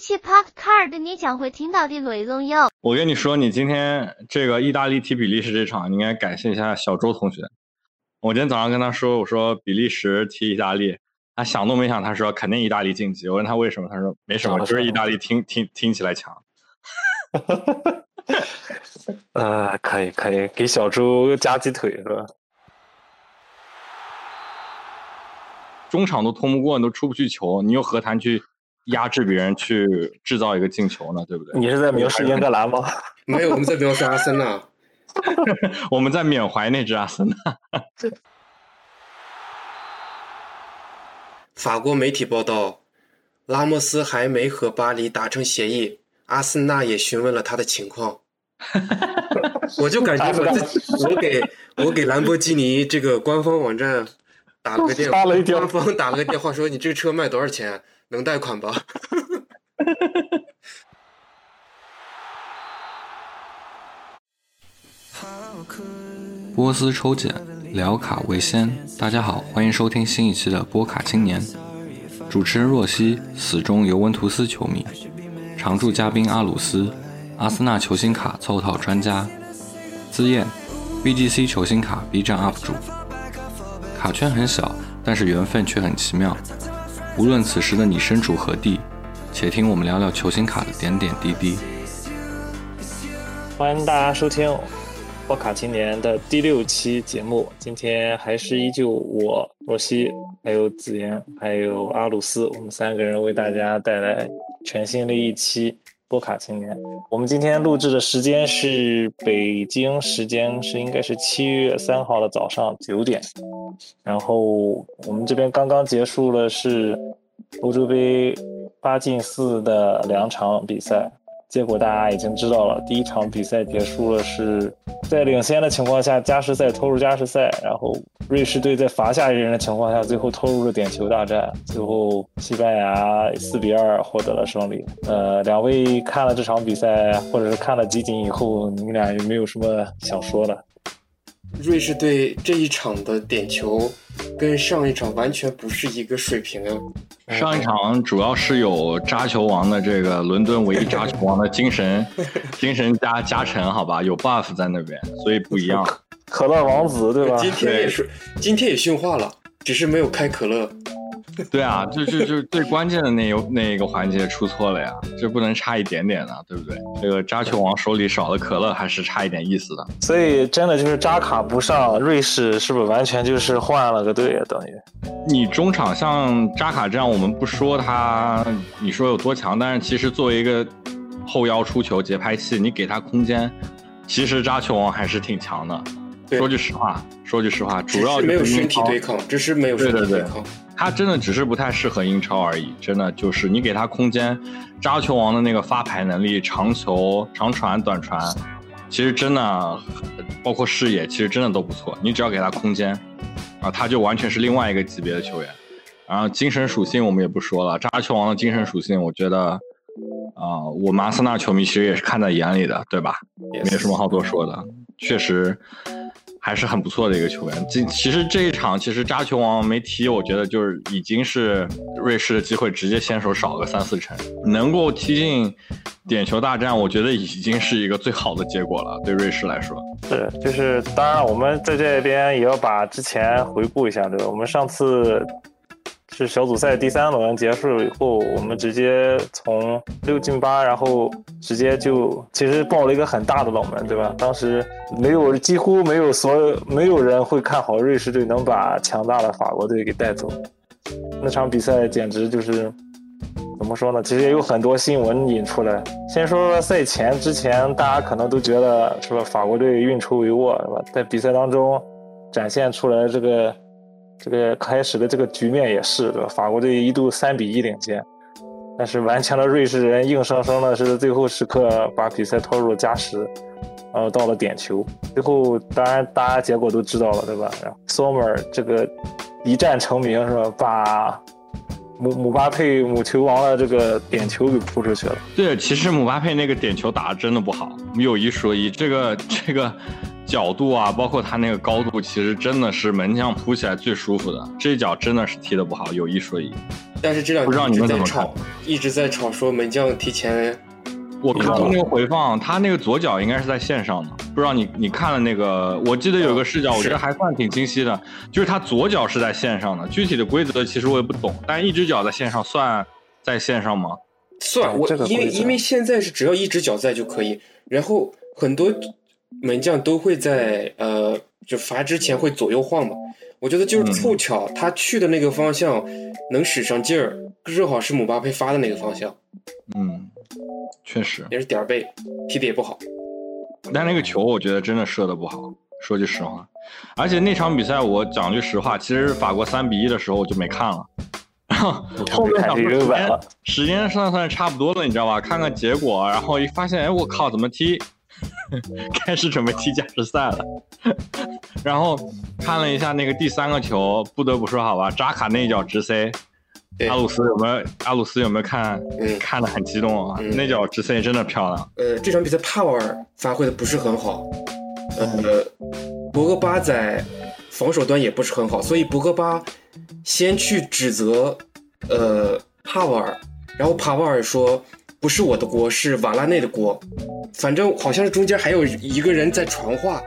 期 Podcast 你将会听到的内容有：我跟你说，你今天这个意大利踢比利时这场，你应该感谢一下小周同学。我今天早上跟他说，我说比利时踢意大利，他想都没想，他说肯定意大利晋级。我问他为什么，他说没什么，就是意大利听听听起来强。呃，可以可以，给小周夹鸡腿是吧？中场都通不过，你都出不去球，你又何谈去压制别人，去制造一个进球呢？对不对？你是在描述英格兰吗？没有，我们在描述阿森纳。我们在缅怀那只阿森纳。法国媒体报道，拉莫斯还没和巴黎达成协议，阿森纳也询问了他的情况。我就感觉我自己我给我给兰博基尼这个官方网站。打了个电话，官方打了个电话说：“你这个车卖多少钱？能贷款吧？” 波斯抽检，聊卡为先。大家好，欢迎收听新一期的波卡青年。主持人若曦，死忠尤文图斯球迷，常驻嘉宾阿鲁斯，阿森纳球星卡凑套专家，资燕，BGC 球星卡 B 站 UP 主。卡圈很小，但是缘分却很奇妙。无论此时的你身处何地，且听我们聊聊球星卡的点点滴滴。欢迎大家收听波卡青年的第六期节目。今天还是依旧我若曦，还有子妍，还有阿鲁斯，我们三个人为大家带来全新的一期。波卡青年，我们今天录制的时间是北京时间是应该是七月三号的早上九点，然后我们这边刚刚结束了是欧洲杯八进四的两场比赛。结果大家已经知道了，第一场比赛结束了，是在领先的情况下加时赛拖入加时赛，然后瑞士队在罚下一人的情况下，最后拖入了点球大战，最后西班牙四比二获得了胜利。呃，两位看了这场比赛，或者是看了集锦以后，你们俩有没有什么想说的？瑞士队这一场的点球跟上一场完全不是一个水平啊！上一场主要是有扎球王的这个伦敦唯一扎球王的精神 精神加加成，好吧，有 buff 在那边，所以不一样。可乐王子对吧？今天也是，今天也驯化了，只是没有开可乐。对啊，就就就最关键的那一那一个环节出错了呀，这不能差一点点的，对不对？这个扎球王手里少了可乐，还是差一点意思的。所以真的就是扎卡不上，瑞士是不是完全就是换了个队啊？等于你中场像扎卡这样，我们不说他，你说有多强，但是其实作为一个后腰出球节拍器，你给他空间，其实扎球王还是挺强的。说句实话，说句实话，主要没有身体对抗，只是没有身体对抗。他真的只是不太适合英超而已，真的就是你给他空间，扎球王的那个发牌能力、长球、长传、短传，其实真的包括视野，其实真的都不错。你只要给他空间，啊，他就完全是另外一个级别的球员。然后精神属性我们也不说了，扎球王的精神属性，我觉得，啊，我们阿森纳球迷其实也是看在眼里的，对吧？没什么好多说的，确实。还是很不错的一个球员。这其实这一场，其实扎球王没踢，我觉得就是已经是瑞士的机会直接先手少个三四成，能够踢进点球大战，我觉得已经是一个最好的结果了。对瑞士来说，是就是当然我们在这边也要把之前回顾一下，对吧？我们上次。是小组赛第三轮结束了以后，我们直接从六进八，然后直接就其实爆了一个很大的冷门，对吧？当时没有几乎没有所有没有人会看好瑞士队能把强大的法国队给带走。那场比赛简直就是怎么说呢？其实也有很多新闻引出来。先说说赛前之前，大家可能都觉得是吧？法国队运筹帷幄，是吧？在比赛当中展现出来这个。这个开始的这个局面也是，对吧？法国队一度三比一领先，但是顽强的瑞士人硬生生的是最后时刻把比赛拖入了加时，然后到了点球。最后当然大家结果都知道了，对吧？然后 Sommer 这个一战成名是吧？把姆姆巴佩姆球王的这个点球给扑出去了。对，其实姆巴佩那个点球打的真的不好，有一说一，这个这个。角度啊，包括他那个高度，其实真的是门将扑起来最舒服的。这一脚真的是踢的不好，有一说一。但是这两不知道天一直你们怎么在吵，一直在吵说门将提前，我看过那个回放，他那个左脚应该是在线上的，不知道你你看了那个？我记得有个视角，嗯我觉得还算挺清晰的，就是他左脚是在线上的，具体的规则其实我也不懂，但一只脚在线上算在线上吗？算我因为因为现在是只要一只脚在就可以，然后很多门将都会在呃就罚之前会左右晃嘛。我觉得就是凑巧，他去的那个方向能使上劲儿，正好是姆巴佩发的那个方向，嗯，确实，也是点儿背，踢的也不好。但那个球我觉得真的射的不好，说句实话。而且那场比赛我讲句实话，其实法国三比一的时候我就没看了，然后 后面时间时间算算差不多了，你知道吧？看看结果，然后一发现，哎，我靠，怎么踢？开始准备踢加时赛了，然后看了一下那个第三个球，不得不说好吧，扎卡那一脚直塞，对阿鲁斯有没有？阿鲁斯有没有看？嗯看的很激动啊，嗯那脚直塞真的漂亮。呃，这场比赛帕瓦尔发挥的不是很好，呃，博格巴在防守端也不是很好，所以博格巴先去指责呃帕瓦尔，然后帕瓦尔说不是我的锅，是瓦拉内的锅，反正好像是中间还有一个人在传话，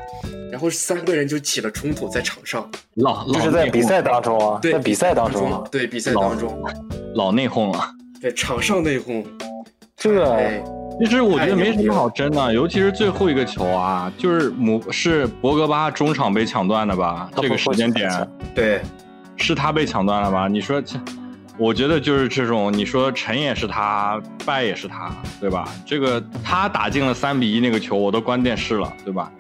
然后三个人就起了冲突在场上，老老就是在比赛当中啊，对，在比赛当中啊，对比赛当中，老内讧了。对场上内讧，这哎，其实我觉得没什么好争的，尤其是最后一个球啊，就是姆是博格巴中场被抢断的吧？这个时间点。对，是他被抢断了吧？你说这，我觉得就是这种，你说成也是他，败也是他，对吧？这个他打进了三比一那个球，我都关电视了，对吧？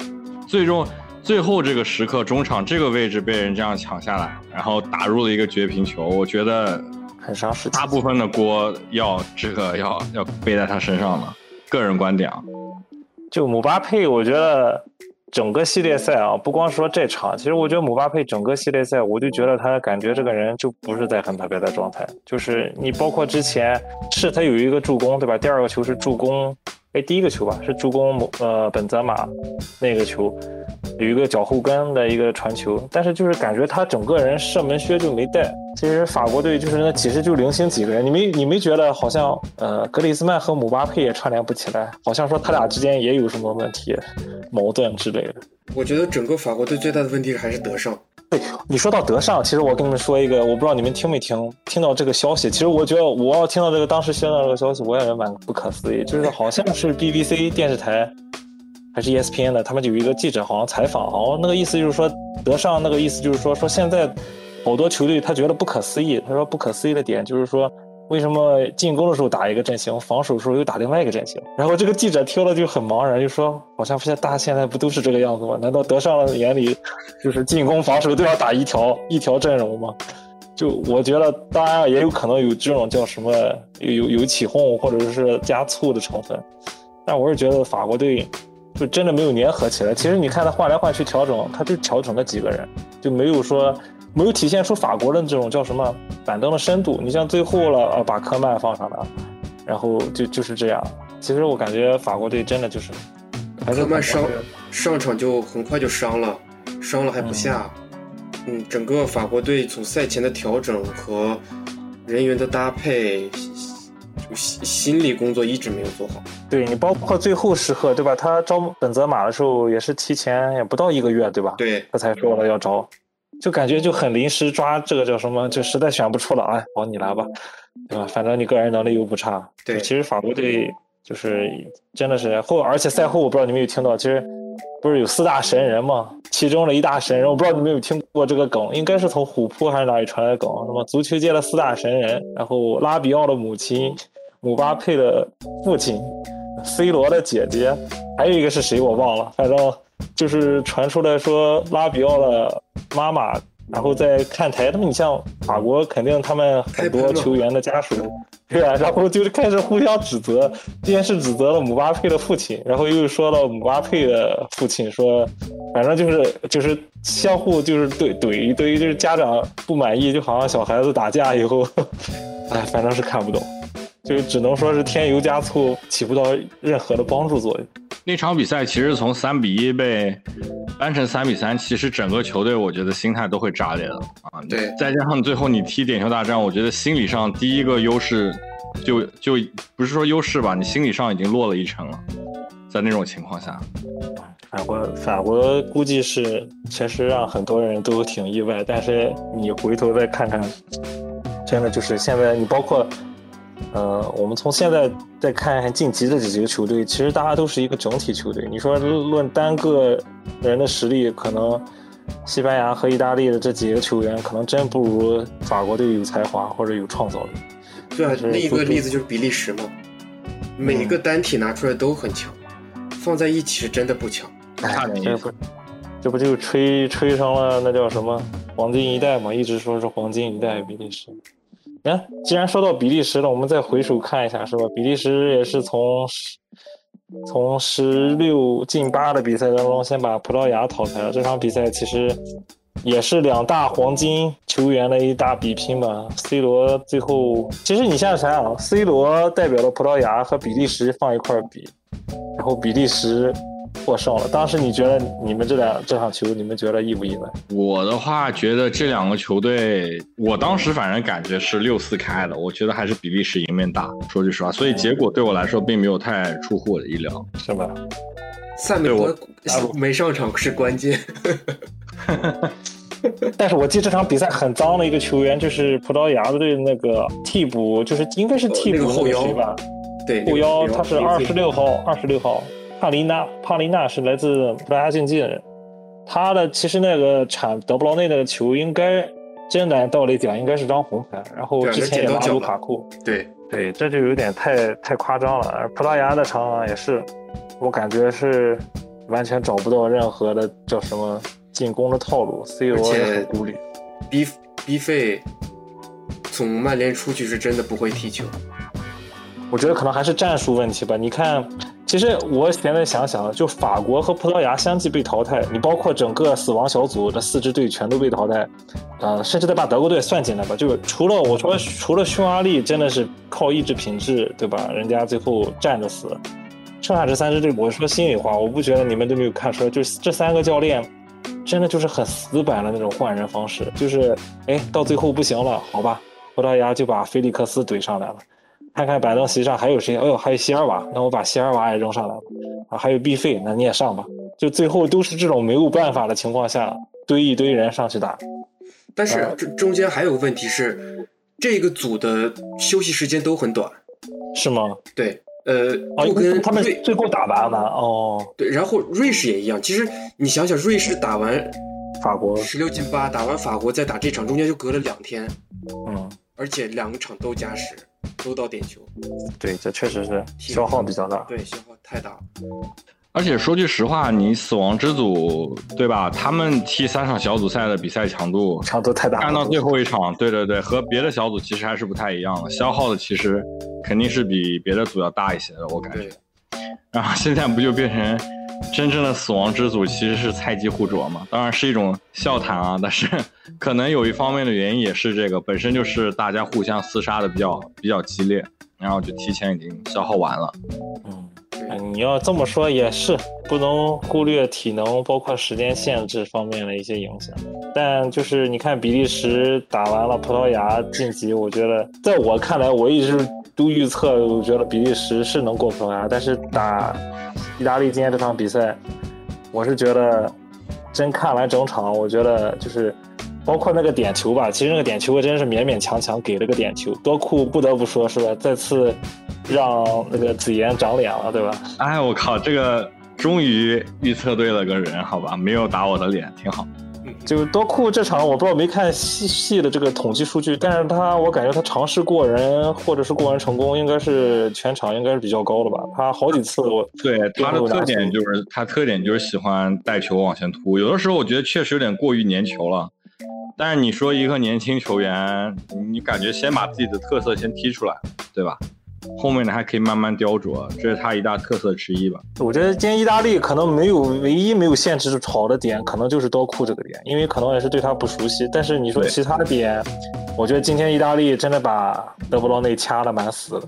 最终最后这个时刻，中场这个位置被人这样抢下来，然后打入了一个绝平球，我觉得很伤士气大。部分的锅要这个要要背在他身上了，个人观点啊。就姆巴佩，我觉得整个系列赛啊，不光说这场，其实我觉得姆巴佩整个系列赛，我就觉得他感觉这个人就不是在很特别的状态。就是你包括之前是他有一个助攻，对吧？第二个球是助攻，哎，第一个球吧是助攻姆呃本泽马那个球，有一个脚后跟的一个传球，但是就是感觉他整个人射门靴就没带。其实法国队就是那其实就零星几个人，你没你没觉得好像呃格里兹曼和姆巴佩也串联不起来，好像说他俩之间也有什么问题、矛盾之类的。我觉得整个法国队最大的问题还是德尚。你说到德尚，其实我跟你们说一个，我不知道你们听没听听到这个消息。其实我觉得我要听到这个当时听到这个消息，我也蛮不可思议。就是好像是 BBC 电视台还是 ESPN 的，他们就有一个记者好像采访，好像那个意思就是说德尚那个意思就是说说现在好多球队他觉得不可思议。他说不可思议的点就是说。为什么进攻的时候打一个阵型，防守的时候又打另外一个阵型？然后这个记者听了就很茫然，就说：“好像现在大家现在不都是这个样子吗？难道德尚眼里就是进攻防守都要打一条一条阵容吗？”就我觉得，当然也有可能有这种叫什么有有有起哄或者是加醋的成分，但我是觉得法国队就真的没有粘合起来。其实你看他换来换去调整，他就调整了几个人，就没有说没有体现出法国的这种叫什么板凳的深度。你像最后了，呃，把科曼放上来，然后就就是这样。其实我感觉法国队真的就是还是科曼伤上场就很快就伤了，伤了还不下。嗯，整个法国队从赛前的调整和人员的搭配，就心心理工作一直没有做好。对你包括最后时刻对吧？他招本泽马的时候也是提前也不到一个月对吧？对，他才说了要招，就感觉就很临时抓这个叫什么，就实在选不出了，哎，好你来吧，对吧？反正你个人能力又不差。对其实法国队就是真的是后，而且赛后我不知道你们有听到，其实不是有四大神人嘛？其中的一大神人，我不知道你们有听过这个梗，应该是从虎扑还是哪里传来的梗，什么足球界的四大神人，然后拉比奥的母亲，姆巴佩的父亲，C 罗的姐姐，还有一个是谁我忘了，反正就是传出来说拉比奥的妈妈，然后在看台，他们你像法国肯定他们很多球员的家属，对啊，然后就是开始互相指责，先是指责了姆巴佩的父亲，然后又说了姆巴佩的父亲说，反正就是就是相互就是怼怼一堆，就是家长不满意，就好像小孩子打架以后，哎，反正是看不懂。就只能说是添油加醋，起不到任何的帮助作用。那场比赛其实从三比一被扳成三比三，其实整个球队我觉得心态都会炸裂的啊。对再加上最后你踢点球大战，我觉得心理上第一个优势就就不是说优势吧，你心理上已经落了一层了。在那种情况下，法国法国估计是确实让很多人都挺意外，但是你回头再看看，真的就是现在你包括。呃，我们从现在再看晋级的这几个球队，其实大家都是一个整体球队。你说论单个人的实力，可能西班牙和意大利的这几个球员，可能真不如法国队有才华或者有创造力。对啊，另一个例子就是比利时嘛，每一个单体拿出来都很强，放在一起是真的不强。哎，这不这不就吹吹成了那叫什么黄金一代嘛？一直说是黄金一代比利时。哎，既然说到比利时了，我们再回首看一下，是吧？比利时也是从从十六进八的比赛当中，先把葡萄牙淘汰了。这场比赛其实也是两大黄金球员的一大比拼吧。C 罗最后，其实你现在想想，C 罗代表了葡萄牙和比利时放一块比，然后比利时。获胜了。当时你觉得你们这两这场球，你们觉得意不意外？我的话觉得这两个球队，我当时反正感觉是六四开的。我觉得还是比利时赢面大，说句实话。所以结果对我来说并没有太出乎我的意料，是吧？萨梅多没上场是关键。但是我记得这场比赛很脏的一个球员，就是葡萄牙队那个替补，就是应该是替补后腰吧？对，后腰他是二十六号，二十六号。帕琳娜，帕琳娜是来自葡萄牙竞技的人，他的其实那个铲德布劳内那个球，应该真的按道理讲应该是张红牌，然后之前也拉卢卡库，对对，这就有点太太夸张了。而葡萄牙的场也是，我感觉是完全找不到任何的叫什么进攻的套路，C 罗也很孤立。B B 费从曼联出去是真的不会踢球，我觉得可能还是战术问题吧。你看。其实我现在想想，就法国和葡萄牙相继被淘汰，你包括整个死亡小组的四支队全都被淘汰，呃，甚至再把德国队算进来吧，就除了我说除了匈牙利真的是靠意志品质，对吧？人家最后站着死，剩下这三支队，我说心里话，我不觉得你们都没有看出来，就是这三个教练真的就是很死板的那种换人方式，就是哎，到最后不行了，好吧，葡萄牙就把菲利克斯怼上来了。看看板凳席上还有谁？哎呦，还有席尔瓦，那我把席尔瓦也扔上来了。啊，还有毕费，那你也上吧。就最后都是这种没有办法的情况下，堆一堆人上去打。但是这中间还有个问题是，这个组的休息时间都很短，是吗？对，呃，就跟他们最后打完了哦。对，然后瑞士也一样。其实你想想，瑞士打完法国十六进八，打完法国再打这场，中间就隔了两天。嗯，而且两个场都加时。都到点球，对，这确实是消耗比较大，对，消耗太大。而且说句实话，你死亡之组，对吧？他们踢三场小组赛的比赛强度，强度太大。干到最后一场，对对对，和别的小组其实还是不太一样的，消耗的其实肯定是比别的组要大一些的，我感觉。然后现在不就变成？真正的死亡之组其实是菜鸡互啄嘛，当然是一种笑谈啊，但是 可能有一方面的原因也是这个本身就是大家互相厮杀的比较比较激烈，然后就提前已经消耗完了。嗯，你要这么说也是，不能忽略体能包括时间限制方面的一些影响。但就是你看比利时打完了葡萄牙晋级，我觉得在我看来，我一直都预测，我觉得比利时是能过葡萄牙，但是打。意大利今天这场比赛，我是觉得真看完整场，我觉得就是包括那个点球吧，其实那个点球我真是勉勉强强给了个点球。多库不得不说是吧，再次让那个子妍长脸了，对吧？哎，我靠，这个终于预测对了个人，好吧，没有打我的脸，挺好。就多库这场，我不知道没看细细的这个统计数据，但是他我感觉他尝试过人或者是过人成功，应该是全场应该是比较高的吧。他好几次我对他的特点就是他特点就是喜欢带球往前突，有的时候我觉得确实有点过于粘球了。但是你说一个年轻球员，你感觉先把自己的特色先踢出来，对吧？后面呢还可以慢慢雕琢，这是他一大特色之一吧。我觉得今天意大利可能没有唯一没有限制住好的点，可能就是刀库这个点，因为可能也是对他不熟悉。但是你说其他点，我觉得今天意大利真的把德布劳内掐的蛮死的。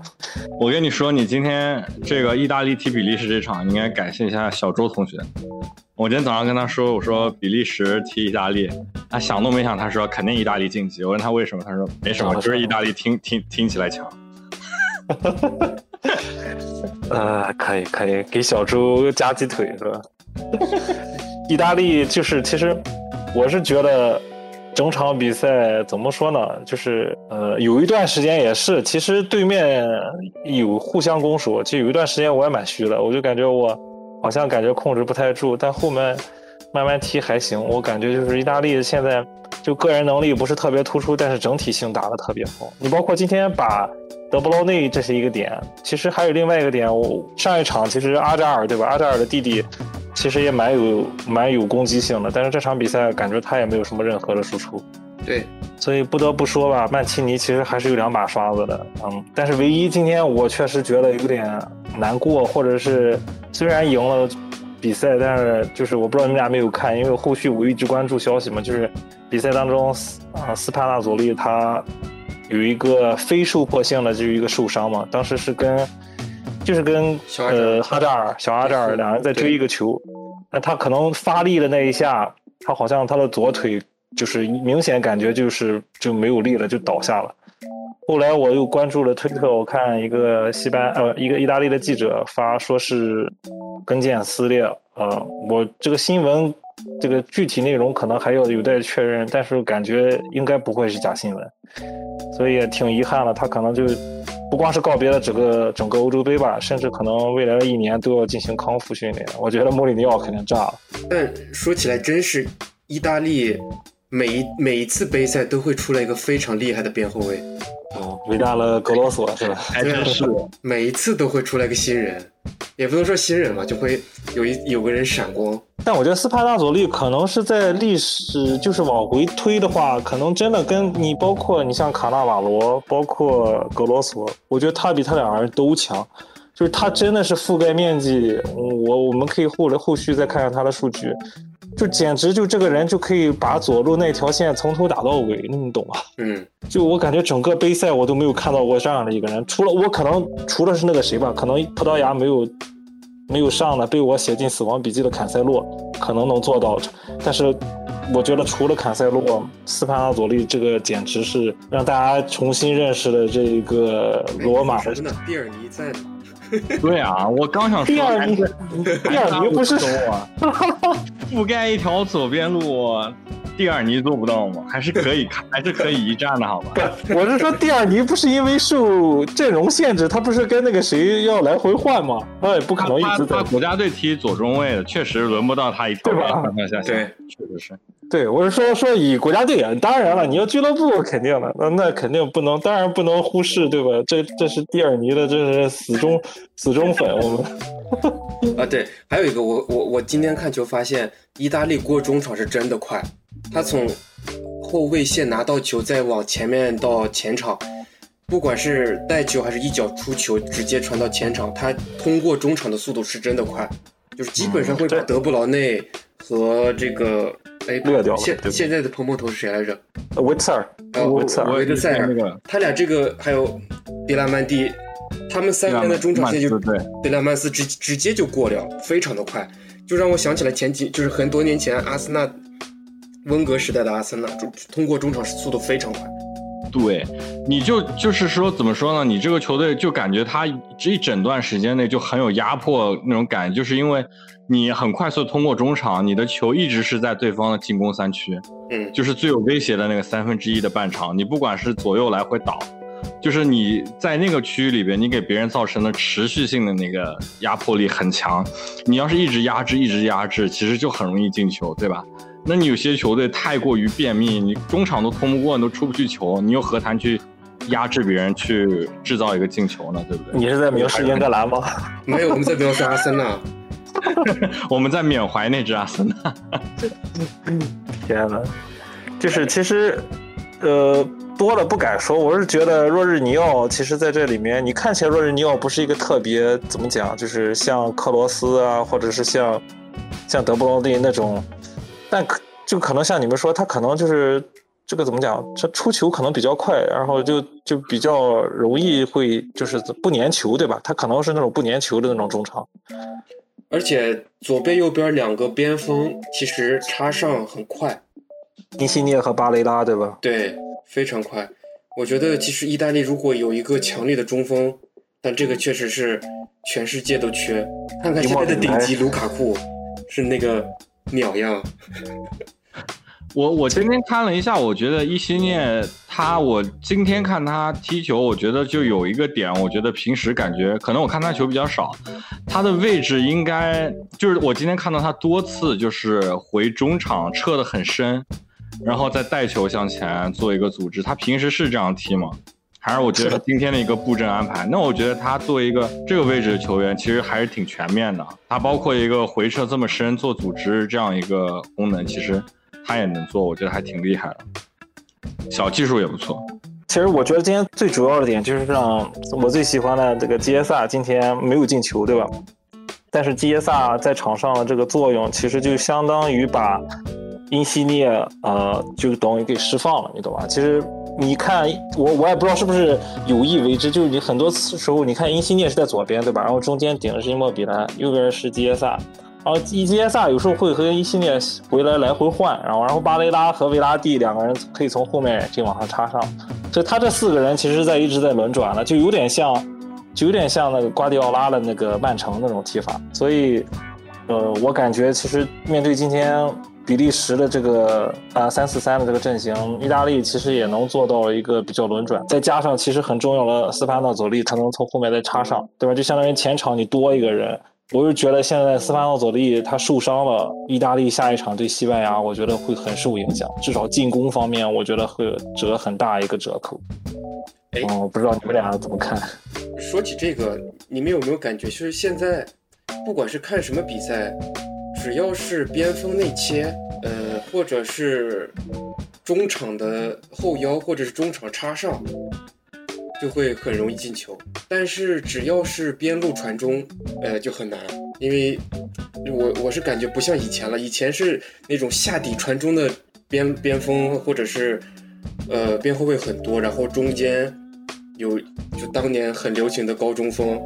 我跟你说，你今天这个意大利踢比利时这场，你应该感谢一下小周同学。我今天早上跟他说，我说比利时踢意大利，他想都没想，他说肯定意大利晋级。我问他为什么，他说没什么，就是意大利听听听起来强。哈哈哈哈呃，可以可以，给小猪夹鸡腿是吧？意大利就是，其实我是觉得整场比赛怎么说呢？就是呃，有一段时间也是，其实对面有互相攻守，其实有一段时间我也蛮虚的，我就感觉我好像感觉控制不太住，但后面慢慢踢还行。我感觉就是意大利现在就个人能力不是特别突出，但是整体性打得特别好。你包括今天把德布劳内，这是一个点。其实还有另外一个点，我上一场其实阿扎尔对吧？阿扎尔的弟弟其实也蛮有蛮有攻击性的，但是这场比赛感觉他也没有什么任何的输出。对，所以不得不说吧，曼奇尼其实还是有两把刷子的，嗯，但是唯一今天我确实觉得有点难过，或者是虽然赢了比赛，但是就是我不知道你们俩没有看，因为后续我一直关注消息嘛，就是比赛当中啊斯帕纳佐利他有一个非受迫性的就是一个受伤嘛，当时是跟就是跟呃哈扎尔小阿扎尔两人在追一个球，那他可能发力的那一下，他好像他的左腿就是明显感觉就是就没有力了，就倒下了。后来我又关注了推特，我看一个西班呃一个意大利的记者发说是跟腱撕裂，呃，我这个新闻这个具体内容可能还要有待确认，但是感觉应该不会是假新闻，所以也挺遗憾的，他可能就不光是告别了整个整个欧洲杯吧，甚至可能未来的一年都要进行康复训练。我觉得莫里尼奥肯定炸了。但说起来，真是意大利每一每一次杯赛都会出来一个非常厉害的边后卫，哦，伟大了格罗索是吧？还真是。每一次都会出来个新人，也不能说新人吧，就会有一有个人闪光。但我觉得斯帕纳佐利可能是在历史就是往回推的话，可能真的跟你包括你像卡纳瓦罗，包括格罗索，我觉得他比他俩人都强。就是他真的是覆盖面积，嗯我我们可以后来后续再看看他的数据，就简直就这个人就可以把左路那条线从头打到尾，你懂吗？嗯，就我感觉整个杯赛我都没有看到过这样的一个人，除了我可能除了是那个谁吧，可能葡萄牙没有没有上的被我写进死亡笔记的坎塞洛可能能做到，但是我觉得除了坎塞洛，斯潘纳佐利这个简直是让大家重新认识了这个罗马的真的，蒂尔尼在呢。对啊，我刚想说，第二尼，第二尼不是啊，覆盖一条左边路，第二尼做不到吗？还是可以看，还是可以一战的好吧？我是说第二尼不是因为受阵容限制，他不是跟那个谁要来回换吗？他也不可能一直在他国家队踢左中卫的，确实轮不到他一条对吧对，确实是。对，我是说说以国家队啊，当然了，你要俱乐部肯定的，那那肯定不能，当然不能忽视，对吧？这这是蒂尔尼的，这是死忠死忠粉，我们啊，对，还有一个，我我我今天看球发现，意大利过中场是真的快，他从后卫线拿到球，再往前面到前场，不管是带球还是一脚出球，直接传到前场，他通过中场的速度是真的快，就是基本上会把德布劳内和这个哎略掉了现对对。现在的彭彭头是谁来着？维特尔，呃，维特尔，维特塞尔。他俩这个还有迪拉曼蒂，他们三个人的中场线就对，贝拉曼斯直直接就过了，非常的快，就让我想起来前几就是很多年前阿森纳温格时代的阿森纳，中通过中场速度非常快。对，你就就是说怎么说呢？你这个球队就感觉他这一整段时间内就很有压迫那种感觉，就是因为你很快速通过中场，你的球一直是在对方的进攻三区，嗯，就是最有威胁的那个三分之一的半场，你不管是左右来回倒，就是你在那个区域里边，你给别人造成的持续性的那个压迫力很强。你要是一直压制，一直压制，其实就很容易进球，对吧？那你有些球队太过于便秘，你中场都通不过，你都出不去球，你又何谈去压制别人去制造一个进球呢？对不对？你是在描述英格兰吗？没有，我们在描述阿森纳。我们在缅怀那只阿森纳。天呐，就是其实，呃，多了不敢说。我是觉得若日尼奥，其实在这里面，你看起来若日尼奥不是一个特别怎么讲，就是像克罗斯啊，或者是像像德布劳内那种，但可就可能像你们说，他可能就是这个怎么讲，他出球可能比较快，然后就就比较容易会就是不粘球，对吧？他可能是那种不粘球的那种中场。而且左边右边两个边锋其实插上很快，尼西涅和巴雷拉，对吧？对，非常快。我觉得其实意大利如果有一个强力的中锋，但这个确实是全世界都缺。看看现在的顶级卢卡库，是那个鸟样。我我今天看了一下，我觉得伊西涅他，我今天看他踢球，我觉得就有一个点，我觉得平时感觉可能我看他球比较少，他的位置应该就是我今天看到他多次就是回中场撤的很深，然后再带球向前做一个组织。他平时是这样踢吗？还是我觉得 今天的一个布阵安排？那我觉得他作为一个这个位置的球员，其实还是挺全面的。他包括一个回撤这么深做组织这样一个功能，其实。他也能做，我觉得还挺厉害的，小技术也不错。其实我觉得今天最主要的点就是让我最喜欢的这个基耶萨今天没有进球，对吧？但是基耶萨在场上的这个作用，其实就相当于把因西涅呃就等于给释放了，你懂吧？其实你看我我也不知道是不是有意为之，就是你很多次时候你看因西涅是在左边，对吧？然后中间顶的是伊莫比兰，右边是基耶萨。然后伊基耶萨有时候会和伊西涅回来来回换，然后然后巴雷拉和维拉蒂两个人可以从后面这往上插上，所以他这四个人其实在一直在轮转了，就有点像，就有点像那个瓜迪奥拉的那个曼城那种踢法。所以，呃，我感觉其实面对今天比利时的这个啊三四三的这个阵型，意大利其实也能做到一个比较轮转，再加上其实很重要的斯潘诺佐利，他能从后面再插上，对吧？就相当于前场你多一个人。我是觉得现在斯潘诺佐利他受伤了，意大利下一场对西班牙，我觉得会很受影响，至少进攻方面，我觉得会折很大一个折扣。哎，我不知道你们俩怎么看？说起这个，你们有没有感觉，就是现在不管是看什么比赛，只要是边锋内切，呃，或者是中场的后腰，或者是中场插上。就会很容易进球，但是只要是边路传中，呃，就很难，因为我我是感觉不像以前了，以前是那种下底传中的边边锋或者是呃边后卫很多，然后中间有就当年很流行的高中锋，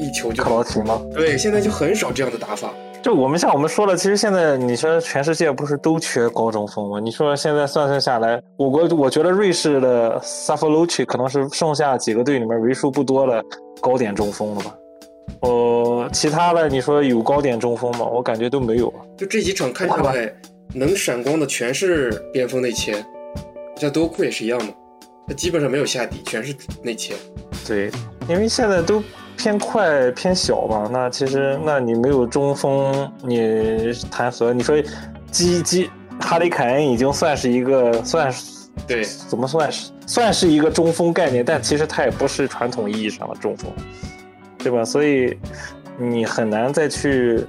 一球就克劳奇吗？对，现在就很少这样的打法。就我们像我们说了，其实现在你说全世界不是都缺高中锋吗？你说现在算算下来，我国我觉得瑞士的萨弗鲁奇可能是剩下几个队里面为数不多的高点中锋了吧？哦，其他的你说有高点中锋吗？我感觉都没有。就这几场看下来，能闪光的全是边锋内切，像多库也是一样的，他基本上没有下底，全是内切。对，因为现在都。偏快偏小吧，那其实那你没有中锋，你谈何？你说基基哈里凯恩已经算是一个算是对，怎么算是算是一个中锋概念，但其实他也不是传统意义上的中锋，对吧？所以你很难再去，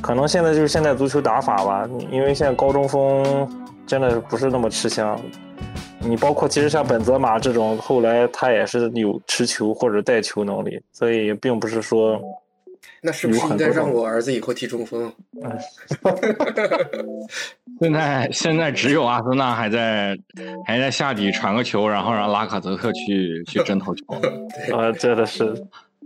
可能现在就是现在足球打法吧，因为现在高中锋真的不是那么吃香。你包括其实像本泽马这种，后来他也是有持球或者带球能力，所以并不是说。那是不是应该让我儿子以后踢中锋？现在现在只有阿森纳还在还在下底传个球，然后让拉卡泽特去去争头球。啊，真的是。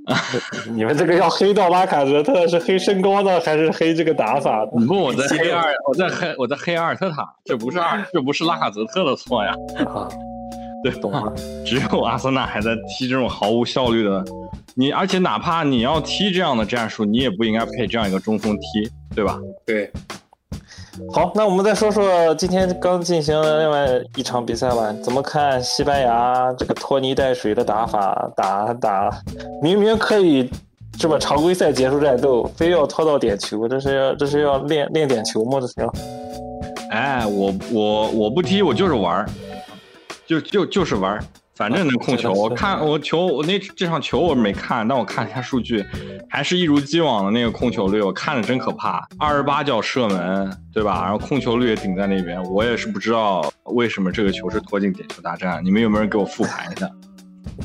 你们这个要黑到拉卡泽特是黑身高呢，还是黑这个打法？你问，我在黑二，我在黑我在黑阿尔特塔，这不是二，这不是拉卡泽特的错呀。对，懂了。只有阿森纳还在踢这种毫无效率的，你而且哪怕你要踢这样的战术，你也不应该配这样一个中锋踢，对吧？对。好，那我们再说说今天刚进行的另外一场比赛吧。怎么看西班牙这个拖泥带水的打法？打打，明明可以这么常规赛结束战斗，非要拖到点球，这是要这是要练练点球吗？这是要？哎，我我我不踢，我就是玩儿，就就就是玩儿。反正能控球，我看我球，我那这场球我没看，但我看了一下数据，还是一如既往的那个控球率，我看着真可怕，二十八脚射门，对吧？然后控球率也顶在那边，我也是不知道为什么这个球是拖进点球大战，你们有没有人给我复盘一下？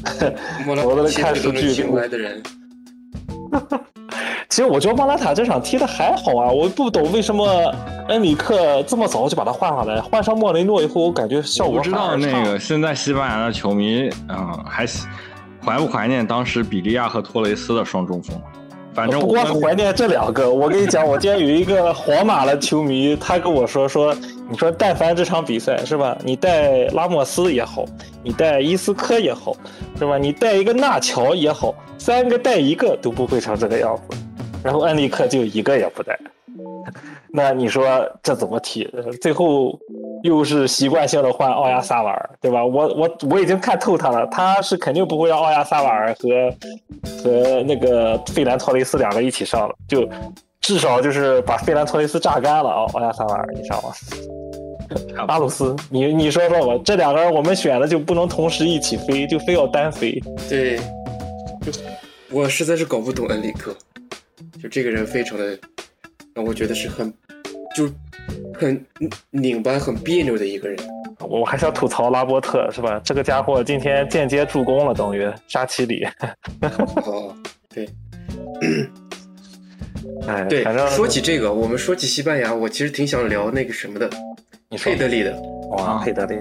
我都看数据。其实我觉得莫拉塔这场踢的还好啊，我不懂为什么恩里克这么早就把他换上来，换上莫雷诺以后，我感觉效果不知道那个现在西班牙的球迷，嗯，还怀不怀念当时比利亚和托雷斯的双中锋？反正不光是怀念这两个，我跟你讲，我今天有一个皇马的球迷，他跟我说说，你说但凡这场比赛是吧，你带拉莫斯也好，你带伊斯科也好，是吧，你带一个纳乔也好，三个带一个都不会成这个样子，然后恩里克就一个也不带，那你说这怎么踢？最后又是习惯性的换奥亚萨瓦尔，对吧？我我我已经看透他了，他是肯定不会让奥亚萨瓦尔和和那个费兰托雷斯两个一起上了，就至少就是把费兰托雷斯榨干了啊！奥亚萨瓦尔，你上吗？阿鲁斯，你你说说吧，这两个人我们选的就不能同时一起飞，就非要单飞。对，就我实在是搞不懂恩里克，就这个人非常的让我觉得是很就很拧巴、很别扭的一个人。我还是要吐槽拉波特是吧？这个家伙今天间接助攻了，等于沙奇里。哦，对，哎，对反正，说起这个，我们说起西班牙，我其实挺想聊那个什么的，你佩德里的，哇，佩德里，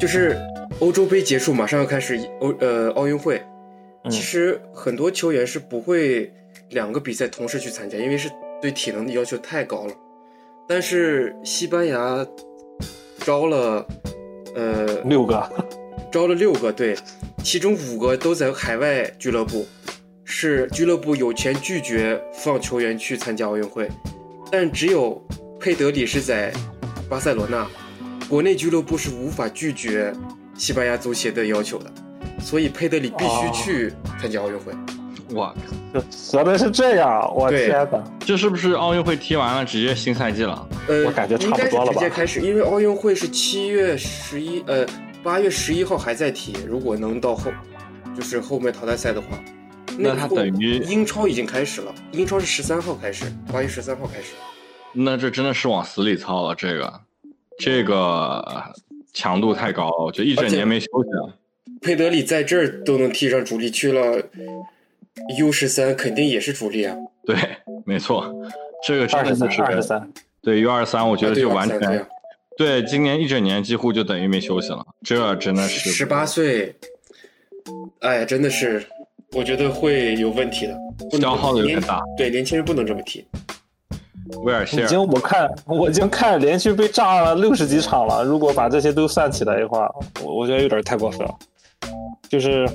就是欧洲杯结束，马上要开始欧呃奥运会，嗯其实很多球员是不会两个比赛同时去参加，因为是对体能的要求太高了。但是西班牙招了呃六个，招了六个对，其中五个都在海外俱乐部，是俱乐部有权拒绝放球员去参加奥运会，但只有佩德里是在巴塞罗那，国内俱乐部是无法拒绝西班牙足协的要求的，所以佩德里必须去参加奥运会。哇，合的是这样，我天哪！这是不是奥运会踢完了直接新赛季了？呃，我感觉差不多了吧直接开始，因为奥运会是七月十一，呃，八月十一号还在踢，如果能到后，就是后面淘汰赛的话，那他等于英超已经开始了，英超是十三号开始，八月十三号开始。那这真的是往死里操了，这个这个强度太高了，我觉得一整年没休息了。佩德里在这儿都能踢上主力，去了 U 十三肯定也是主力啊。对，没错，这个真二十三，的是二十三，对 U 二三，我觉得就完啊对全啊对，今年一整年几乎就等于没休息了，这真的是十八岁，哎呀，真的是，我觉得会有问题的，不能消耗的有点大。对，年轻人不能这么踢。威尔希尔经我看我已经看连续被炸了六十几场了，如果把这些都算起来的话，我我觉得有点太过分了。就是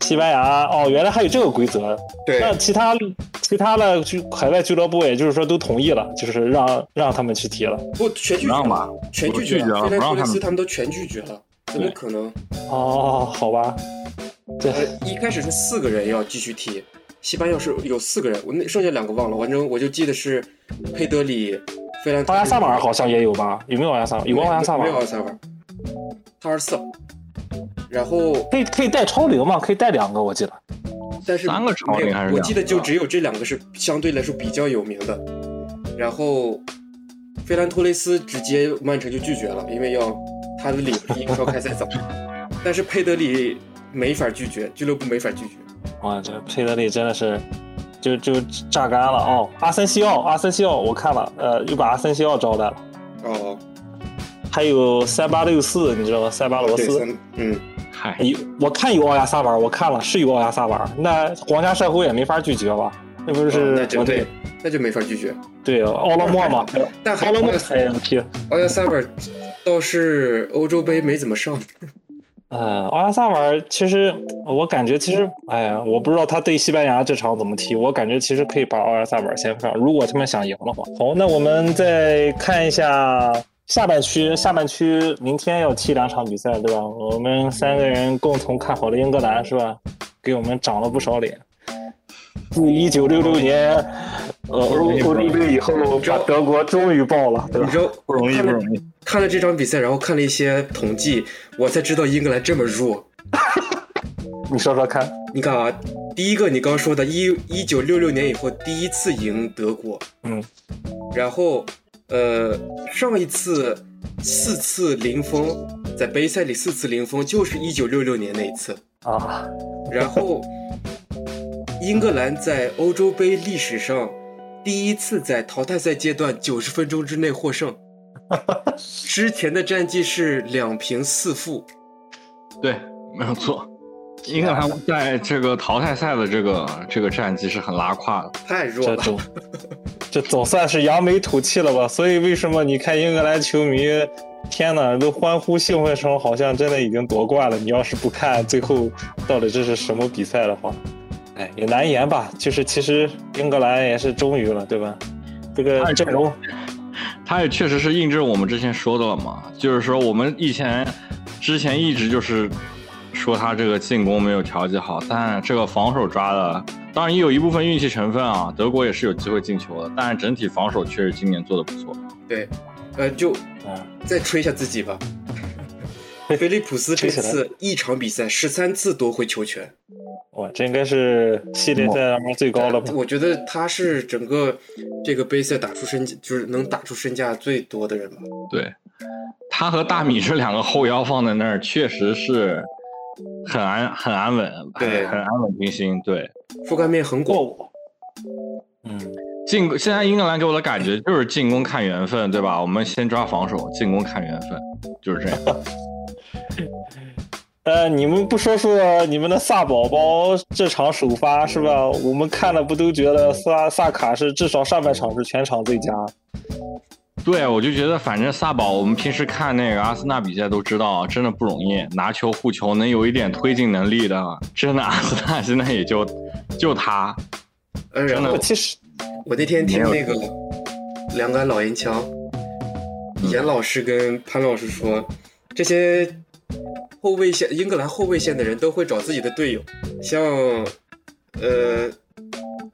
西班牙哦，原来还有这个规则，对。那其他其他的俱海外俱乐部，也就是说都同意了，就是让让他们去踢了。不，全拒绝让吧了，全拒绝了。了，费兰不让他们。托雷斯他们都全拒绝了，怎么可能？哦，好吧，对。呃，一开始是四个人要继续踢，西班牙是有四个人，我那剩下两个忘了，反正我就记得是佩德里、费兰托奥亚萨马尔好像也有吧？有没有奥亚萨尔？有奥亚萨没有奥亚萨马尔，他二十四，然后可以可以带超龄吗？可以带两个，我记得。但是三个超没有龄还是我记得就只有这两个是相对来说比较有名的，然后费兰托雷斯直接曼城就拒绝了，因为要他的理由是英超开赛早，但是佩德里没法拒绝，俱乐部没法拒绝。哇，这佩德里真的是就就榨干了哦。阿森西奥，阿森西奥我看了，呃，又把阿森西奥招来了。哦，还有三八六四，你知道吗？塞巴罗，斯。嗯，嗨，有我看有奥亚萨瓦尔，我看了是有奥亚萨瓦尔，那皇家社会也没法拒绝吧？那不哦是那就国内对，那就没法拒绝。对奥拉莫嘛？但还奥拉莫才能踢。奥亚萨瓦尔倒是欧洲杯没怎么上，呃，奥亚萨瓦尔其实我感觉其实，哎呀，我不知道他对西班牙这场怎么踢，我感觉其实可以把奥亚萨瓦尔先放，如果他们想赢的话。好，那我们再看一下下半区，下半区明天要踢两场比赛，对吧？我们三个人共同看好了英格兰，是吧？给我们长了不少脸。自一九六六年，呃，欧欧洲杯以后，把德国终于爆了，对吧你？知道不容易不容易。看了这场比赛，然后看了一些统计，我才知道英格兰这么弱。你说说看。你看啊，第一个你刚说的，一一九六六年以后第一次赢德国，嗯，然后呃上一次四次零封，在杯赛里四次零封就是一九六六年那一次，啊，然后英格兰在欧洲杯历史上第一次在淘汰赛阶段九十分钟之内获胜，之前的战绩是两平四负。对，没有错。英格兰在这个淘汰赛的这个这个战绩是很拉胯的，太弱了。这总算是扬眉吐气了吧？所以为什么你看英格兰球迷，天呐，都欢呼兴奋成好像真的已经夺冠了？你要是不看最后到底这是什么比赛的话，哎，也难言吧。就是其实英格兰也是终于了，对吧？这个阵容，他也确实是印证我们之前说的了嘛，就是说我们以前之前一直就是说他这个进攻没有调节好，但这个防守抓的，当然也有一部分运气成分啊。德国也是有机会进球的，但是整体防守确实今年做的不错。对，呃，就啊，再吹一下自己吧。菲利普斯这次一场比赛十三次夺回球权，哇，这应该是系列赛当中最高了吧？我觉得他是整个这个杯赛打出身就是能打出身价最多的人吧。对，他和大米这两个后腰放在那儿，确实是很安很安稳，对很安稳军心。对，覆盖面很广。嗯，进现在英格兰给我的感觉就是进攻看缘分，对吧？我们先抓防守，进攻看缘分，就是这样。呃，你们不说说你们的萨宝宝这场首发是吧？我们看了不都觉得萨萨卡是至少上半场是全场最佳？对，我就觉得反正萨宝，我们平时看那个阿森纳比赛都知道，真的不容易，拿球护球能有一点推进能力的，真的阿森纳现在也就就他。呃，然后其实我那天听那个两杆老烟枪，严老师跟潘老师说，这些后卫线英格兰后卫线的人都会找自己的队友，像呃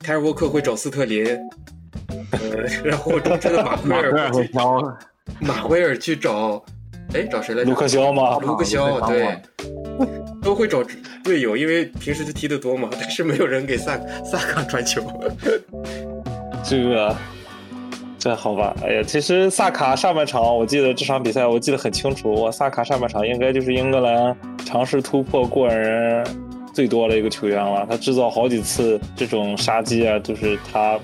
凯尔沃克会找斯特林，呃，然后中间的马奎尔马会挑马威尔去找，哎，找谁来着？卢克肖吗？卢克肖，对，都会找队友，因为平时就踢得多嘛，但是没有人给萨萨卡传球。这个，这好吧？哎呀，其实萨卡上半场，我记得这场比赛我记得很清楚，我萨卡上半场应该就是英格兰尝试突破过人最多的一个球员了，他制造好几次这种杀机啊，就是他。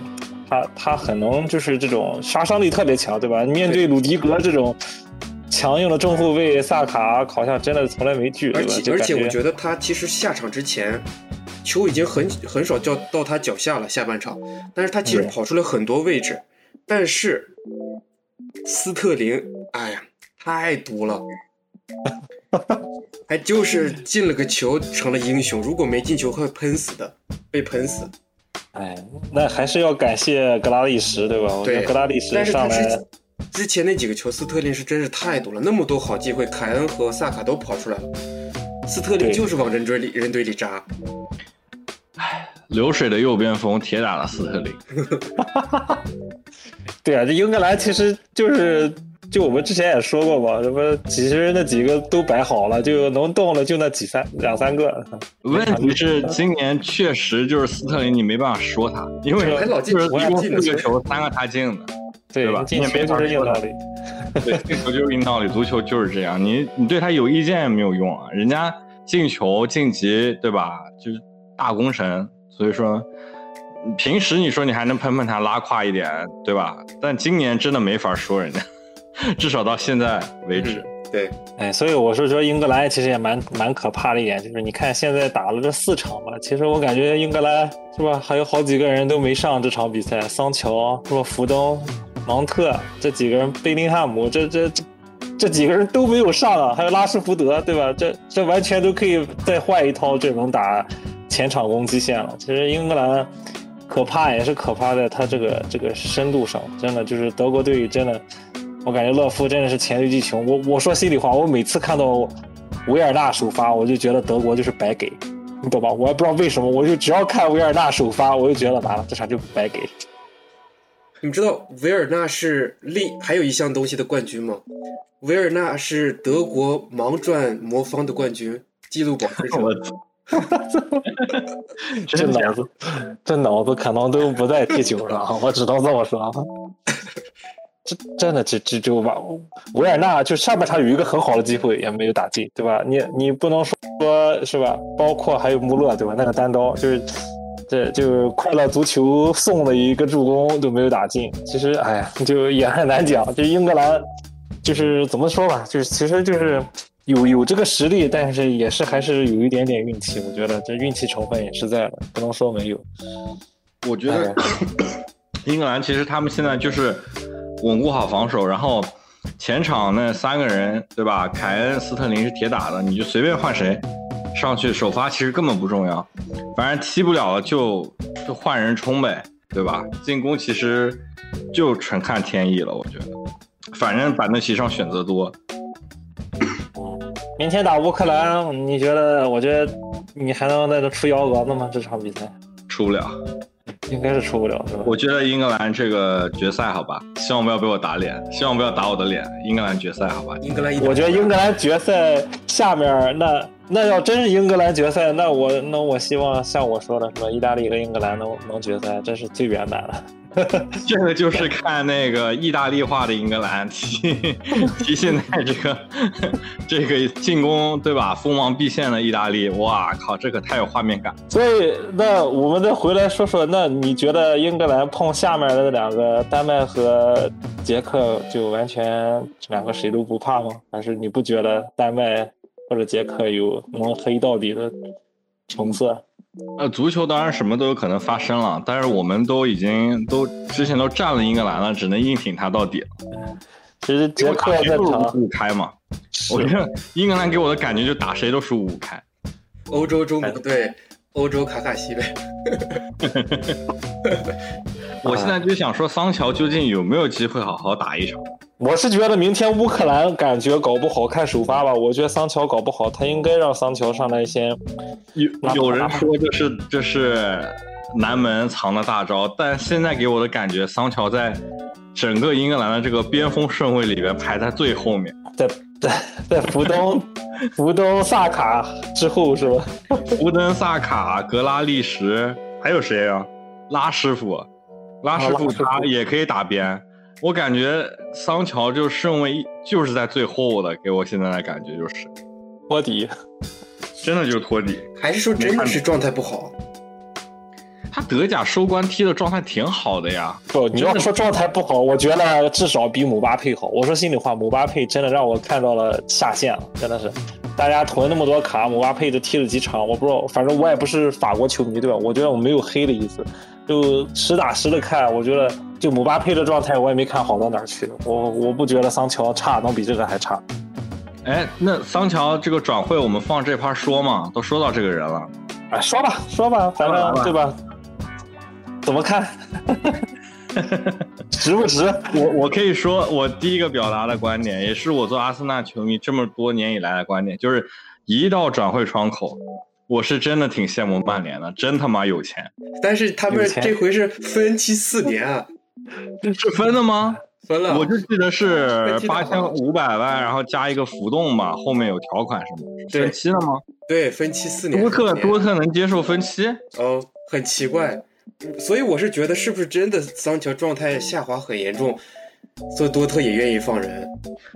他他很能，就是这种杀伤力特别强，对吧？面对鲁迪格这种强硬的中后卫，萨卡好像真的从来没惧，而且而且我觉得他其实下场之前，球已经很很少叫到他脚下了，下半场，但是他其实跑出了很多位置，但是斯特林，哎呀，太毒了，还就是进了个球成了英雄，如果没进球会喷死的，被喷死。哎，那还是要感谢格拉利什，对吧？对，格拉利什上来之前那几个球，斯特林是真是太多了，那么多好机会，凯恩和萨卡都跑出来了，斯特林就是往人堆里人堆里扎。哎，流水的右边锋，铁打的斯特林。对啊，这英格兰其实就是。就我们之前也说过嘛，什么其实那几个都摆好了，就能动了就那几三两三个。问题是今年确实就是斯特林，你没办法说他，因为就是一共四个球，三个他进的，对吧？进球就是硬道理。对，进球就是硬道理，足球就是这样。你你对他有意见也没有用啊，人家进球晋级，对吧？就是大功臣，所以说平时你说你还能喷喷他拉胯一点，对吧？但今年真的没法说人家。至少到现在为止，对，哎，所以我是说，英格兰其实也蛮蛮可怕的一点，就是你看现在打了这四场吧，其实我感觉英格兰是吧，还有好几个人都没上这场比赛，桑乔是吧，福登、芒特这几个人，贝林汉姆这这这这几个人都没有上啊，还有拉什福德对吧？这这完全都可以再换一套阵容打前场攻击线了。其实英格兰可怕也是可怕在他这个这个深度上，真的就是德国队真的。我感觉勒夫真的是黔驴技穷。我我说心里话，我每次看到维尔纳首发，我就觉得德国就是白给，你懂吧？我也不知道为什么，我就只要看维尔纳首发，我就觉得完了，这场就白给。你知道维尔纳是另还有一项东西的冠军吗？维尔纳是德国盲转魔方的冠军，记录保持者。这脑子，这脑子可能都不在地球上，我只能这么说。真的，这这就把维尔纳就上半场有一个很好的机会也没有打进，对吧？你你不能说说是吧？包括还有穆勒，对吧？那个单刀就是这就是快乐足球送的一个助攻都没有打进。其实哎呀，就也很难讲。就英格兰就是怎么说吧，就是其实就是有有这个实力，但是也是还是有一点点运气。我觉得这运气成分也是在的，不能说没有。我觉得 英格兰其实他们现在就是稳固好防守，然后前场那三个人对吧？凯恩、斯特林是铁打的，你就随便换谁上去首发，其实根本不重要。反正踢不了了就就换人冲呗，对吧？进攻其实就纯看天意了，我觉得。反正板凳席上选择多。明天打乌克兰，你觉得？我觉得你还能在这出幺蛾子吗？这场比赛出不了，应该是出不了，是吧？我觉得英格兰这个决赛，好吧，希望不要被我打脸，希望不要打我的脸。英格兰决赛，好吧？英格兰，我觉得英格兰决赛下面那那要真是英格兰决赛，那我那我希望像我说的，什么意大利和英格兰能能决赛，这是最圆满的。这个就是看那个意大利化的英格兰 踢踢现在这个 这个进攻对吧？锋芒毕现的意大利，哇靠，这可太有画面感。所以那我们再回来说说，那你觉得英格兰碰下面的两个丹麦和捷克，就完全两个谁都不怕吗？还是你不觉得丹麦或者杰克有能黑到底的成色？呃，足球当然什么都有可能发生了，但是我们都已经都之前都占了英格兰了，只能硬挺他到底了。其实杰克在场五开嘛，我觉得英格兰给我的感觉就打谁都输五开。欧洲中国队，欧洲卡卡西呗。我现在就想说，桑乔究竟有没有机会好好打一场？我是觉得明天乌克兰感觉搞不好看首发吧。我觉得桑乔搞不好，他应该让桑乔上来先。有有人说这是这是南门藏的大招，但现在给我的感觉，桑乔在整个英格兰的这个边锋顺位里边排在最后面，在在在福登 福登萨卡之后是吧？福登萨卡、格拉利什，还有谁啊？拉师傅。拉师傅他也可以打边，我感觉桑乔就顺位就是在最后的，给我现在的感觉就是托底，真的就是托底，还是说真的是状态不好？他德甲收官踢的状态挺好的呀。不，你要说状态不好，我觉得至少比姆巴佩好。我说心里话，姆巴佩真的让我看到了下限了，真的是。大家囤那么多卡，姆巴佩都踢了几场，我不知道，反正我也不是法国球迷，对吧？我觉得我没有黑的意思。就实打实的看，我觉得就姆巴佩的状态我也没看好到哪儿去。我我不觉得桑乔差，能比这个还差。哎，那桑乔这个转会我们放这趴说嘛，都说到这个人了。哎，说吧说吧，反正对吧？怎么看？值不值？我我可以说，我第一个表达的观点，也是我做阿森纳球迷这么多年以来的观点，就是一到转会窗口。我是真的挺羡慕曼联的，真他妈有钱。但是他们这回是分期四年啊，是分的吗？分了。我就记得是八千五百万，然后加一个浮动嘛，后面有条款什么？分期了吗？对，分期四年。多特多特能接受分期？哦，很奇怪。所以我是觉得，是不是真的桑乔状态下滑很严重？所以多特也愿意放人，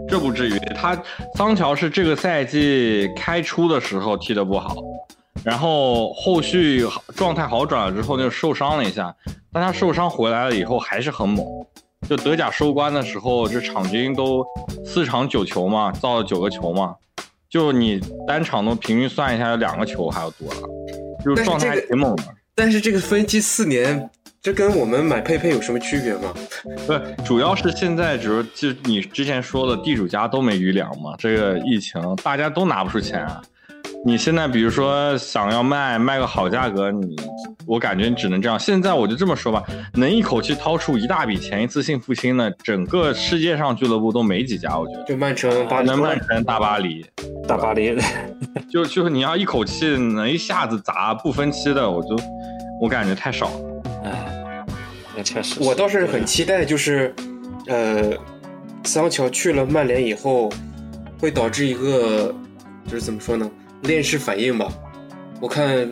这不至于。他桑乔是这个赛季开出的时候踢得不好，然后后续状态好转了之后就受伤了一下，但他受伤回来了以后还是很猛。就德甲收官的时候，这场均都四场九球嘛，造了九个球嘛，就你单场都平均算一下，有两个球还要多了，就状态挺猛的。但是这个分期四年。这跟我们买佩佩有什么区别吗？不，主要是现在，只是就你之前说的地主家都没余粮嘛。这个疫情，大家都拿不出钱。你现在比如说想要卖卖个好价格，你我感觉你只能这样。现在我就这么说吧，能一口气掏出一大笔钱一次性付清的，整个世界上俱乐部都没几家。我觉得就曼城、巴能曼城、大巴黎、大巴黎，就就是你要一口气能一下子砸不分期的，我就我感觉太少了。那确实，我倒是很期待，就是，呃，桑乔去了曼联以后，会导致一个，就是怎么说呢，链式反应吧。我看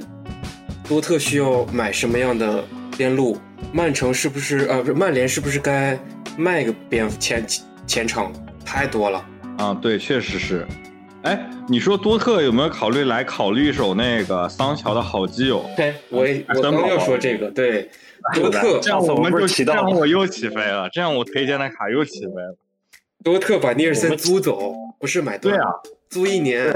多特需要买什么样的边路，曼城是不是呃，不是曼联是不是该卖个边前前场？太多了啊，对，确实是。哎，你说多特有没有考虑来考虑一手那个桑乔的好基友？对，我我刚要说这个，对。多特，这样我们就这样我又起飞了，这样我推荐的卡又起飞了。多特把尼尔森租走，不是买断。对啊，租一年，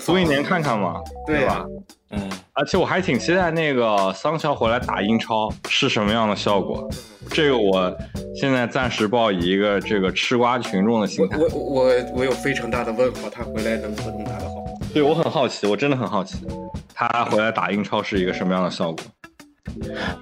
租一年看看嘛，对吧？嗯，而且我还挺期待那个桑乔回来打英超是什么样的效果。这个我现在暂时抱以一个这个吃瓜群众的心态。我我我有非常大的问号，他回来能不能打得好？对我很好奇，我真的很好奇，他回来打英超是一个什么样的效果。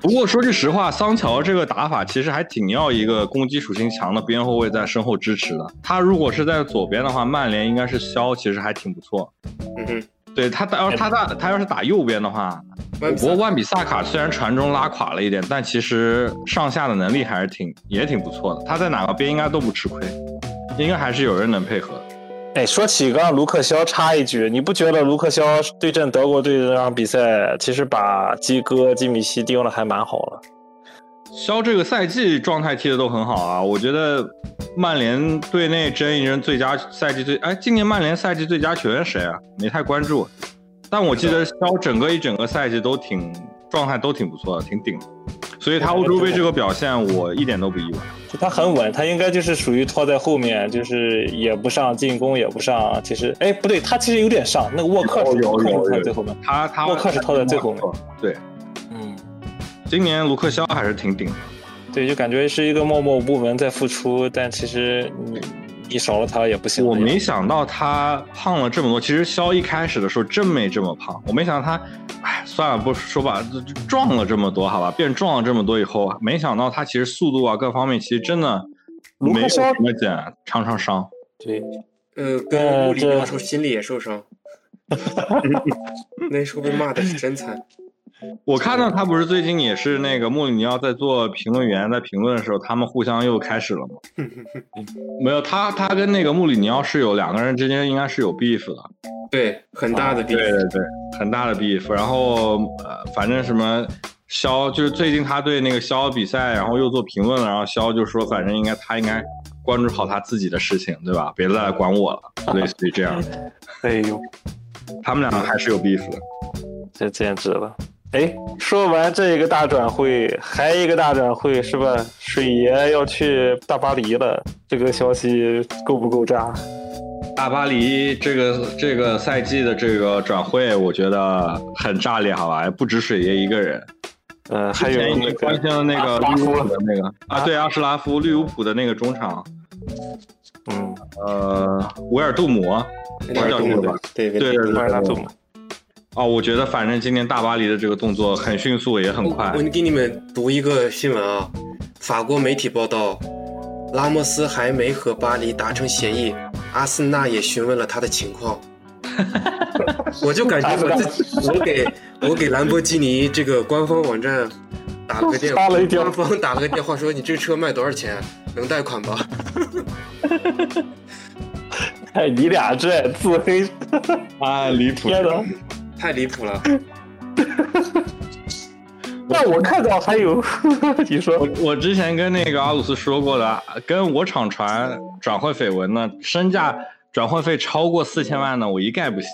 不过说句实话，桑乔这个打法其实还挺要一个攻击属性强的边后卫在身后支持的。他如果是在左边的话，曼联应该是肖，其实还挺不错。嗯哼，对他打，要是他打他要是打右边的话，不过万比萨卡虽然传中拉垮了一点，但其实上下的能力还是挺也挺不错的。他在哪个边应该都不吃亏，应该还是有人能配合的。哎，说起刚刚卢克肖，插一句，你不觉得卢克肖对阵德国队的那场比赛，其实把基哥、基米希盯的还蛮好了？肖这个赛季状态踢的都很好啊，我觉得曼联队内争一争最佳赛季最哎，今年曼联赛季最佳球员谁啊？没太关注，但我记得肖整个一整个赛季都挺状态都挺不错的，挺顶的，所以他欧洲杯这个表现我一点都不意外。就他很稳，他应该就是属于拖在后面，就是也不上进攻，也不上。其实，哎，不对，他其实有点上。那个沃克是有有有拖在最后面，他他沃克是拖在最后面。对，嗯，今年卢克肖还是挺顶的。对，就感觉是一个默默无闻在付出，但其实你你少了他也不行。我没想到他胖了这么多。其实肖一开始的时候真没这么胖，我没想到他，哎，算了，不说吧，壮了这么多，好吧，变壮了这么多以后，没想到他其实速度啊各方面其实真的没有什么减，常常伤。对，呃，跟穆里尼奥说心里也受伤，那时候被骂的是真惨。我看到他不是最近也是那个穆里尼奥在做评论员，在评论的时候，他们互相又开始了吗？没有，他他跟那个穆里尼奥是有两个人之间应该是有 beef 的，对，很大的 beef，、对对对，很大的 beef。然后呃，反正什么肖就是最近他对那个肖比赛，然后又做评论了，然后肖就说，反正应该他应该关注好他自己的事情，对吧？别再来管我了，类似于这样的。哎呦，他们两个还是有 beef 的，这简直了。哎，说完这一个大转会，还一个大转会是吧？水爷要去大巴黎了，这个消息够不够炸？大巴黎这个这个赛季的这个转会，我觉得很炸裂，好吧？不止水爷一个人，呃，还有那个关心的那个拉夫利物浦的那个啊，对，阿什拉夫，利物浦的那个中场，嗯，呃，维尔杜姆，维尔杜姆吧，对对对对维尔杜姆。哦，我觉得反正今年大巴黎的这个动作很迅速，也很快。我给你们读一个新闻啊，法国媒体报道，拉莫斯还没和巴黎达成协议，阿森纳也询问了他的情况。我就感觉我自己，我给我给兰博基尼这个官方网站打了个电话，官方打了个电话说你这个车卖多少钱？能贷款吧？哎，你俩这自黑啊，离谱！天呐！太离谱了！那我看到还有，你说我我之前跟那个阿鲁斯说过的，跟我厂传转会绯闻呢，身价转会费超过四千万呢，我一概不信。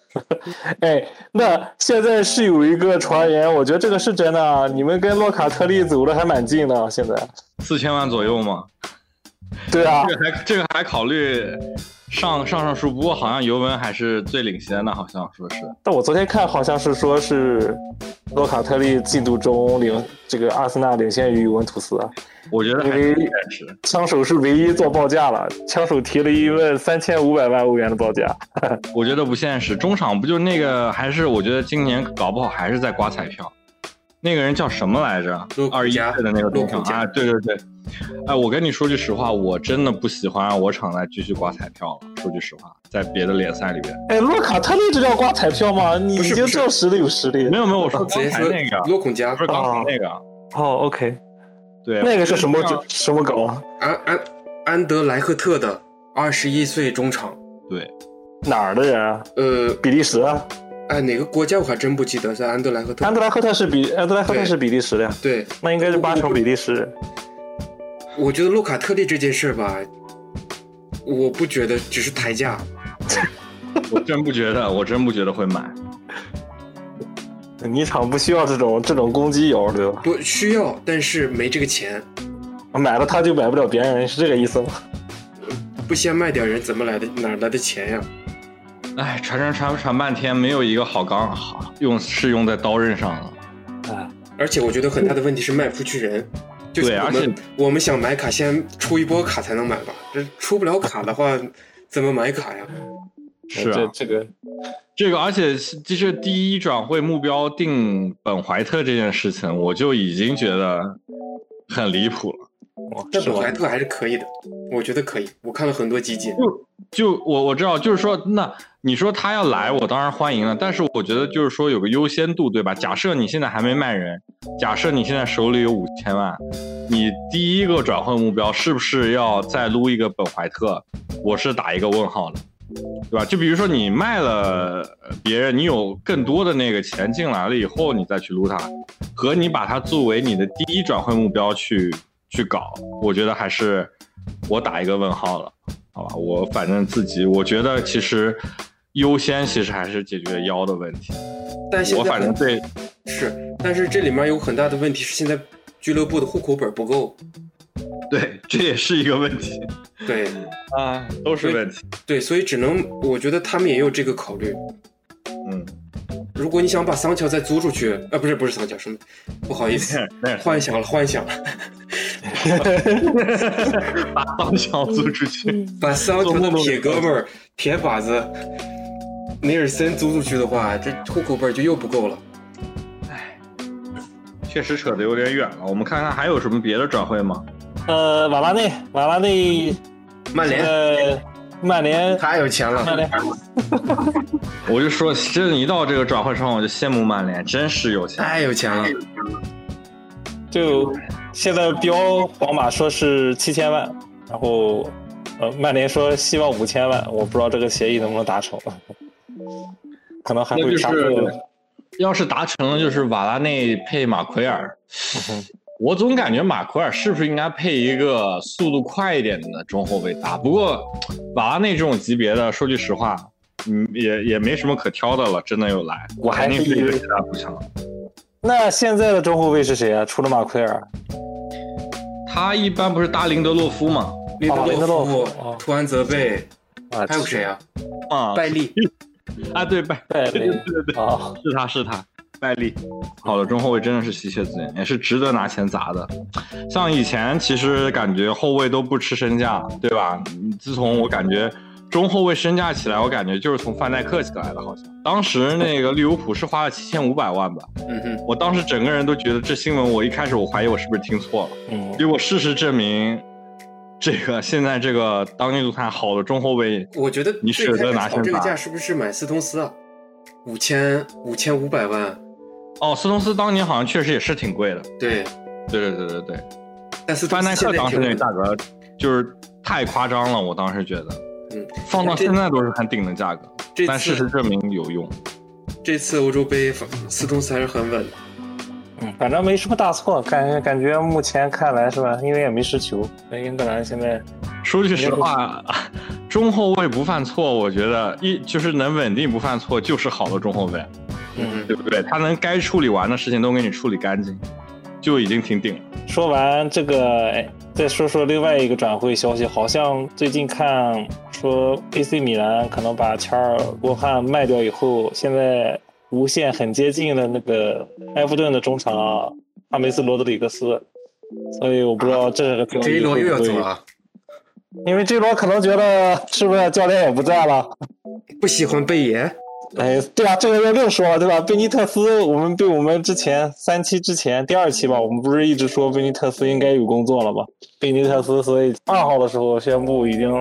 哎，那现在是有一个传言，我觉得这个是真的啊，你们跟洛卡特利走的还蛮近的，现在四千万左右吗？对啊，这个还这个还考虑上上上书，不过好像尤文还是最领先的，好像说是。但我昨天看好像是说是洛卡特利季度中领这个阿森纳领先于尤文图斯，我觉得因为。枪手是唯一做报价了，枪手提了一问三千五百万欧元的报价，我觉得不现实。中场不就那个，还是我觉得今年搞不好还是在刮彩票。那个人叫什么来着？二十一岁的那个中场啊，对对对。哎，我跟你说句实话，我真的不喜欢我场再继续刮彩票了。说句实话，在别的联赛里边，哎，洛卡特利这叫刮彩票吗？你已经证实了有实力。没有没有，我说刚才那个洛孔加，不是刚才那个。哦，OK，对，那个是什么什么狗啊？安安安德莱赫特的二十一岁中场，对，哪儿的人啊？呃，比利时啊。哎，哪个国家我还真不记得，在安德莱赫特。安德莱赫特是比安德莱赫特是比利时的呀。对，那应该是八成比利时。我觉得洛卡特利这件事吧，我不觉得只是抬价。我真不觉得，我真不觉得会买。你场不需要这种这种攻击油，对吧？不需要，但是没这个钱。买了他就买不了别人，是这个意思吗？不先卖点人，怎么来的哪来的钱呀？哎，传传传传半天，没有一个好钢好用是用在刀刃上了。啊，而且我觉得很大的问题是卖不出去人。就对而且我们想买卡，先出一波卡才能买吧？这出不了卡的话，怎么买卡呀？是啊，这这个这个，而且是就是第一转会目标定本怀特这件事情，我就已经觉得很离谱了。本怀？特还是可以的，我觉得可以。我看了很多集锦，就就我我知道，就是说，那你说他要来，我当然欢迎了。但是我觉得就是说有个优先度，对吧？假设你现在还没卖人，假设你现在手里有五千万，你第一个转会目标是不是要再撸一个本怀特？我是打一个问号的，对吧？就比如说你卖了呃别人，你有更多的那个钱进来了以后，你再去撸它，和你把它作为你的第一转会目标去去搞，我觉得还是我打一个问号了。好吧，我反正自己我觉得其实优先其实还是解决腰的问题。但现在反正对是，但是这里面有很大的问题是现在俱乐部的户口本不够。对，这也是一个问题对啊，都是问题。对，所以只能我觉得他们也有这个考虑。嗯，如果你想把桑乔再租出去，啊，不是不是桑乔，什么？不好意思，那幻想了幻想了，把桑乔租出去。把桑乔的铁哥们儿、铁靶子尼尔森租出去的话，这户口本就又不够了。哎确实扯得有点远了，我们看看还有什么别的转会吗？呃，瓦拉内，瓦拉内，曼联呃，曼联，太有钱了，曼联，我就说，真一到这个转会窗，我就羡慕曼联，真是有钱。太有钱了。就现在标皇马说是七千万，然后呃，曼联说希望五千万，我不知道这个协议能不能达成，可能还会差那就是。要是达成了，就是瓦拉内配马奎尔。我总感觉马奎尔是不是应该配一个速度快一点的中后卫打？不过瓦拉内这种级别的，说句实话，嗯，也也没什么可挑的了，真的又来，我还是以为比其他不强。那现在的中后卫是谁啊？除了马奎尔，他一般不是搭林德洛夫吗？林德林德洛洛夫图安泽贝，啊，还有谁啊？啊，拜利。啊，对拜拜利 对对对是他是他，拜利。好的中后卫真的是稀缺资源，也是值得拿钱砸的。像以前其实感觉后卫都不吃身价，对吧？嗯自从我感觉中后卫身价起来，我感觉就是从范戴克起来的，好像当时那个利物浦是花了七千五百万吧。嗯哼，我当时整个人都觉得这新闻，我一开始我怀疑我是不是听错了，嗯，结果事实证明，这个现在这个当今足坛好的中后卫我觉得你舍得拿钱砸这个价是不是买斯通斯啊？五千五千五百万，哦，斯通斯当年好像确实也是挺贵的。对。对对对对对，但斯通范戴克当时那个价格就是太夸张了，我当时觉得嗯，放到现在都是很顶的价格，但事实证明有用。这次欧洲杯斯通斯还是很稳的。嗯，反正没什么大错，感感觉目前看来是吧？因为也没失球，那英格兰现在说句实话，中后卫不犯错，我觉得一就是能稳定不犯错，就是好的中后卫，嗯对不对？他能该处理完的事情都给你处理干净，就已经挺顶了。说完这个，哎，再说说另外一个转会消息，好像最近看说 AC 米兰可能把乔尔沃汉卖掉以后，现在无限很接近的那个埃弗顿的中场阿梅斯罗德里格斯，所以我不知道这个交易这一轮又要走了，因为这轮可能觉得是不是教练也不在了。不喜欢贝爷，哎，对啊，这个要另说了，对吧？贝尼特斯，我们对我们之前三期之前第二期吧，我们不是一直说贝尼特斯应该有工作了吗？贝尼特斯，所以二号的时候宣布已经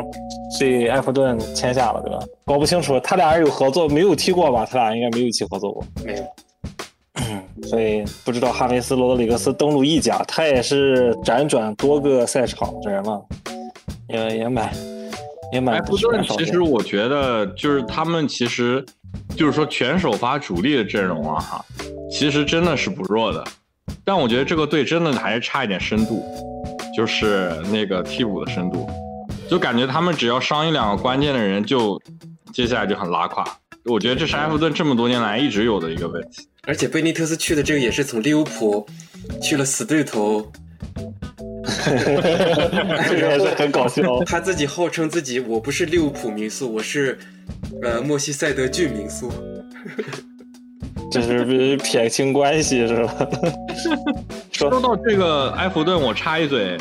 被埃弗顿签下了，对吧？搞不清楚他俩人有合作没有踢过吧？他俩应该没有一起合作过，没有。所以不知道哈梅斯罗德里格斯登陆意甲，他也是辗转多个赛场的人嘛，也也买也蛮埃弗顿蛮少见其实我觉得就是他们其实就是说全首发主力的阵容啊哈，其实真的是不弱的，但我觉得这个队真的还是差一点深度，就是那个替补的深度，就感觉他们只要伤一两个关键的人就，接下来就很拉垮。我觉得这是埃弗顿这么多年来一直有的一个问题。而且贝尼特斯去的这个也是从利物浦去了死对头，也是很搞笑。他自己号称自己我不是利物浦民宿，我是呃，莫西塞德郡民宿。这是撇清关系是吧？说到这个埃弗顿，我插一嘴，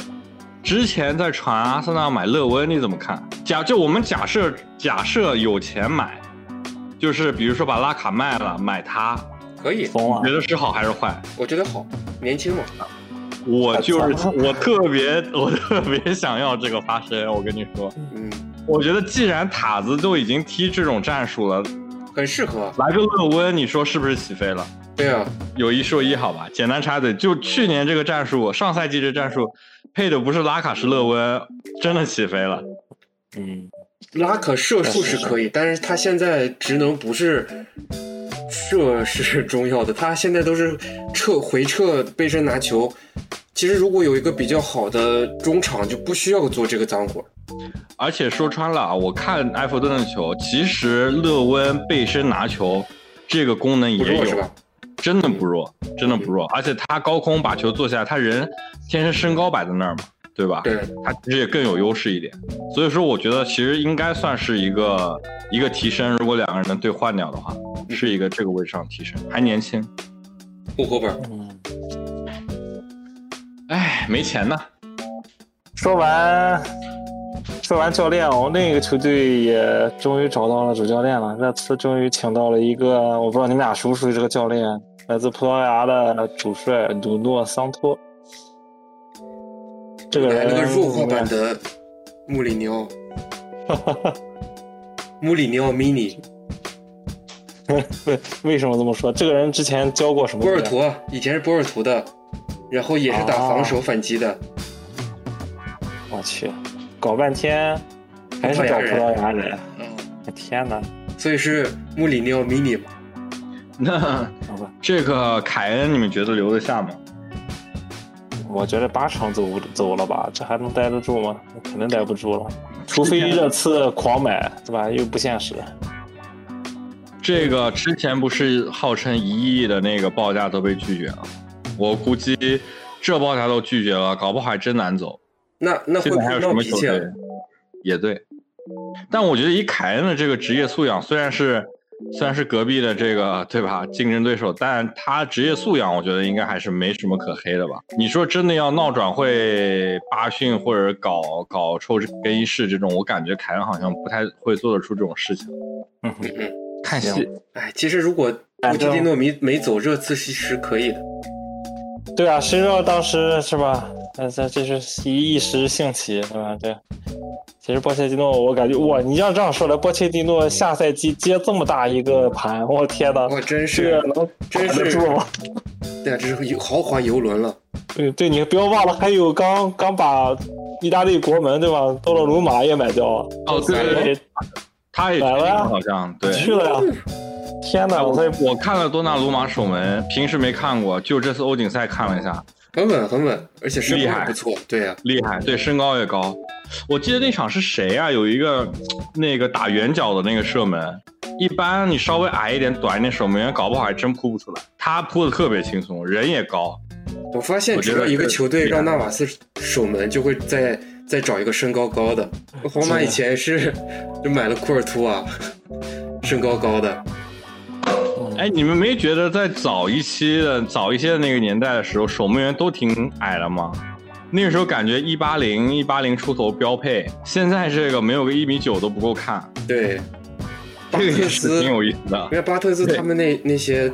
之前在传阿森纳买勒温，你怎么看？假就我们假设假设有钱买，就是比如说把拉卡卖了买他，可以，疯了觉！得是好还是坏？我觉得好，年轻嘛。我就是我特别我特别想要这个发生，我跟你说，嗯，我觉得既然塔子都已经踢这种战术了，很适合。来个勒温，你说是不是起飞了？对啊，有一说一，好吧，简单插嘴，就去年这个战术，上赛季这战术配的不是拉卡是勒温，真的起飞了。嗯，拉可射术是可以，但是他现在职能不是射是重要的，他现在都是撤回撤背身拿球。其实如果有一个比较好的中场，就不需要做这个脏活。而且说穿了啊，我看埃弗顿的球，其实勒温背身拿球这个功能也有？真的不弱，真的不弱。而且他高空把球做下来，他人天生身高摆在那儿嘛，对吧？对，他其实也更有优势一点。所以说，我觉得其实应该算是一个一个提升。如果两个人能对换掉的话，是一个这个位置上的提升，还年轻。户口本。嗯，哎，没钱呢。说完说完教练，我们另一个球队也终于找到了主教练了。这次终于请到了一个，我不知道你们俩熟不熟悉这个教练，来自葡萄牙的主帅努诺桑托。这个人来了个弱化版的穆里尼奥，穆里尼奥 mini，为为什么这么说？这个人之前教过什么？波尔图啊，以前是波尔图的，然后也是打防守反击的。我去，搞半天还是找葡萄牙人。嗯，天哪！所以是穆里尼奥 mini 嘛。那好吧，这个凯恩，你们觉得留得下吗？我觉得八成走不走了吧？这还能待得住吗？肯定待不住了，除非热刺狂买，对吧？又不现实。这个之前不是号称一亿的那个报价都被拒绝了，我估计这报价都拒绝了，搞不好还真难走。那那会还有什闹脾气啊么球队？？也对，但我觉得以凯恩的这个职业素养，虽然是虽然是隔壁的这个对吧竞争对手，但他职业素养，我觉得应该还是没什么可黑的吧。你说真的要闹转会、罢训或者搞搞抽更衣室这种，我感觉凯恩好像不太会做得出这种事情。嗯哼，嗯，看戏行，哎，其实如果布基蒂诺没没走，热刺其实可以的。对啊，谁知道当时是吧？呃，这这是一一时兴起，对吧？对其实波切蒂诺，我感觉哇，你要这样说来，波切蒂诺下赛季接这么大一个盘，我天哪，我，真是，能真是住吗？对啊，这是游豪华游轮了。对对，你不要忘了，还有刚刚把意大利国门对吧？多洛鲁马也买掉了，哦对对对他也买了呀好像对。去了呀！天哪，我在我看了多纳鲁马守门，平时没看过，就这次欧锦赛看了一下，很稳很稳，而且身厉害高不错。对啊，厉害，对身高也高。我记得那场是谁啊？有一个那个打圆角的那个射门，一般你稍微矮一点、短一点守门员，搞不好还真扑不出来。他扑的特别轻松，人也高。我发现只要一个球队让纳瓦斯守门，就会再再找一个身高高的。皇马以前是 就买了库尔图啊，身高高的。哎，你们没觉得在早一期的早一些的那个年代的时候，守门员都挺矮的吗？那个时候感觉一八零一八零出头标配，现在这个没有个一米九都不够看，对，巴特斯，挺有意思的因。为巴特斯他们那那些，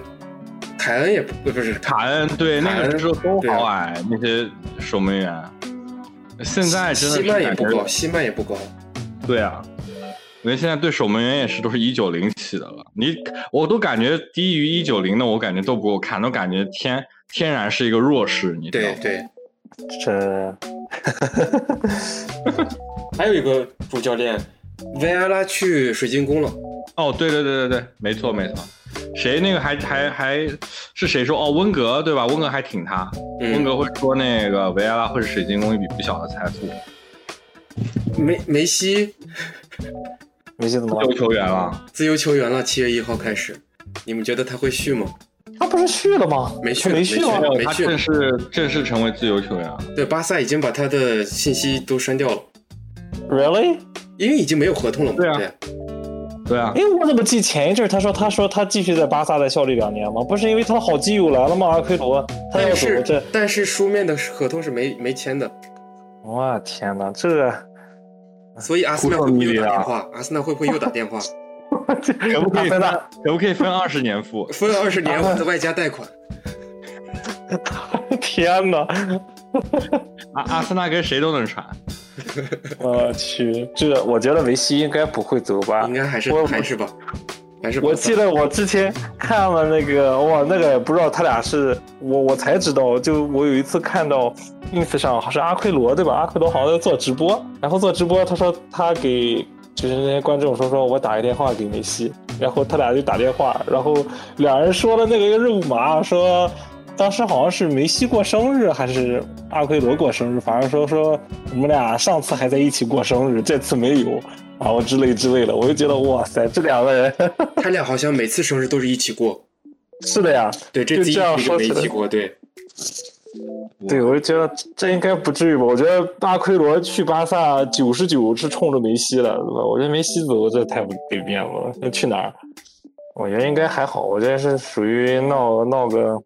凯恩也不不是凯恩对恩那个时候都好矮，那些守门员。现在真的感觉曼也不高，西曼也不高。对啊，我觉得现在对守门员也是都是一九零起的了。你我都感觉低于一九零的，我感觉都不够看，都感觉天天然是一个弱势，你知道吗？对对，这 还有一个主教练维埃拉去水晶宫了。哦，对对对对对，没错没错。谁那个还还还是谁说哦温格对吧？温格还挺他，温嗯，格会说那个维埃拉会是水晶宫一笔不小的财富，梅梅西梅西怎么了？自由？球员了。自由球员了，七月一号开始，你们觉得他会续吗？他不是续了吗？没续没续了没续？他去正式正式成为自由球员了。对，巴萨已经把他的信息都删掉了，Really？因为已经没有合同了嘛。对啊对啊哎，，我怎么记前一阵儿他说他说他继续在巴萨再效力两年吗？不是因为他好基友来了吗？阿奎罗他要走但是这，但是书面的合同是没没签的，我天哪，这所以阿森纳会不会又打电话？阿森纳会不会又打电话？可不可以分 可不可以分二十年付？分二十年或者外加贷款。天哪！阿阿森纳跟谁都能传。我去，这我觉得梅西应该不会走吧？应该还是还是吧，还是我记得我之前看了那个哇，那个也不知道他俩是我我才知道，就我有一次看到 ins 上好像是阿奎罗对吧？阿奎罗好像在做直播，然后做直播他说他给就是那些观众说说我打个电话给梅西，然后他俩就打电话，然后两人说了那个肉麻说。当时好像是梅西过生日还是阿奎罗过生日，反正说说我们俩上次还在一起过生日，这次没有，然后之类之类的，我就觉得哇塞，这两个人他俩好像每次生日都是一起过。是的呀，对，这就这样次一起就说一起过。对，对，我就觉得这应该不至于吧？我觉得阿奎罗去巴萨九十九是冲着梅西了，对吧？我觉得梅西走这太不给面子了。那去哪儿？我觉得应该还好，我觉得是属于闹闹个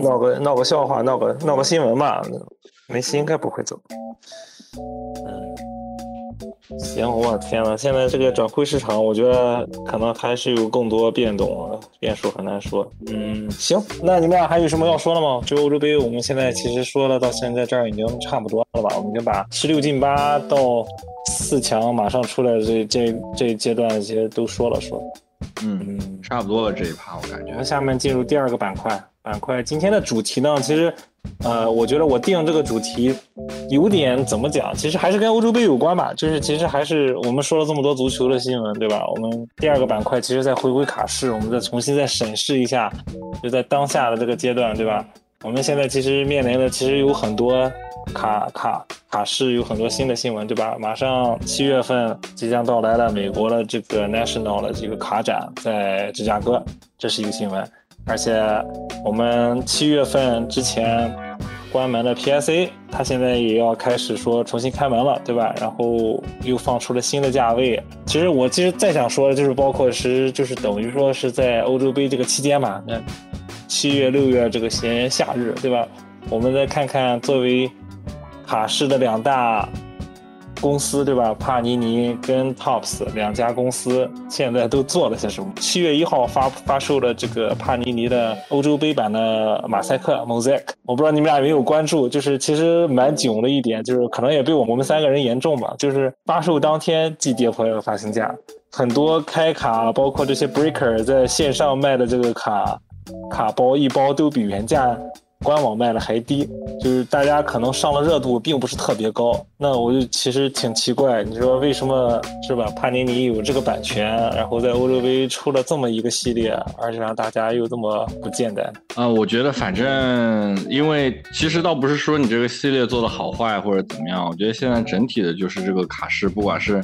闹个闹个笑话，闹个闹个新闻吧。梅西应该不会走。嗯，行，我天呐，现在这个转会市场，我觉得可能还是有更多变动，变数很难说。嗯，行，那你们俩还有什么要说的吗？这欧洲杯，我们现在其实说了到现在这儿已经差不多了吧？我们已经把十六进八到四强马上出来的这这这一阶段其实都说了说。嗯，嗯，差不多了这一趴，我感觉我们。下面进入第二个板块。板块今天的主题呢，其实，呃，我觉得我定这个主题有点怎么讲，其实还是跟欧洲杯有关吧。就是其实还是我们说了这么多足球的新闻，对吧？我们第二个板块其实再回归卡市，我们再重新再审视一下，就在当下的这个阶段，对吧？我们现在其实面临的其实有很多卡卡卡市，有很多新的新闻，对吧？马上七月份即将到来了，美国的这个 National 的这个卡展在芝加哥，这是一个新闻。而且我们七月份之前关门的 PSA，它现在也要开始说重新开门了，对吧？然后又放出了新的价位。其实我其实再想说的就是，包括是就是等于说是在欧洲杯这个期间嘛，那七月六月这个闲夏日，对吧？我们再看看作为卡市的两大公司对吧？帕尼尼跟 Tops 两家公司现在都做了些什么？七月一号发发售了这个帕尼尼的欧洲杯版的马赛克 Mosaic，我不知道你们俩有没有关注，就是其实蛮囧的一点，就是可能也被我们三个人言中吧，就是发售当天即跌破了发行价，很多开卡包括这些 Breaker 在线上卖的这个卡卡包一包都比原价官网卖的还低，就是大家可能上了热度并不是特别高。那我就其实挺奇怪，你说为什么是吧？帕尼尼有这个版权，然后在欧洲杯出了这么一个系列，而且让大家又这么不简单。啊、我觉得反正因为其实倒不是说你这个系列做的好坏或者怎么样，我觉得现在整体的就是这个卡市，不管是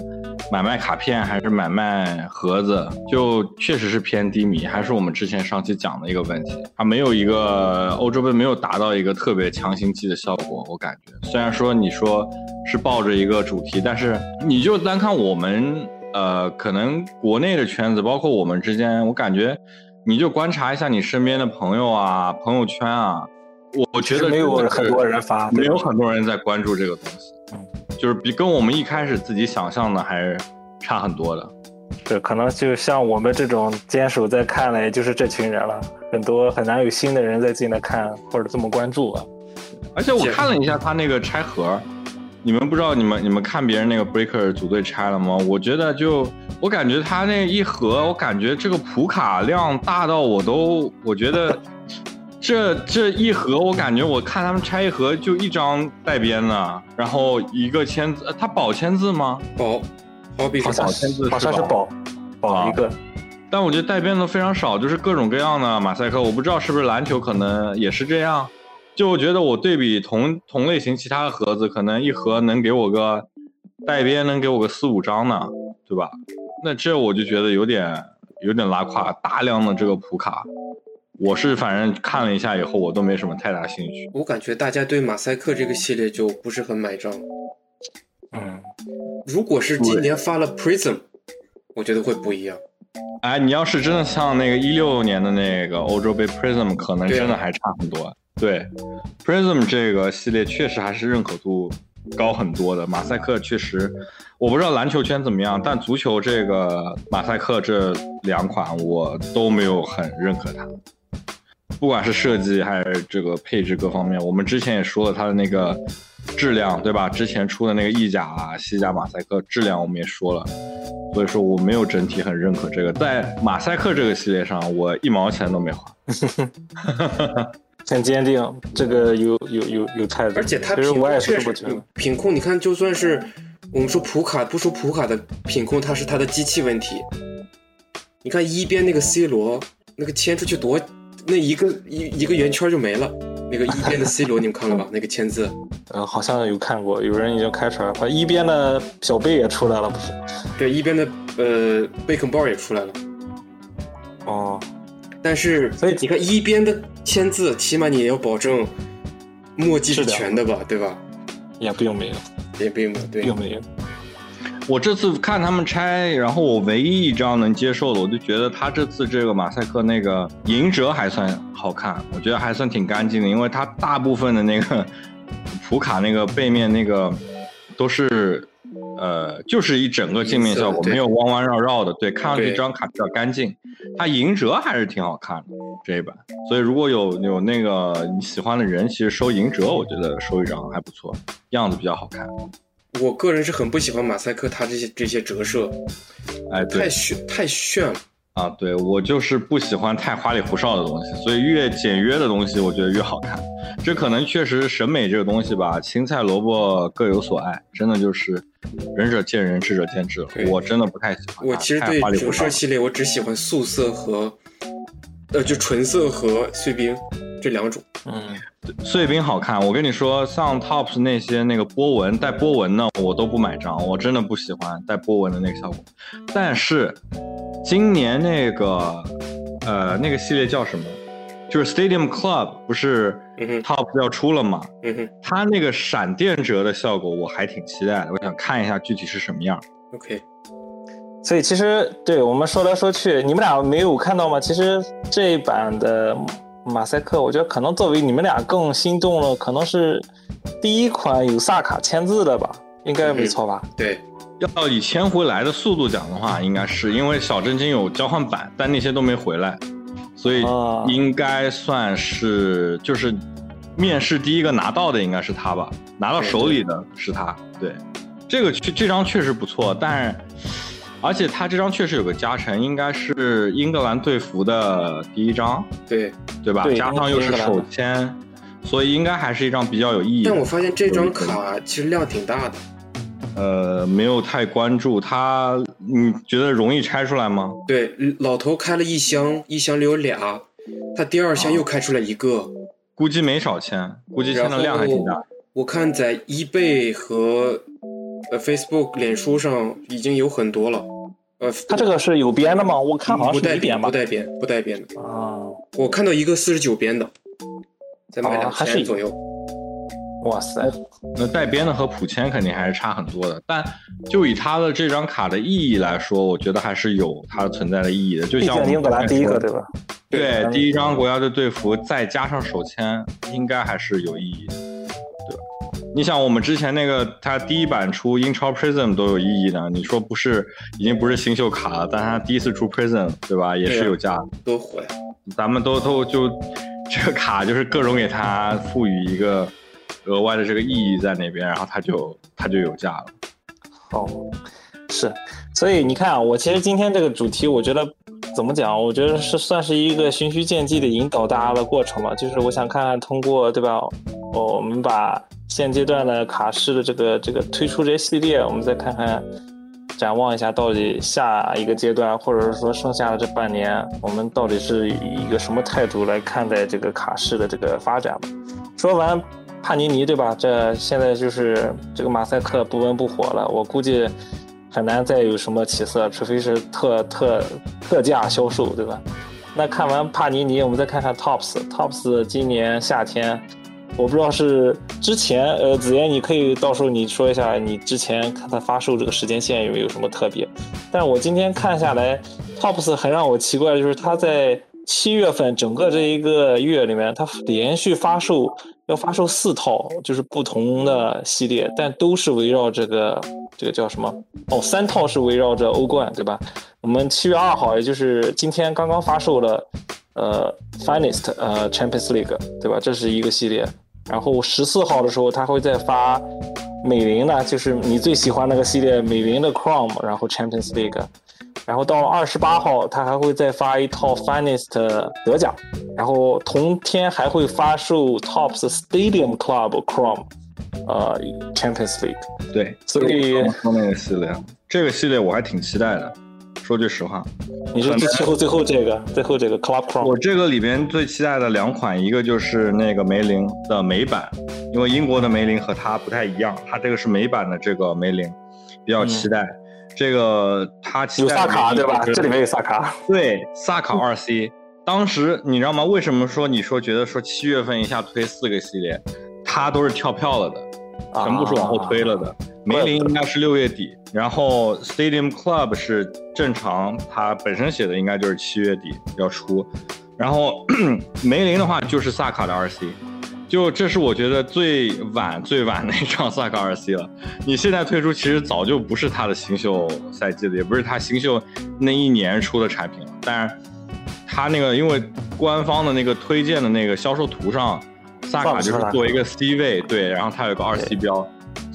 买卖卡片还是买卖盒子，就确实是偏低迷，还是我们之前上期讲的一个问题，它没有一个欧洲杯没有达到一个特别强心剂的效果，我感觉。虽然说你说是抱着一个主题，但是你就单看我们呃，可能国内的圈子，包括我们之间，我感觉你就观察一下你身边的朋友啊、朋友圈啊，我我觉得没有很多人发，没有很多人在关注这个东西，嗯就是比跟我们一开始自己想象的还是差很多的。对，可能就像我们这种坚守在看的，也就是这群人了。很多很难有新的人再进来看或者这么关注啊。而且我看了一下他那个拆盒，你们不知道你们你们看别人那个 Breaker 组队拆了吗？我觉得就我感觉他那一盒，我感觉这个普卡量大到我都我觉得这这一盒，我感觉我看他们拆一盒就一张带边的，然后一个签字，呃他保签字吗？保，好比是好像保签字是好像是保保一个，但我觉得带边的非常少，就是各种各样的马赛克，我不知道是不是篮球可能也是这样。就我觉得我对比同同类型其他的盒子，可能一盒能给我个带边能给我个四五张呢，对吧？那这我就觉得有点有点拉胯，大量的这个普卡，我是反正看了一下以后，我都没什么太大兴趣。我感觉大家对马赛克这个系列就不是很买账。嗯，如果是今年发了 Prism，我觉得会不一样。哎，你要是真的像那个一六年的那个欧洲杯 Prism，可能真的还差很多。对，Prism 这个系列确实还是认可度高很多的。马赛克确实，我不知道篮球圈怎么样，但足球这个马赛克这两款我都没有很认可它。不管是设计还是这个配置各方面，我们之前也说了它的那个质量，对吧？之前出的那个意甲啊、西甲马赛克质量我们也说了，所以说我没有整体很认可这个。在马赛克这个系列上，我一毛钱都没花。很坚定，这个有有有有态度。而且它其实品控我也是确实这么觉得。品控，你看就算是我们说普卡，不说普卡的品控，它是它的机器问题。你看一边那个 C 罗，那个牵出去多，那一个一一个圆圈就没了。那个一边的 C 罗，你们看了吧？那个签字，嗯，好像有看过，有人已经开出来了，一边的小贝也出来了，不是？对，一边的呃贝肯鲍尔也出来了。哦，但是所以你看一边的签字，起码你也要保证墨迹是全的吧，对吧？也并没有，也并没有对并没有。我这次看他们拆，然后我唯一一张能接受的，我就觉得他这次这个马赛克那个银折还算好看，我觉得还算挺干净的，因为它大部分的那个 普卡那个背面那个都是呃，就是一整个镜面效果，没有弯弯绕绕的，对，看上去这张卡比较干净。它银折还是挺好看的这一版，所以如果有有那个你喜欢的人，其实收银折，我觉得收一张还不错，样子比较好看。我个人是很不喜欢马赛克它这些这些折射，哎，对太，炫太炫了。啊，对我就是不喜欢太花里胡哨的东西，所以越简约的东西我觉得越好看。这可能确实审美这个东西吧，青菜萝卜各有所爱，真的就是仁者见仁，智者见智了。我真的不太喜欢，我其实对折。射系列，我只喜欢素色和，呃，就纯色和碎冰这两种。嗯，碎冰好看，我跟你说，像 Tops 那些那个波纹带波纹的，我都不买账，我真的不喜欢带波纹的那个效果。但是今年那个呃那个系列叫什么？就是 Stadium Club 不是嗯哼，Tops 要出了吗？嗯哼它那个闪电折的效果我还挺期待的，我想看一下具体是什么样。，OK，所以其实对我们说来说去，你们俩没有看到吗？其实这一版的马赛克，我觉得可能作为你们俩更心动了，可能是第一款有萨卡签字的吧，应该没错吧？对，要以签回来的速度讲的话，应该是因为小真经有交换版，但那些都没回来，所以啊应该算是就是面试第一个拿到的应该是他吧，拿到手里的是他。对，这个确这张确实不错，但是而且他这张确实有个加成，应该是英格兰队服的第一张，对，对吧？对加上又是手英格兰的签，所以应该还是一张比较有意义的。但我发现这张卡其实量挺大的。呃，没有太关注它，你觉得容易拆出来吗？对，老头开了一箱，一箱里有俩，他第二箱又开出来一个。估计没少签，估计签的量还挺大。我看在 eBay 和呃 Facebook、脸书上已经有很多了。呃，它这个是有边的吗？我看好像不带是没边吧不？带边，不带边的。啊，我看到一个四十九边的，在卖两千左右。哇塞，那带边的和普签肯定还是差很多的，但就以它的这张卡的意义来说，我觉得还是有它存在的意义的。就像我们竟英格兰第一个对吧？对，嗯第一张国家队队服再加上手签，应该还是有意义？你想，我们之前那个它第一版出英超 Prism 都有意义呢，你说不是已经不是新秀卡了，但它第一次出 Prism，对吧？也是有价的。多火呀！咱们都都就这个卡就是各种给它赋予一个额外的这个意义在那边，然后它就它就有价了。哦，是，所以你看啊，我其实今天这个主题，我觉得怎么讲？我觉得是算是一个循序渐进的引导大家的过程嘛。就是我想看看通过对吧，我我们把现阶段的卡式的这个这个推出这些系列，我们再看看展望一下，到底下一个阶段，或者是说剩下的这半年，我们到底是以一个什么态度来看待这个卡式的这个发展吧。说完帕尼尼对吧？这现在就是这个马赛克不温不火了，我估计很难再有什么起色，除非是特特特价销售，对吧？那看完帕尼尼，我们再看看 Tops，Tops 今年夏天，我不知道是之前呃子妍，你可以到时候你说一下你之前看它发售这个时间线有没有什么特别？但我今天看下来，Tops 很让我奇怪就是它在七月份整个这一个月里面，它连续发售要发售四套，就是不同的系列，但都是围绕这个这个叫什么？哦，三套是围绕着欧冠，对吧？我们七月二号，也就是今天刚刚发售的，呃，Finest 呃 Champions League，对吧？这是一个系列。然后十四号的时候，他会再发美林的，就是你最喜欢那个系列美林的 Chrome，然后 Champions League。然后到二十八号，他还会再发一套 Finest 德甲，然后同天还会发售 Tops Stadium Club Chrome，呃，Champions League。对，所以个系列，这个系列我还挺期待的。说句实话，你是最后最后这个最后这个 Club Chrome，我这个里边最期待的两款，一个就是那个梅林的美版，因为英国的梅林和它不太一样，它这个是美版的这个梅林，比较期待。这个它有萨卡对吧？这里面有萨卡，对萨卡二 C。当时你知道吗？为什么说你说觉得说七月份一下推四个系列，它都是跳票了的，全部是往后推了的。梅林应该是六月底，然后 Stadium Club 是正常，它本身写的应该就是七月底要出，然后 梅林的话就是萨卡的二 C。就这是我觉得最晚最晚的一场萨卡二 C 了。你现在推出，其实早就不是他的新秀赛季了，也不是他新秀那一年出的产品了。但是，他那个因为官方的那个推荐的那个销售图上，萨卡就是作为一个 C 位，对，然后他有个二 C 标，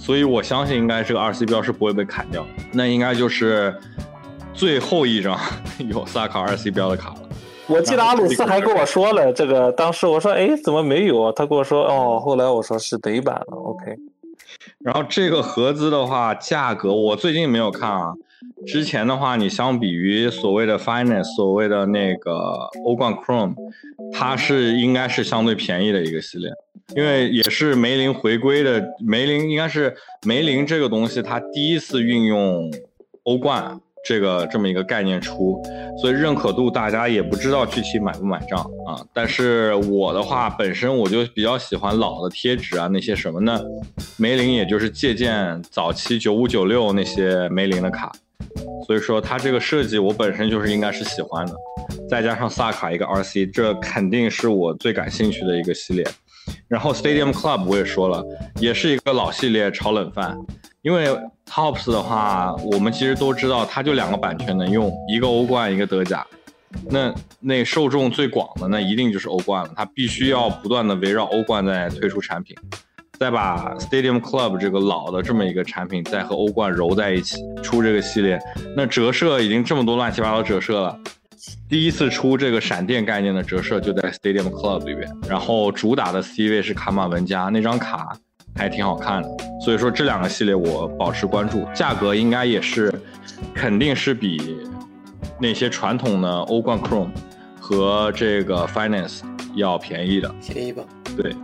所以我相信应该这个二 C 标是不会被砍掉。那应该就是最后一张有萨卡二 C 标的卡了。我记得阿鲁斯还跟我说了这个，当时我说，哎，怎么没有？他跟我说，哦，后来我说是北版了，OK。然后这个盒子的话，价格我最近没有看啊。之前的话，你相比于所谓的 Finance，所谓的那个欧冠 Chrome，它是应该是相对便宜的一个系列，因为也是梅林回归的。梅林应该是梅林这个东西，它第一次运用欧冠。这个这么一个概念出，所以认可度大家也不知道具体买不买账啊。但是我的话，本身我就比较喜欢老的贴纸啊，那些什么呢？梅林也就是借鉴早期九五九六那些梅林的卡，所以说它这个设计我本身就是应该是喜欢的。再加上萨卡一个 RC，这肯定是我最感兴趣的一个系列。然后 Stadium Club 我也说了，也是一个老系列炒冷饭。因为 Tops 的话，我们其实都知道，它就两个版权能用，一个欧冠，一个德甲。那那受众最广的，那一定就是欧冠了。它必须要不断的围绕欧冠在推出产品，再把 Stadium Club 这个老的这么一个产品，再和欧冠揉在一起出这个系列。那折射已经这么多乱七八糟折射了，第一次出这个闪电概念的折射就在 Stadium Club 里边，然后主打的 C 位是卡马文加那张卡。还挺好看的，所以说这两个系列我保持关注，价格应该也是，肯定是比那些传统的欧冠 Chrome 和这个 Finance 要便宜的，便宜吧？对，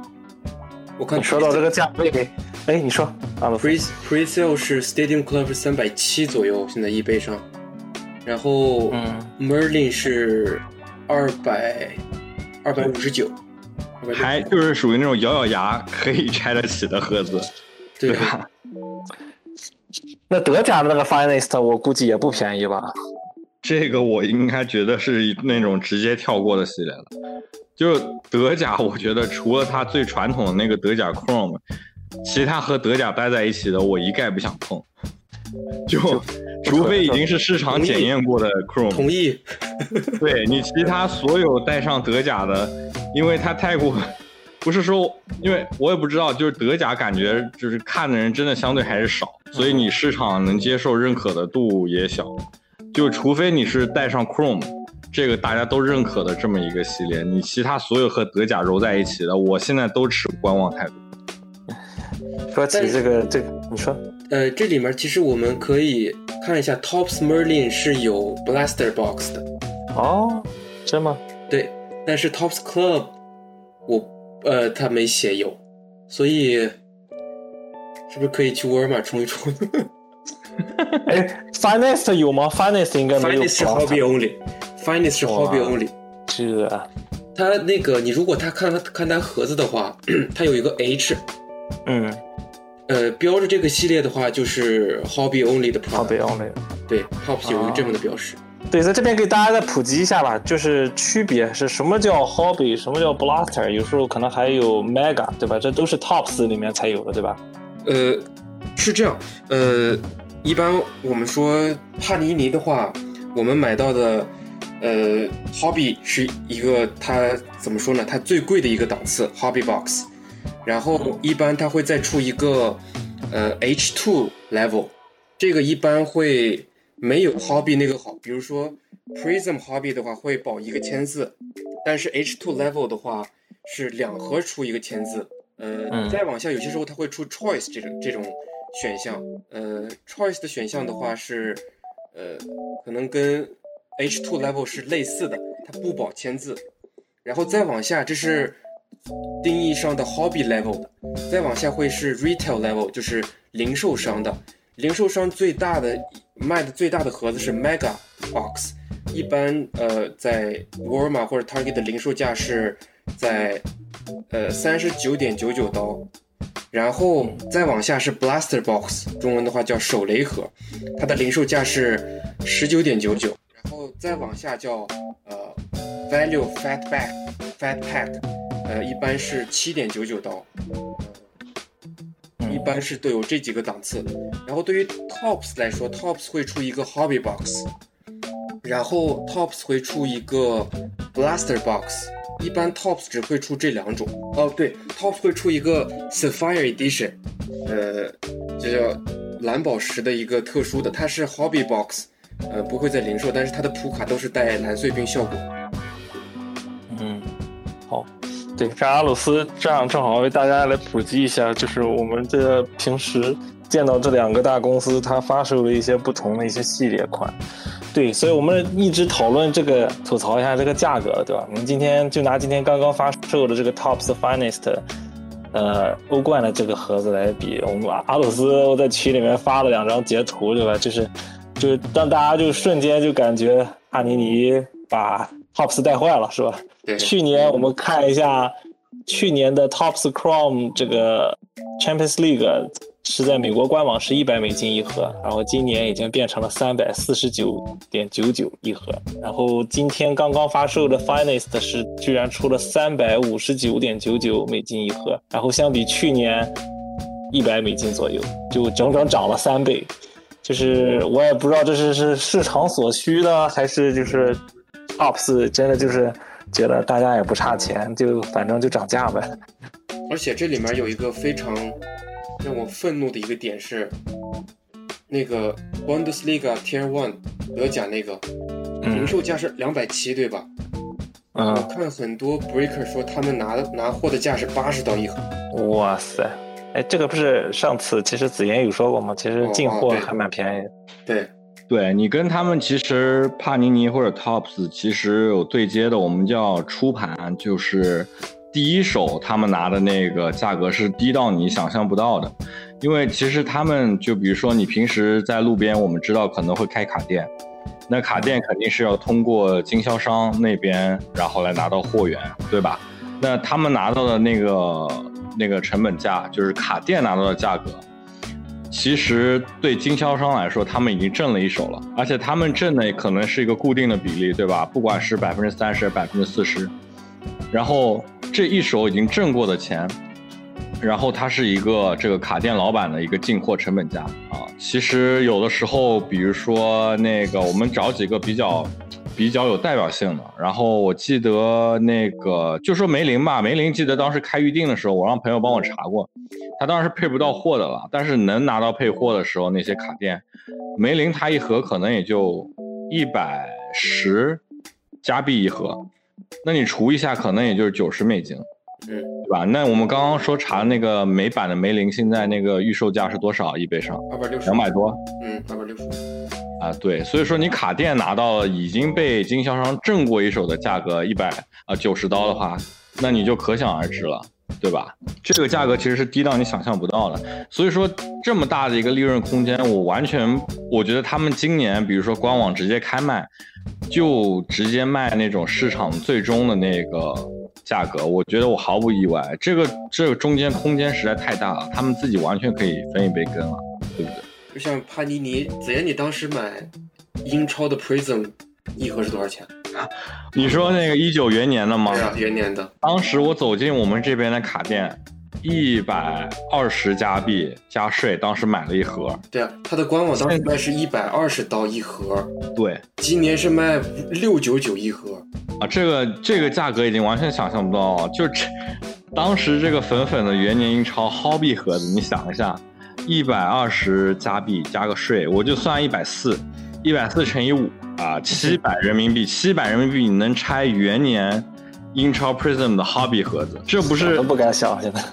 我看你说到这个价位，哎，你说啊，Pre Pre Sale 是 Stadium Club 三百七左右，现在 eBay 上，然后嗯，Merlin 是二百二百五十九。还就是属于那种咬咬牙可以拆得起的盒子，对吧？那德甲的那个 Finest 我估计也不便宜吧？这个我应该觉得是那种直接跳过的系列了。就德甲，我觉得除了它最传统的那个德甲 Chrome，其他和德甲待在一起的我一概不想碰。就除非已经是市场检验过的 Chrome，同意。对你其他所有带上德甲的。因为它太过，不是说，因为我也不知道，就是德甲感觉就是看的人真的相对还是少，所以你市场能接受认可的度也小，就除非你是带上 Chrome 这个大家都认可的这么一个系列，你其他所有和德甲揉在一起的，我现在都持观望态度。说起这个，这个你说，呃，这里面其实我们可以看一下，Tops Merlin 是有 Blaster Box 的。哦，真吗？对。但是 Tops Club，我呃他没写有，所以是不是可以去沃尔玛冲一冲？哎，Finest 有吗？Finest 应该没有。Finest 是 Hobby Only，Finest 是 Hobby Only。是。它那个你如果他看他看它盒子的话，它有一个 H，嗯，呃，标着这个系列的话，就是 Hobby Only 的好 product，北欧那个。对，Tops 有一个这么的标识。对，在这边给大家再普及一下吧，就是区别是什么叫 Hobby，什么叫 Blaster，有时候可能还有 Mega，对吧？这都是 Tops 里面才有的，对吧？呃，是这样，呃，一般我们说帕尼尼的话，我们买到的，呃，Hobby 是一个它怎么说呢？它最贵的一个档次 Hobby Box，然后一般它会再出一个，呃，H2 level，这个一般会没有 Hobby 那个好，比如说 Prism Hobby 的话会保一个签字，但是 H2 level 的话是两盒出一个签字，呃，嗯再往下有些时候它会出 Choice 这种这种选项，呃，Choice 的选项的话是，呃，可能跟 H2 level 是类似的，它不保签字，然后再往下这是定义上的 Hobby level，再往下会是 Retail level，就是零售商的。零售商最大的卖的最大的盒子是 Mega Box，一般呃在沃尔玛或者 Target 的零售价是在呃三十九点九九刀，然后再往下是 Blaster Box，中文的话叫手雷盒，它的零售价是十九点九九，然后再往下叫呃 Value Fat Pack Fat Pack，呃一般是七点九九刀，一般是都有这几个档次。然后对于 Tops 来说，Tops 会出一个 Hobby Box，然后 Tops 会出一个 Blaster Box。一般 Tops 只会出这两种。哦，对，Tops 会出一个 Sapphire Edition，呃，这叫蓝宝石的一个特殊的，它是 Hobby Box，呃，不会在零售，但是它的普卡都是带蓝碎冰效果。嗯，好，对，让阿鲁斯这样正好为大家来普及一下，就是我们这平时见到这两个大公司它发售的一些不同的一些系列款。对，所以我们一直讨论这个，吐槽一下这个价格，对吧？我们今天就拿今天刚刚发售的这个 Tops Finest，呃，欧冠的这个盒子来比。我们阿鲁斯我在群里面发了两张截图，对吧？就是就是让大家就瞬间就感觉帕尼尼把 Tops 带坏了，是吧？对，去年我们看一下，去年的 Tops Chrome 这个 Champions League 是在美国官网是一百美金一盒，然后今年已经变成了三百四十九点九九一盒，然后今天刚刚发售的 Finest 是居然出了三百五十九点九九美金一盒，然后相比去年一百美金左右，就整整涨了三倍。就是我也不知道这是是市场所需的，还是就是 Tops 真的就是觉得大家也不差钱，就反正就涨价呗。而且这里面有一个非常让我愤怒的一个点是，那个 Bundesliga Tier One 德甲那个零售价是两百七，对吧？我嗯，看很多 Breaker 说他们拿拿货的价是八十刀一盒，哇塞，哎，这个不是上次其实子妍有说过吗？其实进货还蛮便宜的。对，对你跟他们其实帕尼尼或者 Tops 其实有对接的，我们叫初盘，就是第一手他们拿的那个价格是低到你想象不到的，因为其实他们就比如说你平时在路边，我们知道可能会开卡店，那卡店肯定是要通过经销商那边，然后来拿到货源，对吧？那他们拿到的那个那个成本价，就是卡店拿到的价格，其实对经销商来说，他们已经挣了一手了，而且他们挣的可能是一个固定的比例，对吧？不管是百分之三十、百分之四十，然后这一手已经挣过的钱，然后它是一个这个卡店老板的一个进货成本价啊。其实有的时候，比如说那个，我们找几个比较比较有代表性的，然后我记得那个就说梅林吧，梅林记得当时开预定的时候，我让朋友帮我查过，他当时是配不到货的了，但是能拿到配货的时候，那些卡店，梅林它一盒可能也就一百十加币一盒，那你除一下，可能也就是九十美金，嗯，对吧？那我们刚刚说查那个美版的梅林，现在那个预售价是多少？一杯上，两百多嗯，二百六十，啊？对，所以说你卡店拿到了已经被经销商挣过一手的价格一百啊九十刀的话，那你就可想而知了。对吧？这个价格其实是低到你想象不到的，所以说这么大的一个利润空间，我完全我觉得他们今年比如说官网直接开卖，就直接卖那种市场最终的那个价格，我觉得我毫不意外。这个这个中间空间实在太大了，他们自己完全可以分一杯羹了，对不对？就像帕尼尼，子妍，你当时买英超的 Prism 一盒是多少钱？你说那个一九元年的吗？对啊，元年的。当时我走进我们这边的卡店，一百二十加币加税，当时买了一盒。对啊，它的官网当时卖是一百二十刀一盒，对，今年是卖六九九一盒。啊，这个这个价格已经完全想象不到，就这当时这个粉粉的元年英超 Hobby 盒子，你想一下，一百二十加币加个税，我就算一百四，一百四乘以五啊，七百人民币，七百人民币你能拆元年英超 Prism 的 Hobby 盒子，这不是都不敢想现在。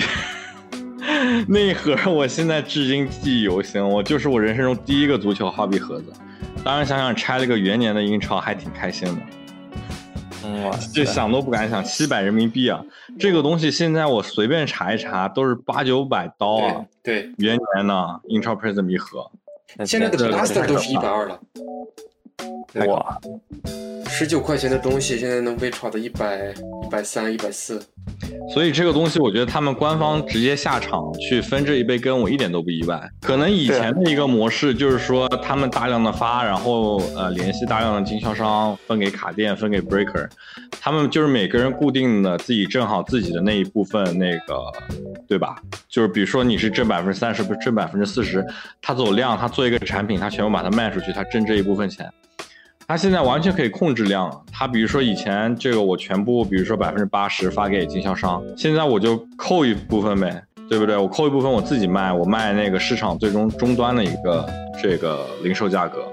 那一盒，我现在至今记忆犹新，我就是我人生中第一个足球 Hobby 盒子。当然想想拆了个元年的英超，还挺开心的。这想都不敢想，七百人民币啊！这个东西现在我随便查一查，都是八九百刀啊！对对，元年呢英超 Prism 一盒，现在的 Blaster 都是一百二了，哇，十九块钱的东西现在能被炒到一百、一百三、一百四。所以这个东西我觉得他们官方直接下场去分这一杯羹，我一点都不意外。可能以前的一个模式就是说他们大量的发，然后呃联系大量的经销商分给卡店，分给 Breaker，他们就是每个人固定的自己挣好自己的那一部分，那个对吧？就是比如说你是挣百分之三十，不是挣百分之四十，他走量，他做一个产品，他全部把它卖出去，他挣这一部分钱。他现在完全可以控制量了。他比如说以前这个我全部，比如说百分之八十发给经销商，现在我就扣一部分呗，对不对？我扣一部分我自己卖，我卖那个市场最终终端的一个这个零售价格。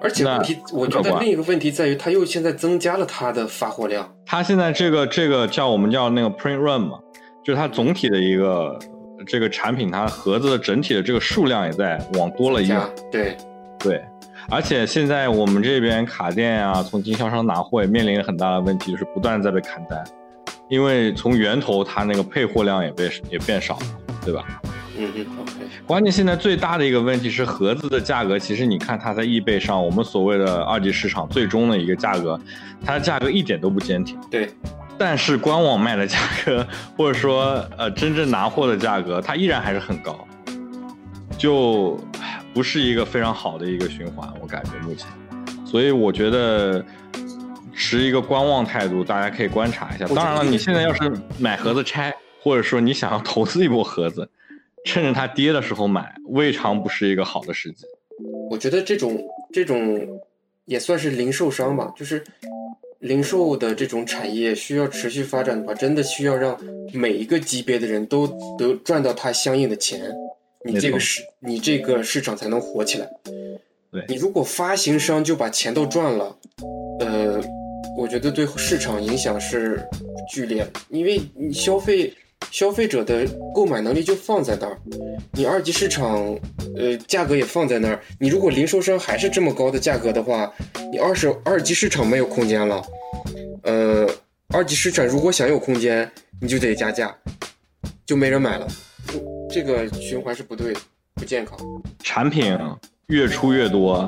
而且问题，我觉得另一个问题在于，他又现在增加了他的发货量。他现在这个这个叫我们叫那个 print run 嘛，就是它总体的一个这个产品，它盒子的整体的这个数量也在往多了加用。对，对，而且现在我们这边卡店啊，从经销商拿货也面临很大的问题，就是不断在被砍单，因为从源头它那个配货量也被也变少了，对吧？嗯嗯，OK，关键现在最大的一个问题是盒子的价格，其实你看它在易贝上，我们所谓的二级市场最终的一个价格，它的价格一点都不坚挺。对，但是官网卖的价格，或者说呃真正拿货的价格，它依然还是很高，就唉不是一个非常好的一个循环，我感觉目前，所以我觉得持一个观望态度，大家可以观察一下。当然了，你现在要是买盒子拆，或者说你想要投资一波盒子，趁着它跌的时候买，未尝不是一个好的时机。我觉得这种这种也算是零售商吧，就是零售的这种产业需要持续发展的话，真的需要让每一个级别的人都得赚到他相应的钱，你这个市你这个市场才能火起来。对。你如果发行商就把钱都赚了，呃，我觉得对市场影响是剧烈，因为你消费消费者的购买能力就放在那儿，你二级市场呃价格也放在那儿，你如果零售商还是这么高的价格的话，你二手二级市场没有空间了，呃，二级市场如果想有空间，你就得加价，就没人买了，这个循环是不对的，不健康。产品越出越多，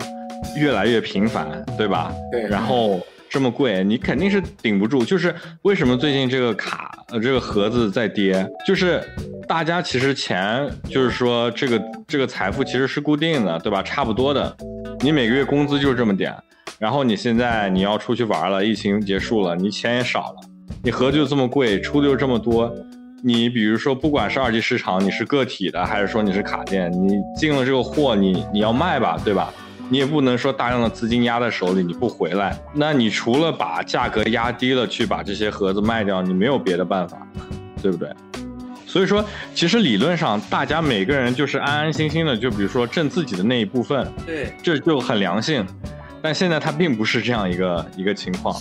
越来越频繁，对吧？对然后这么贵，你肯定是顶不住。就是为什么最近这个卡呃这个盒子在跌，就是大家其实钱就是说这个这个财富其实是固定的，对吧？差不多的，你每个月工资就是这么点，然后你现在你要出去玩了，疫情结束了，你钱也少了，你盒子就这么贵，出的又这么多。你比如说，不管是二级市场，你是个体的，还是说你是卡店，你进了这个货，你你要卖吧，对吧？你也不能说大量的资金压在手里，你不回来，那你除了把价格压低了，去把这些盒子卖掉，你没有别的办法，对不对？所以说，其实理论上大家每个人就是安安心心的，就比如说挣自己的那一部分，对，这就很良性。但现在它并不是这样一个一个情况，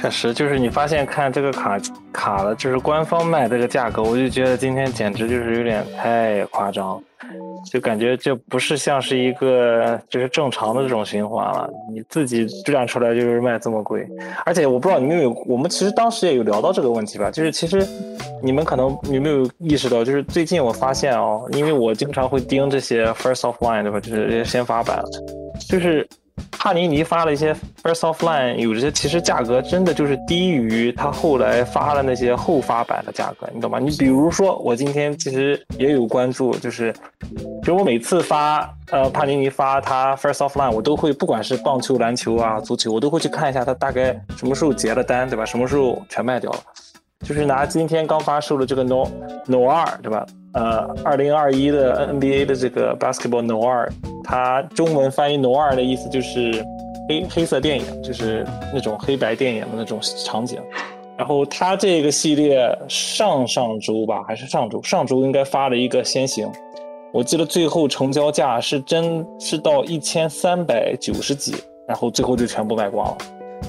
确实，就是你发现看这个卡卡了，就是官方卖这个价格，我就觉得今天简直就是有点太夸张，就感觉这不是像是一个就是正常的这种循环了。你自己赚出来就是卖这么贵，而且我不知道你们有，我们其实当时也有聊到这个问题吧，就是其实你们可能有没有意识到，就是最近我发现哦，因为我经常会盯这些 first offline 对吧，就是这些先发版，就是帕尼尼发了一些 First Offline 有些，其实价格真的就是低于他后来发的那些后发版的价格，你懂吗？你比如说，我今天其实也有关注，就是，其实我每次发呃帕尼尼发他 First Offline，我都会不管是棒球、篮球啊、足球，我都会去看一下他大概什么时候结了单，对吧？什么时候全卖掉了。就是拿今天刚发售的这个 No No 二，对吧？呃，二零二一的 NBA 的这个 Basketball No 二，它中文翻译 No 二的意思就是黑黑色电影，就是那种黑白电影的那种场景。然后它这个系列上上周吧，还是上周？上周应该发了一个先行，我记得最后成交价是真是到一千三百九十几，然后最后就全部卖光了。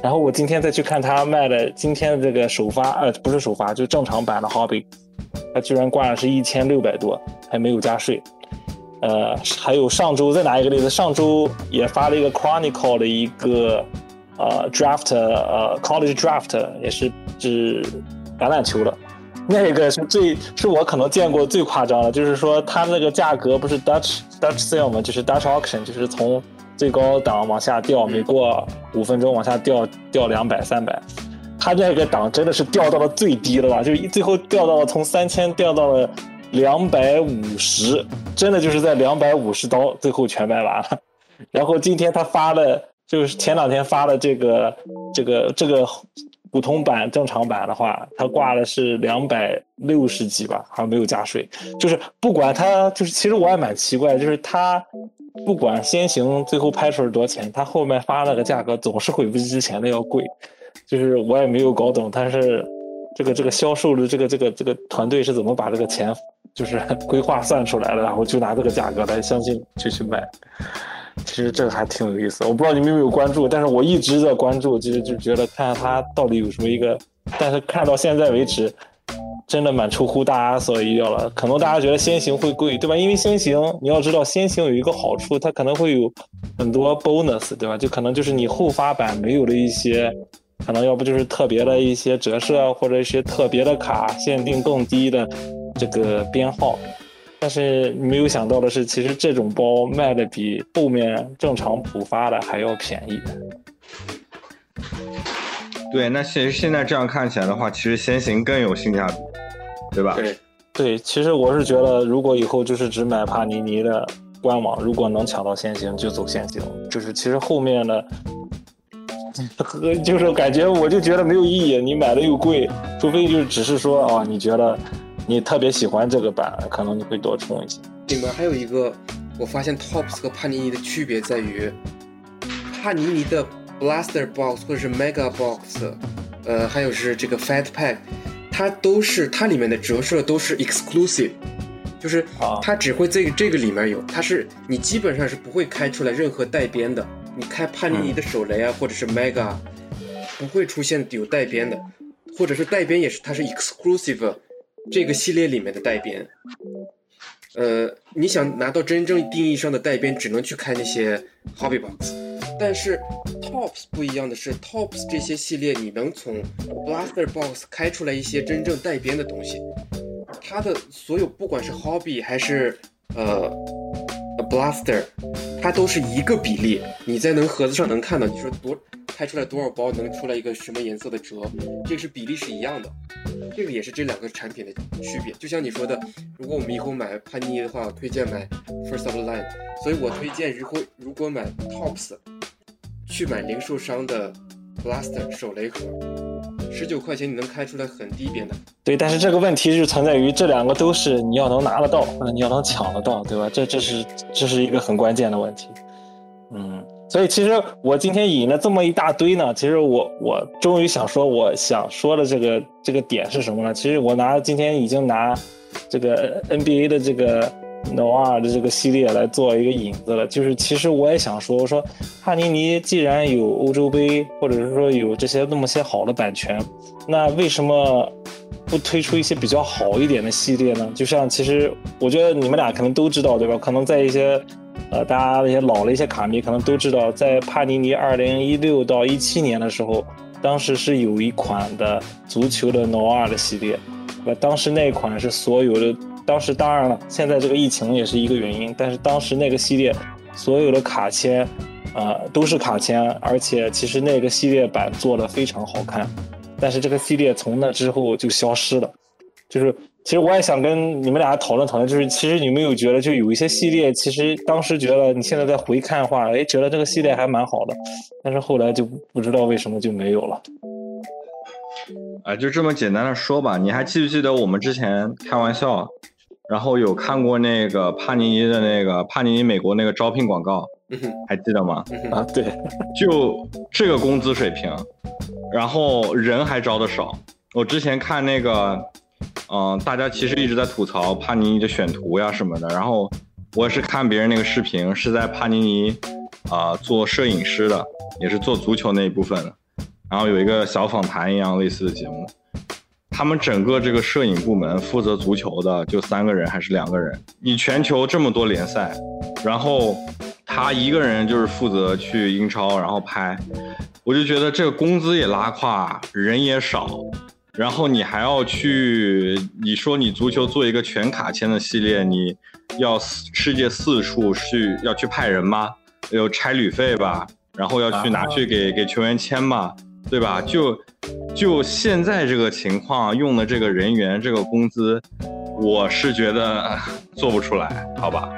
然后我今天再去看他卖的今天的这个首发，呃，不是首发，就正常版的 Hobby，它居然挂的是一千六百多，还没有加税。呃，还有上周再拿一个例子，上周也发了一个 Chronicle 的一个呃 Draft，呃 College Draft，也是指橄榄球的。那个是最是我可能见过最夸张的，就是说它那个价格不是 Dutch Dutch sale 吗？就是 Dutch auction，就是从最高档往下掉，每过五分钟往下掉掉两百三百，他那个档真的是掉到了最低了吧？就是最后掉到了从三千掉到了两百五十，真的就是在两百五十刀最后全卖完了。然后今天他发了，就是前两天发了这个这个这个普通版正常版的话，它挂的是两百六十几吧，好像没有加税。就是不管它，就是其实我也蛮奇怪，就是它不管先行最后拍出来多少钱，它后面发那个价格总是会比之前的要贵。就是我也没有搞懂，但是这个这个销售的这个这个这个团队是怎么把这个钱就是 规划算出来的，然后就拿这个价格来相信就去卖。其实这个还挺有意思，我不知道你们有没有关注，但是我一直在关注，其实就觉得看看它到底有什么一个，但是看到现在为止，真的蛮出乎大家所意料了。可能大家觉得先行会贵，对吧？因为先行你要知道，先行有一个好处，它可能会有很多 bonus，对吧？就可能就是你后发版没有的一些，可能要不就是特别的一些折射，或者一些特别的卡限定更低的这个编号。但是没有想到的是，其实这种包卖的比后面正常普发的还要便宜。对，那其实现在这样看起来的话，其实先行更有性价比，对吧？对，对，其实我是觉得，如果以后就是只买帕尼尼的官网，如果能抢到先行就走先行，就是其实后面的。和 就是感觉我就觉得没有意义，你买的又贵，除非就是只是说哦，你觉得你特别喜欢这个版，可能你会多充一些。里面还有一个，我发现 Tops 和帕尼尼的区别在于，帕尼尼的 Blaster Box 或者是 Mega Box，呃，还有是这个 Fat Pack，它都是它里面的折射都是 exclusive，就是它只会这个这个里面有，它是你基本上是不会开出来任何带边的。你开帕尼尼的手雷啊，或者是 Mega，不会出现有带边的，或者是带边也是它是 exclusive 这个系列里面的带边。呃，你想拿到真正定义上的带边，只能去开那些 Hobby Box。但是 Tops 不一样的是，Tops 这些系列你能从 Blaster Box 开出来一些真正带边的东西。它的所有不管是 Hobby 还是呃。Blaster，它都是一个比例，你在能盒子上能看到，你说多开出来多少包能出来一个什么颜色的折，这个是比例是一样的，这个也是这两个产品的区别。就像你说的，如果我们以后买潘妮的话，我推荐买 First of Line，所以我推荐如果如果买 Tops，去买零售商的 Blaster 手雷盒。十九块钱你能开出来很低边的，对，但是这个问题是存在于这两个都是你要能拿得到，你要能抢得到，对吧？这这是这是一个很关键的问题。嗯，所以其实我今天引了这么一大堆呢，其实我我终于想说我想说的这个这个点是什么呢？其实我拿今天已经拿这个 NBA 的这个。诺瓦的这个系列来做一个引子了，就是其实我也想说，我说帕尼尼既然有欧洲杯，或者是说有这些那么些好的版权，那为什么不推出一些比较好一点的系列呢？就像其实我觉得你们俩可能都知道，对吧？可能在一些呃大家那些老的一些卡迷可能都知道，在帕尼尼二零一六到一七年的时候，当时是有一款的足球的诺瓦的系列，对吧？当时那款是所有的。当时当然了，现在这个疫情也是一个原因，但是当时那个系列所有的卡签呃，都是卡签，而且其实那个系列版做的非常好看，但是这个系列从那之后就消失了。就是其实我也想跟你们俩讨论讨论，就是其实你们有觉得就有一些系列，其实当时觉得你现在再回看的话，哎，觉得这个系列还蛮好的，但是后来就不知道为什么就没有了。啊，就这么简单的说吧。你还记不记得我们之前开玩笑，然后有看过那个帕尼尼的那个帕尼尼美国那个招聘广告，还记得吗？啊，对，就这个工资水平，然后人还招的少。我之前看那个，嗯、大家其实一直在吐槽帕尼尼的选图呀什么的，然后我也是看别人那个视频，是在帕尼尼啊、做摄影师的，也是做足球那一部分的，然后有一个小访谈一样类似的节目。他们整个这个摄影部门负责足球的就三个人还是两个人？你全球这么多联赛，然后他一个人就是负责去英超，然后拍，我就觉得这个工资也拉胯，人也少，然后你还要去，你说你足球做一个全卡签的系列，你要四世界四处去要去派人吗？有差旅费吧，然后要去拿去给给球员签吧，对吧？就就现在这个情况，用的这个人员这个工资，我是觉得呃做不出来，好吧？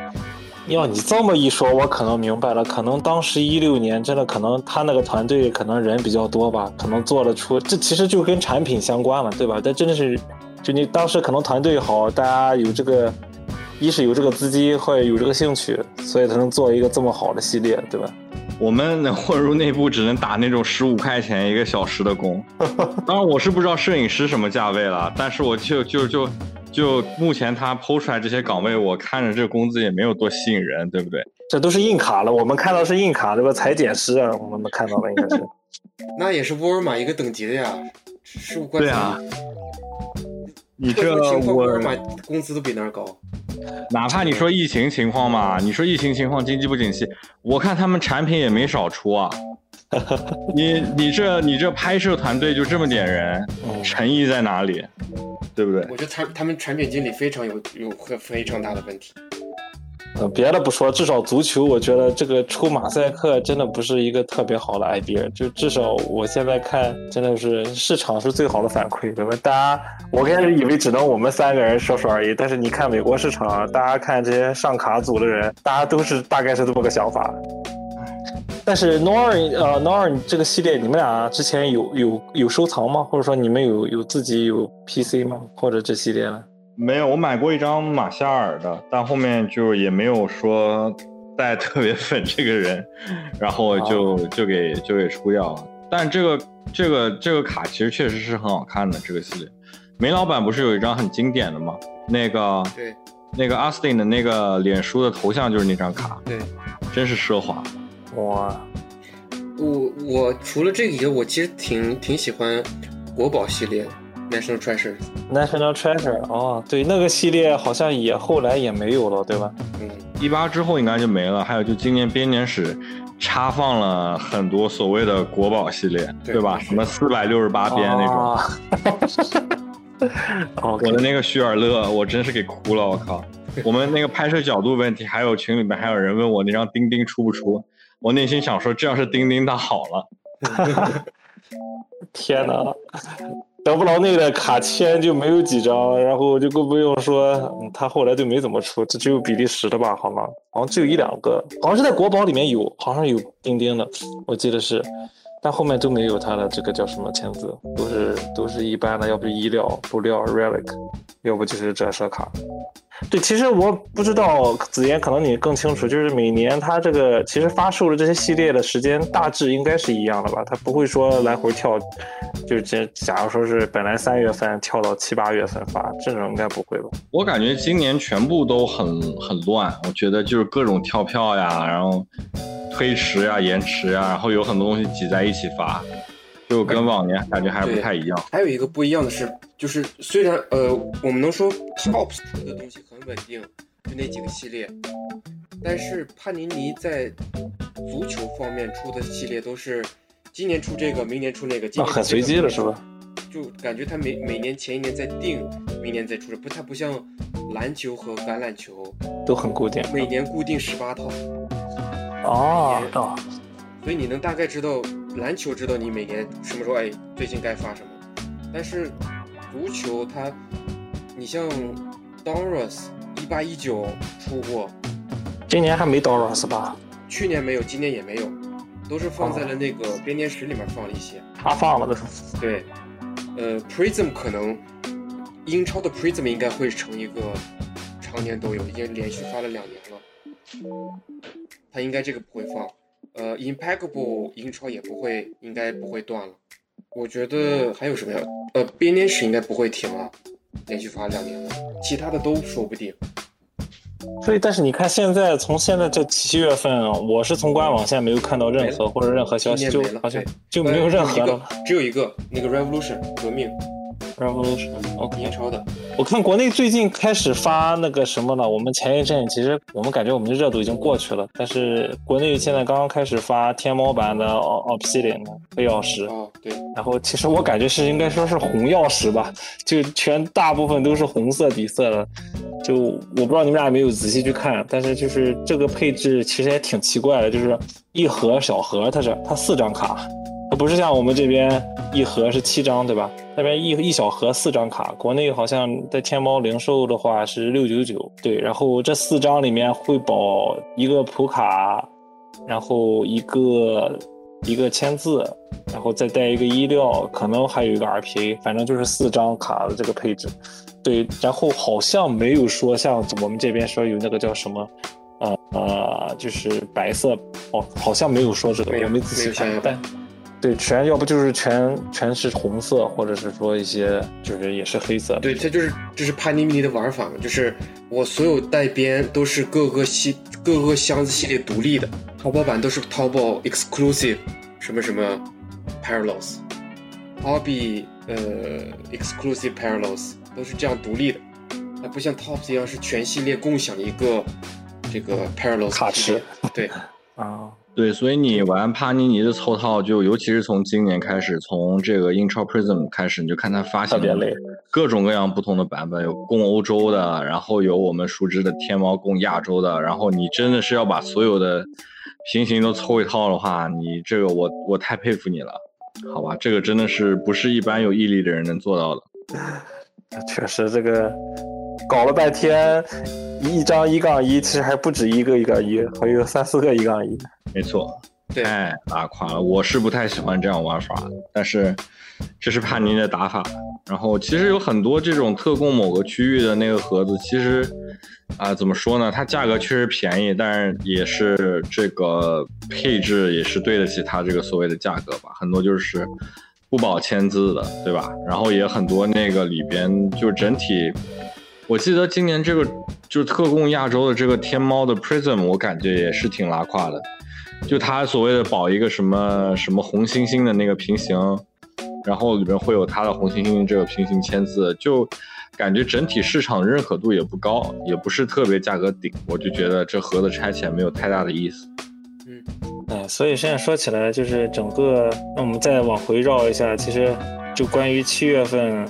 要你这么一说，我可能明白了。可能当时一六年真的可能他那个团队可能人比较多吧，可能做得出。这其实就跟产品相关了，对吧？但真的是，就你当时可能团队好，大家有这个，一是有这个资金或者有这个兴趣，所以才能做一个这么好的系列，对吧？我们能混入内部，只能打那种十五块钱一个小时的工。当然，我是不知道摄影师什么价位了，但是我就就就就目前他抛出来这些岗位，我看着这工资也没有多吸引人，对不对？这都是硬卡了，我们看到是硬卡，对吧？裁剪师啊，我们看到的应该是。那也是沃尔玛一个等级的呀，十五块钱。对啊，你这我工资都比那儿高。哪怕你说疫情情况嘛，你说疫情情况经济不景气，我看他们产品也没少出啊。你你这你这拍摄团队就这么点人，嗯诚意在哪里？对不对？我觉得他他们产品经理非常有有很非常大的问题。呃，别的不说，至少足球，我觉得这个出马赛克真的不是一个特别好的 idea。就至少我现在看，真的是市场是最好的反馈，对吧？大家，我开始以为只能我们三个人说说而已，但是你看美国市场，大家看这些上卡组的人，大家都是大概是这么个想法。但是 Nor 呃 Nor 这个系列，你们俩之前有有有收藏吗？或者说你们有有自己有 PC 吗？或者这系列呢？没有，我买过一张马夏尔的，但后面就也没有说再特别粉这个人，然后就就给就给出掉了。但这个这个这个卡其实确实是很好看的，这个系列。梅老板不是有一张很经典的吗？那个对那个 Austin 的那个脸书的头像就是那张卡，对，真是奢华。哇，我我除了这个以外，我其实挺挺喜欢国宝系列 National Treasure。National Treasure 哦，对，那个系列好像也后来也没有了，对吧？嗯，一八之后应该就没了，还有就今年编年史插放了很多所谓的国宝系列，对对吧？什么四百六十八编那种。哦。我的那个徐尔勒，我真是给哭了，我靠！我们那个拍摄角度问题，还有群里面还有人问我那张钉钉出不出，我内心想说，这要是钉钉，那好了。天哪，德布劳内的卡签就没有几张，然后就更不用说，他后来就没怎么出，这只有比利时的吧？好吗？好像只有一两个，好像是在国宝里面有，好像有钉钉的，我记得是，但后面都没有他的这个叫什么签字，都是都是一般的，要不就衣料、布料、relic，要不就是折射卡。对，其实我不知道子妍，可能你更清楚，就是每年它这个其实发售的这些系列的时间大致应该是一样的吧？它不会说来回跳，就是这假如说是本来三月份跳到七八月份发，这种应该不会吧？我感觉今年全部都很很乱，我觉得就是各种跳票呀，然后推迟呀、延迟呀，然后有很多东西挤在一起发，就跟往年感觉还不太一样。还有一个不一样的是，就是虽然呃，我们能说 Tops 出的东西很稳定，就那几个系列，但是帕尼尼在足球方面出的系列都是今年出这个，明年出那个，今年那很随机的是吧？就感觉他每每年前一年在定，明年再出，不，太不像篮球和橄榄球都很固定。每年固定十八套，哦哦，所以你能大概知道篮球知道你每年什么时候哎最近该发什么，但是足球它，你像 Doros 一八一九出过，今年还没 Doros 吧？去年没有，今年也没有，都是放在了那个编年史里面放了一些。他放了的。对，呃，Prism 可能英超的 Prism 应该会成一个常年都有，已经连续发了两年了。他应该这个不会放。呃，Impeccable 英超也不会，应该不会断了。我觉得还有什么呀？呃，编年史应该不会停了，连续发两年了，其他的都说不定。所以，但是你看现在，从现在这七月份，我是从官网现在没有看到任何或者任何消息，就好像就没有任何了，只有一个那个 Revolution 革命。Revolution，OK，英超的。我看国内最近开始发那个什么了。我们前一阵其实我们感觉我们的热度已经过去了，但是国内现在刚刚开始发天猫版的 Obsidian 黑曜石。哦，对。然后其实我感觉是应该说是红曜石吧，就全大部分都是红色底色的。就我不知道你们俩有没有仔细去看，但是就是这个配置其实也挺奇怪的，就是一盒小盒，它是它四张卡。它不是像我们这边一盒是七张，对吧？那边一一小盒四张卡，国内好像在天猫零售的话是六九九。对，然后这四张里面会保一个普卡，然后一个一个签字，然后再带一个衣料，可能还有一个 RPA，反正就是四张卡的这个配置。对，然后好像没有说像我们这边说有那个叫什么，呃呃，就是白色哦，好像没有说这个，我没仔细看，但。对，全要不就是全全是红色，或者是说一些就是也是黑色。对，它就是就是帕尼尼的玩法嘛，就是我所有带边都是各个系各个箱子系列独立的，淘宝版都是淘宝 exclusive 什么什么 parallels，hobby 呃 exclusive parallels 都是这样独立的，它不像 tops 一样是全系列共享一个这个 parallels 卡池。对，啊。对，所以你玩帕尼尼的凑套，就尤其是从今年开始，从这个英超 Prism 开始，你就看它发行各种各样不同的版本，有供欧洲的，然后有我们熟知的天猫供亚洲的，然后你真的是要把所有的平行都凑一套的话，你这个我我太佩服你了，好吧？这个真的是不是一般有毅力的人能做到的。确实，这个搞了半天。一张一杠一，其实还不止一个一杠一，还有三四个一杠一。没错，太拉胯了。我是不太喜欢这样玩法，但是这是帕尼的打法。然后其实有很多这种特供某个区域的那个盒子，其实啊，怎么说呢？它价格确实便宜，但是也是这个配置也是对得起它这个所谓的价格吧。很多就是不保签字的，对吧？然后也很多那个里边就整体。我记得今年这个就是特供亚洲的这个天猫的 Prism，我感觉也是挺拉胯的。就它所谓的保一个什么什么红星星的那个平行，然后里面会有它的红星星这个平行签字，就感觉整体市场认可度也不高，也不是特别价格顶。我就觉得这盒子拆起来没有太大的意思。嗯，啊，所以现在说起来，就是整个，那我们再往回绕一下，其实就关于七月份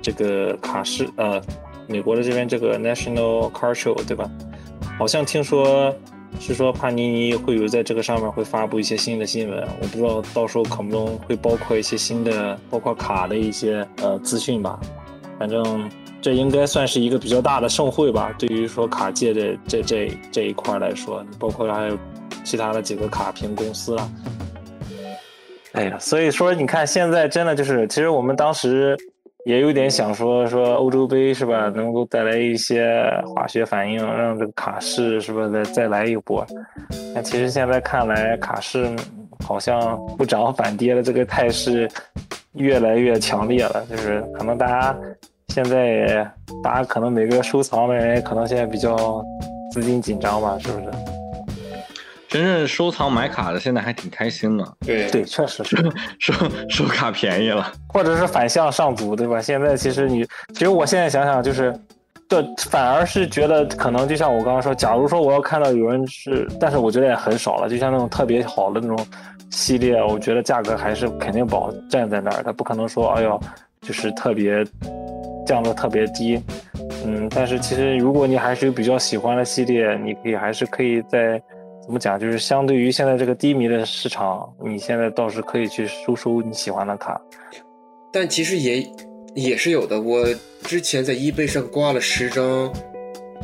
这个卡市，呃。美国的这边这个 National Car Show 对吧？好像听说是说帕尼尼会有在这个上面会发布一些新的新闻，我不知道到时候可能会包括一些新的，包括卡的一些呃资讯吧。反正这应该算是一个比较大的盛会吧，对于说卡界的这这这一块来说，包括还有其他的几个卡评公司啊。哎呀，所以说你看现在真的就是，其实我们当时。也有点想说说欧洲杯是吧，能够带来一些化学反应，让这个卡市是吧再再来一波。但其实现在看来，卡市好像不涨反跌的这个态势越来越强烈了。就是可能大家现在，大家可能每个收藏的人可能现在比较资金紧张吧，是不是？真正收藏买卡的现在还挺开心的，对对，确实是 收收卡便宜了，或者是反向上组，对吧？现在其实你，其实我现在想想，就是这反而是觉得可能就像我刚刚说，假如说我要看到有人是，但是我觉得也很少了，就像那种特别好的那种系列，我觉得价格还是肯定保站在那儿，它不可能说哎呦，就是特别降的特别低，嗯，但是其实如果你还是有比较喜欢的系列，你可以还是可以在。怎么讲？就是相对于现在这个低迷的市场，你现在倒是可以去收收你喜欢的卡。但其实也也是有的。我之前在 eBay 上挂了十张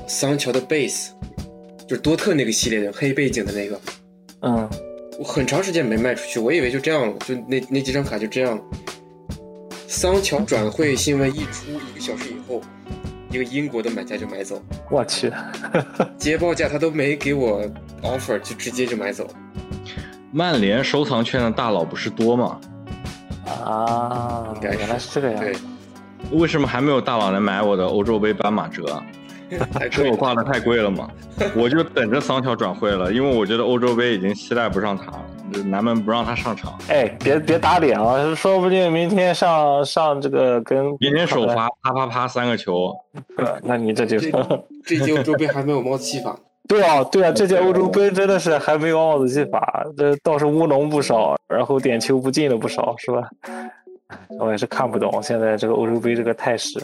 桑乔的 base，就是多特那个系列的黑背景的那个，嗯，我很长时间没卖出去，我以为就这样了，就那那几张卡就这样了。桑乔转会新闻一出，一个小时以后，一个英国的买家就买走，我去，接报价他都没给我 offer，就直接就买走。曼联收藏圈的大佬不是多吗？啊，应该原来是这个样对子。，为什么还没有大佬来买我的欧洲杯斑马折？是我挂的太贵了吗？我就等着桑乔转会了，因为我觉得欧洲杯已经期待不上他了，这南门不让他上场。哎，别别打脸啊！说不定明天上上这个跟明天首发啪啪啪三个球，呃那你这就这 这届欧洲杯还没有帽子戏法，对啊，对啊，这届欧洲杯真的是还没有帽子戏法，这倒是乌龙不少，然后点球不进的不少，是吧？我也是看不懂现在这个欧洲杯这个态势。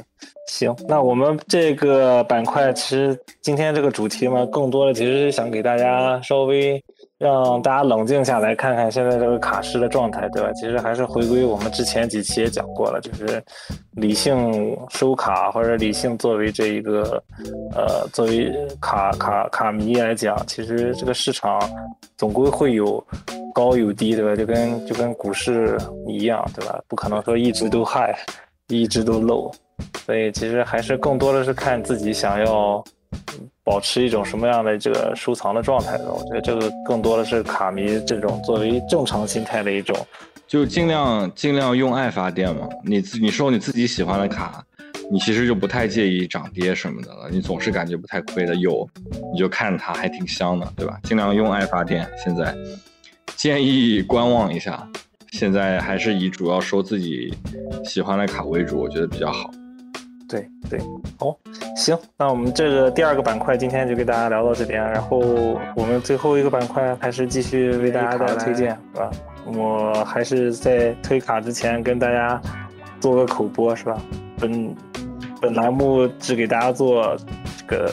行，那我们这个板块其实今天这个主题嘛，更多的其实是想给大家稍微让大家冷静下来，看看现在这个卡市的状态，对吧？其实还是回归我们之前几期也讲过了，就是理性收卡或者理性作为这一个呃作为卡卡卡迷来讲，其实这个市场总归会有高有低，对吧？就跟就跟股市一样，对吧？不可能说一直都 high，一直都 low，所以其实还是更多的是看自己想要保持一种什么样的这个收藏的状态的。我觉得这个更多的是卡迷这种作为正常心态的一种。就尽量尽量用爱发电嘛。你自你收你自己喜欢的卡，你其实就不太介意涨跌什么的了，你总是感觉不太亏的。有你就看它还挺香的，对吧？尽量用爱发电。现在建议观望一下，现在还是以主要收自己喜欢的卡为主，我觉得比较好。对对，哦，行，那我们这个第二个板块今天就给大家聊到这边，然后我们最后一个板块还是继续为大家推荐，是吧？我还是在推卡之前跟大家做个口播，是吧？本本栏目只给大家做这个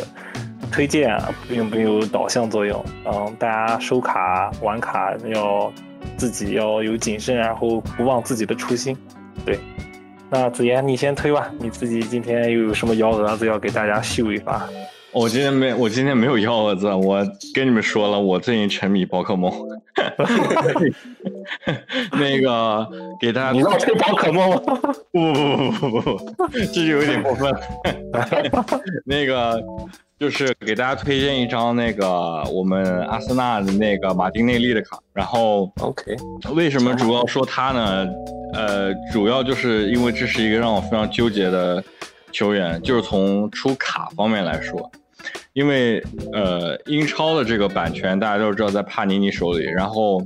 推荐啊，并没有导向作用。嗯，大家收卡玩卡要自己要有谨慎，然后不忘自己的初心。对，那子妍你先推吧，你自己今天又有什么幺蛾子要给大家秀一发？我今天没，我今天没有幺蛾子。我跟你们说了，我最近沉迷宝可梦。那个给大家，你要推宝可梦吗？不不不不不不不，这就有点过分。那个就是给大家推荐一张那个我们阿森纳的那个马丁内利的卡。然后 OK，为什么主要说他呢？呃，主要就是因为这是一个让我非常纠结的球员，就是从出卡方面来说。因为呃，英超的这个版权大家都知道在帕尼尼手里，然后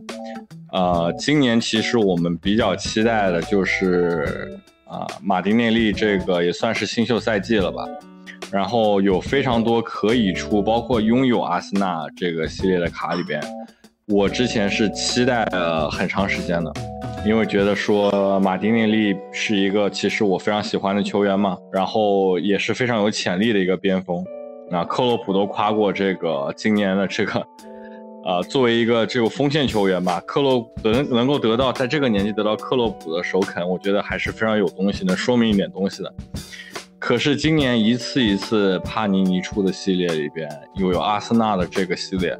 呃，今年其实我们比较期待的就是啊、马丁内利这个也算是新秀赛季了吧，然后有非常多可以出，包括拥有阿森纳这个系列的卡里边，我之前是期待了很长时间的，因为觉得说马丁内利是一个其实我非常喜欢的球员嘛，然后也是非常有潜力的一个边锋。那克洛普都夸过这个今年的这个，呃，作为一个这个锋线球员吧，克洛能能够得到在这个年纪得到克洛普的首肯，我觉得还是非常有东西，能说明一点东西的。可是今年一次一次帕尼尼出的系列里边，又有阿森纳的这个系列，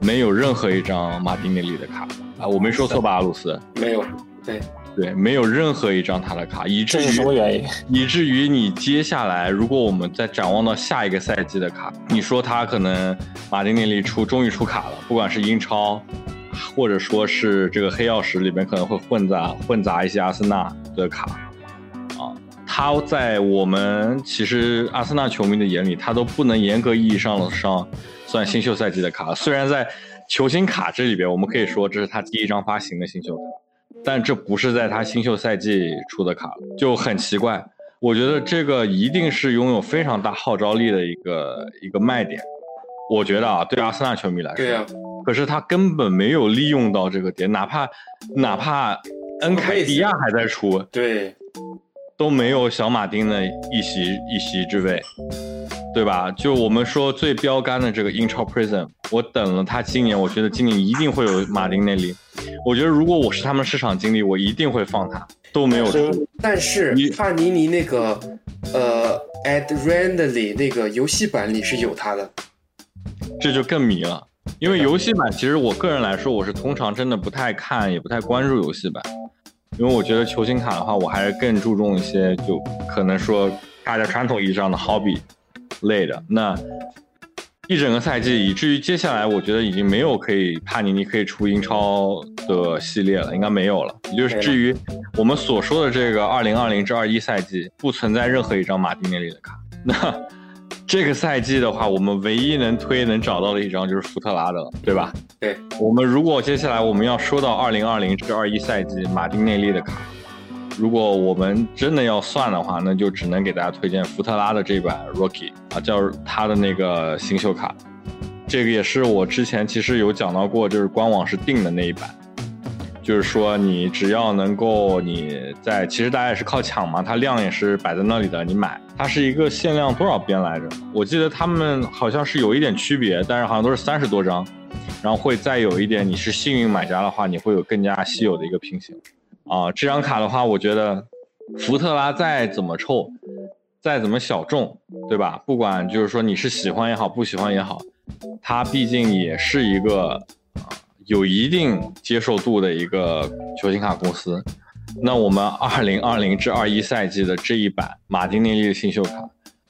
没有任何一张马丁内利的卡啊，我没说错吧，阿鲁斯？没有，对，对，没有任何一张他的卡，以至于什么于原因？以至于你接下来，如果我们再展望到下一个赛季的卡，你说他可能马丁内利出终于出卡了，不管是英超，或者说是这个黑曜石里面可能会混杂混杂一些阿森纳的卡，啊，他在我们其实阿森纳球迷的眼里，他都不能严格意义上的上算新秀赛季的卡，虽然在球星卡这里边，我们可以说这是他第一张发行的新秀卡。但这不是在他新秀赛季出的卡，就很奇怪。我觉得这个一定是拥有非常大号召力的一个一个卖点。我觉得啊，对阿森纳球迷来说，对呀、可是他根本没有利用到这个点，哪怕哪怕恩凯迪亚还在出，对，都没有小马丁的一席一席之位，对吧？就我们说最标杆的这个英超 prison，我等了他今年，我觉得今年一定会有马丁内利。我觉得如果我是他们市场经理，我一定会放他，都没有出。但是你帕尼尼那个呃 Ad Randomly 那个游戏版里是有他的，这就更迷了。因为游戏版，其实我个人来说，我是通常真的不太看，也不太关注游戏版，因为我觉得球星卡的话，我还是更注重一些，就可能说大家传统意义上的 hobby 类的。那一整个赛季，以至于接下来，我觉得已经没有可以帕尼尼可以出英超的系列了，应该没有了。也就是至于我们所说的这个二零二零至二一赛季，不存在任何一张马丁内利的卡。那这个赛季的话，我们唯一能推能找到的一张就是福特拉的了，对吧？对，我们如果接下来我们要说到二零二零至二一赛季马丁内利的卡，如果我们真的要算的话，那就只能给大家推荐福特拉的这版 Rookie 啊，叫他的那个新秀卡。这个也是我之前其实有讲到过，就是官网是定的那一版，就是说你只要能够你在，其实大家也是靠抢嘛，它量也是摆在那里的，你买它是一个限量多少边来着？我记得他们好像是有一点区别，但是好像都是三十多张，然后会再有一点，你是幸运买家的话，你会有更加稀有的一个拼型。啊，这张卡的话，我觉得福特拉再怎么臭，再怎么小众，对吧？不管就是说你是喜欢也好，不喜欢也好，它毕竟也是一个有一定接受度的一个球星卡公司。那我们二零二零至二一赛季的这一版马丁内利的新秀卡，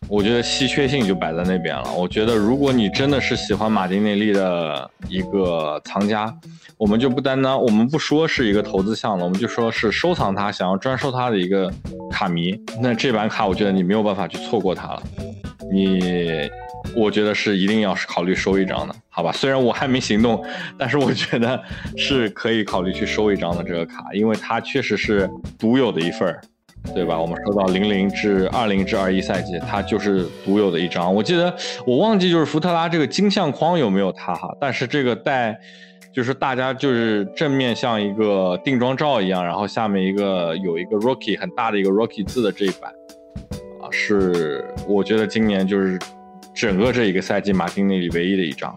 我觉得稀缺性就摆在那边了。我觉得如果你真的是喜欢马丁内利的一个藏家，我们就不单单，我们不说是一个投资项了，我们就说是收藏它、想要专收它的一个卡迷。那这版卡，我觉得你没有办法去错过它了。你，我觉得是一定要是考虑收一张的，好吧？虽然我还没行动，但是我觉得是可以考虑去收一张的这个卡，因为它确实是独有的一份儿。对吧？我们说到零零至二零至二一赛季，它就是独有的一张。我记得我忘记就是福特拉这个金相框有没有它哈，但是这个带就是大家就是正面像一个定妆照一样，然后下面一个有一个 Rocky 很大的一个 Rocky 字的这一版啊，是我觉得今年就是整个这一个赛季马丁内里唯一的一张，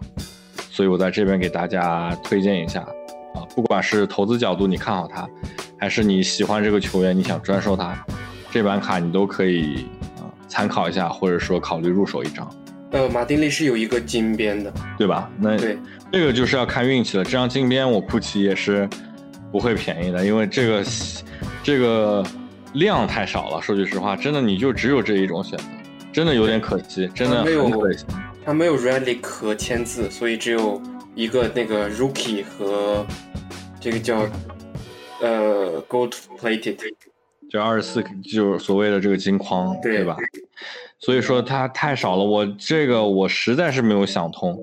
所以我在这边给大家推荐一下啊，不管是投资角度你看好他。还是你喜欢这个球员，你想专收他，这版卡你都可以啊、参考一下，或者说考虑入手一张，呃，马丁内是有一个金边的，对吧？那对，这个就是要看运气了。这张金边我估计也是不会便宜的，因为这个这个量太少了。说句实话，真的你就只有这一种选择，真的有点可惜，真的没有很可惜。他没有 relic 和签字，所以只有一个那个 rookie 和这个叫呃 gold plated。就二十四，就是所谓的这个金框，对对吧？所以说它太少了，我这个我实在是没有想通，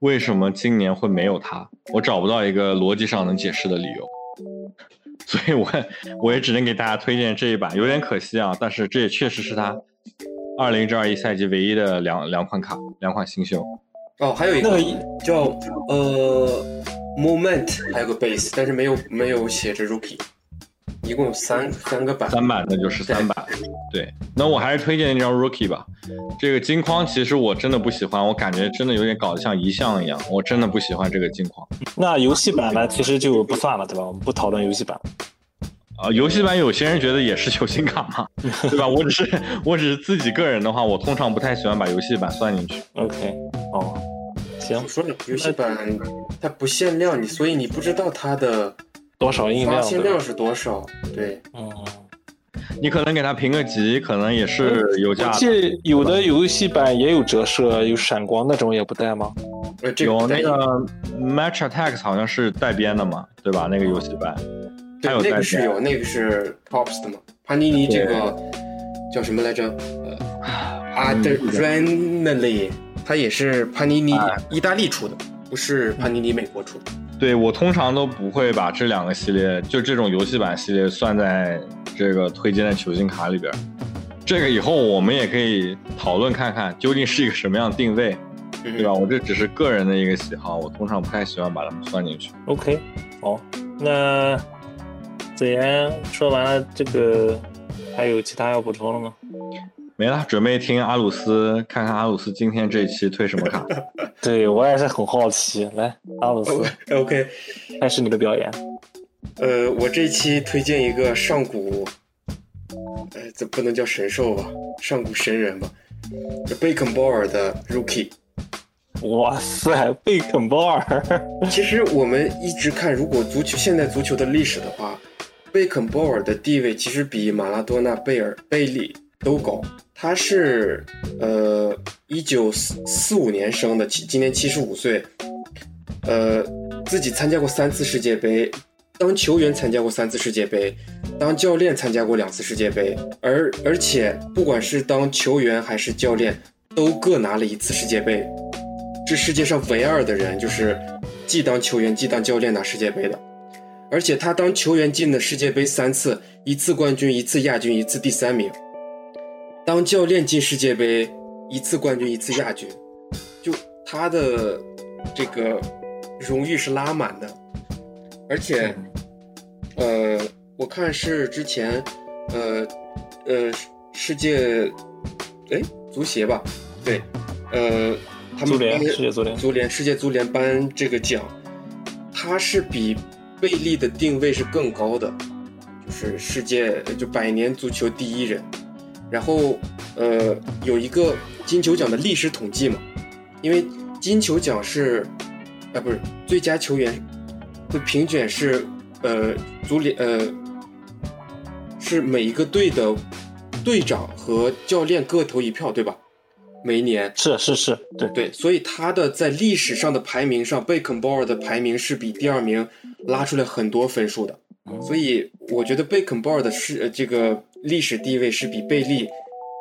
为什么今年会没有它？我找不到一个逻辑上能解释的理由，所以我我也只能给大家推荐这一版，有点可惜啊，但是这也确实是它二零至二一赛季唯一的两两款卡，两款新秀。哦，还有一个叫呃 moment，还有个 base，但是没有没有写着 rookie，一共有三三个版。三版那就是三版，对。那我还是推荐那张 Rookie 吧。这个金框其实我真的不喜欢，我感觉真的有点搞得像遗像一样，我真的不喜欢这个金框。那游戏版呢，其实就不算了，对吧？我们不讨论游戏版。啊、游戏版有些人觉得也是 球星卡嘛，对吧？我只是我只是自己个人的话，我通常不太喜欢把游戏版算进去。OK，哦，行我，说了，游戏版它不限量，你所以你不知道它的多少音量？对吧发行量是多少。对，嗯，你可能给他评个级，可能也是有价的。我记得有的游戏版也有折射，有闪光那种也不带吗？呃，这个有那个 Match Attacks 好像是带编的嘛，对吧？那个游戏版，对，那。个是有，那个是 Tops 的嘛。帕尼尼这个叫什么来着？呃，Adrenalin，它也是帕尼尼哎意大利出的，不是帕尼尼美国出的。对我通常都不会把这两个系列，就这种游戏版系列算在这个推荐的球星卡里边。这个以后我们也可以讨论看看，究竟是一个什么样的定位，嗯对吧？我这只是个人的一个喜好，我通常不太喜欢把它们算进去。OK，好，那子言说完了这个，还有其他要补充的吗？没了，准备听阿鲁斯，看看阿鲁斯今天这一期推什么卡。对我也是很好奇。来，阿鲁斯，OK，开始你的表演。呃，我这一期推荐一个上古，呃，这不能叫神兽吧，上古神人吧，这贝肯鲍尔的 Rookie。哇塞，贝肯鲍尔，其实我们一直看，如果足球现代足球的历史的话，贝肯鲍尔的地位其实比马拉多纳、贝尔、贝利都高。他是呃一九四四五年生的，今今年七十五岁，呃，自己参加过三次世界杯，当球员参加过三次世界杯，当教练参加过两次世界杯，而而且不管是当球员还是教练，都各拿了一次世界杯。这世界上唯二的人，就是既当球员既当教练拿世界杯的。而且他当球员进的世界杯三次，一次冠军，一次亚军，一次第三名。当教练进世界杯，一次冠军，一次亚军，就他的这个荣誉是拉满的。而且，呃，我看是之前，呃，呃，世界，哎，足协吧，对，呃，他们足联颁世界足联足联世界足联颁这个奖，他是比贝利的定位是更高的，就是世界就百年足球第一人。然后呃有一个金球奖的历史统计嘛，因为金球奖是啊不是最佳球员的评选是呃足联呃是每一个队的队长和教练各投一票对吧？每一年是是是，对对，所以他的在历史上的排名上，贝肯鲍尔的排名是比第二名拉出来很多分数的。所以我觉得贝肯鲍尔的是呃这个历史地位是比贝利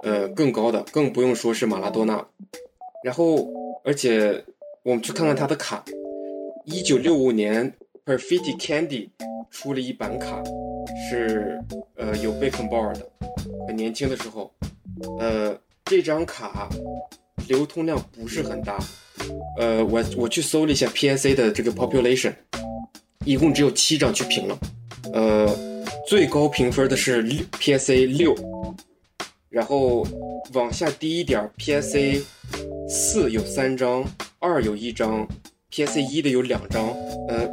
呃更高的，更不用说是马拉多纳。然后，而且我们去看看他的卡，一九六五年 Perfetti Candy 出了一版卡，是呃有贝肯鲍尔的，很年轻的时候，呃这张卡流通量不是很大，呃我我去搜了一下 PSA 的这个 population，一共只有七张去评了。呃，最高评分的是 PSA 六，然后往下低一点，PSA 四有三张，二有一张，PSA 一的有两张，呃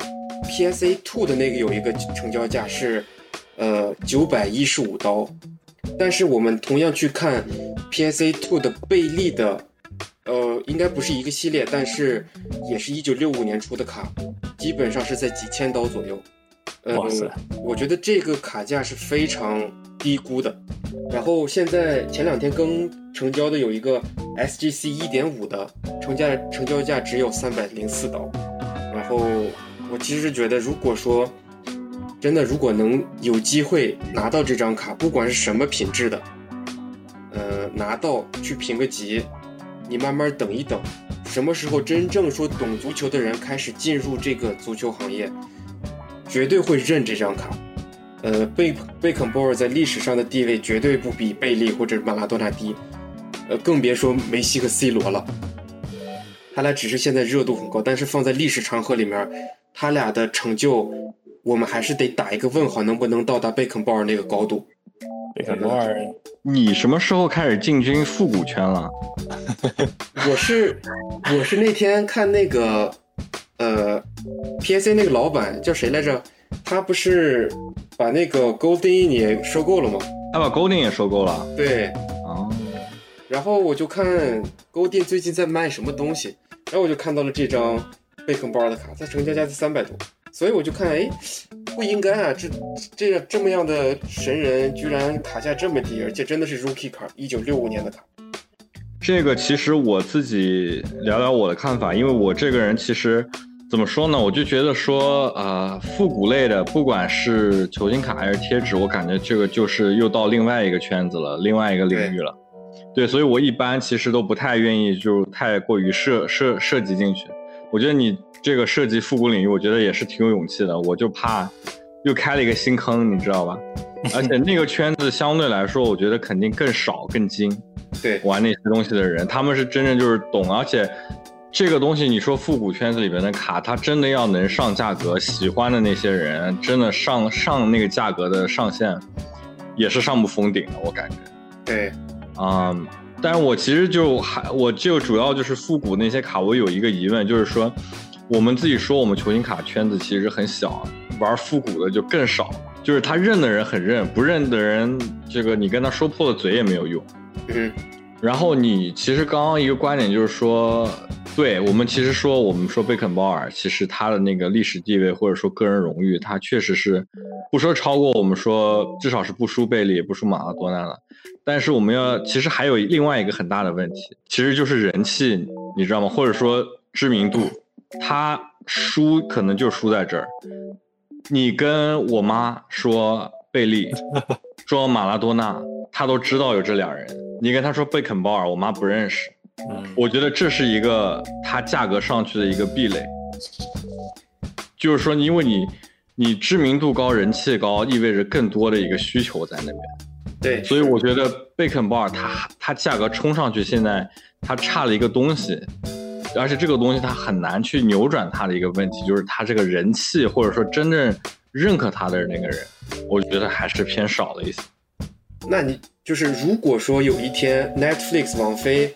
，PSA two 的那个有一个成交价是呃九百一十五刀，但是我们同样去看 PSA two 的贝利的，呃，应该不是一个系列，但是也是一九六五年出的卡，基本上是在几千刀左右。呃哇塞，我觉得这个卡价是非常低估的。然后现在前两天刚成交的有一个 SGC 一点五的，成交成交价只有三百零四刀。然后我其实觉得，如果说真的如果能有机会拿到这张卡，不管是什么品质的，呃，拿到去评个级，你慢慢等一等，什么时候真正说懂足球的人开始进入这个足球行业，绝对会认这张卡。呃，贝贝肯鲍尔在历史上的地位绝对不比贝利或者马拉多纳低，呃，更别说梅西和 C 罗了。他俩只是现在热度很高，但是放在历史长河里面，他俩的成就，我们还是得打一个问号，能不能到达贝肯鲍尔那个高度？贝肯鲍尔，你什么时候开始进军复古圈了？我是我是那天看那个呃 PSA 那个老板叫谁来着？他不是把那个 Goldin 也收购了吗？他把 Golding 也收购了。对，哦，然后我就看 Goldin 最近在卖什么东西，然后我就看到了这张贝肯鲍尔的卡，它成交价是三百多，所以我就看，哎，不应该啊，这这样这么样的神人居然卡价这么低，而且真的是 Rookie 卡，一九六五年的卡。这个其实我自己聊聊我的看法，因为我这个人其实怎么说呢，我就觉得说，呃，复古类的，不管是球星卡还是贴纸，我感觉这个就是又到另外一个圈子了，另外一个领域了。对，所以我一般其实都不太愿意就太过于涉涉涉及进去。我觉得你这个涉及复古领域，我觉得也是挺有勇气的。我就怕又开了一个新坑，你知道吧？而且那个圈子相对来说，我觉得肯定更少、更精。对，玩那些东西的人，他们是真正就是懂，而且这个东西你说复古圈子里边的卡，它真的要能上价格，喜欢的那些人真的上上那个价格的上限，也是上不封顶的，我感觉。对，嗯，但是我其实就还我就主要就是复古那些卡，我有一个疑问，就是说我们自己说我们球星卡圈子其实很小，玩复古的就更少，就是他认的人很认，不认的人，这个你跟他说破了嘴也没有用。嗯然后你其实刚刚一个观点就是说，对我们其实说我们说贝肯鲍尔，其实他的那个历史地位或者说个人荣誉，他确实是不说超过我们说至少是不输贝利，不输马拉多纳了。但是我们要其实还有另外一个很大的问题，其实就是人气，你知道吗？或者说知名度，他输可能就输在这儿。你跟我妈说贝利，说马拉多纳，他都知道有这俩人。你跟他说贝肯鲍尔，我妈不认识。嗯，我觉得这是一个它价格上去的一个壁垒，就是说，因为你你知名度高、人气高，意味着更多的一个需求在那边。对，所以我觉得贝肯鲍尔它它价格冲上去，现在它差了一个东西，而且这个东西它很难去扭转它的一个问题，就是它这个人气或者说真正认可他的那个人，我觉得还是偏少了一些。那你就是如果说有一天 Netflix 网飞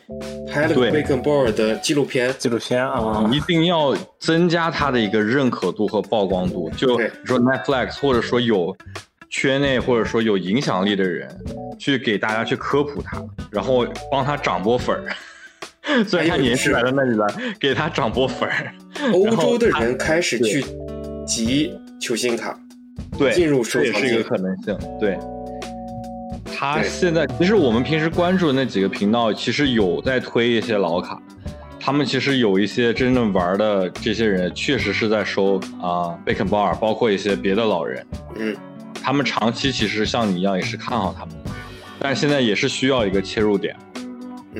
拍了个对贝肯鲍尔的纪录片，纪录片啊，一定要增加他的一个认可度和曝光度。就对比如说 Netflix，或者说有圈内或者说有影响力的人，去给大家去科普他，然后帮他涨波粉儿。虽然他年纪摆在那里来，给他涨波粉儿。欧洲的人开始去集球星卡，对，进入收这也是一个可能性。对，他现在其实我们平时关注的那几个频道，其实有在推一些老卡，他们其实有一些真正玩的这些人，确实是在收啊贝肯鲍尔，包括一些别的老人，嗯，他们长期其实像你一样也是看好他们的，但是现在也是需要一个切入点，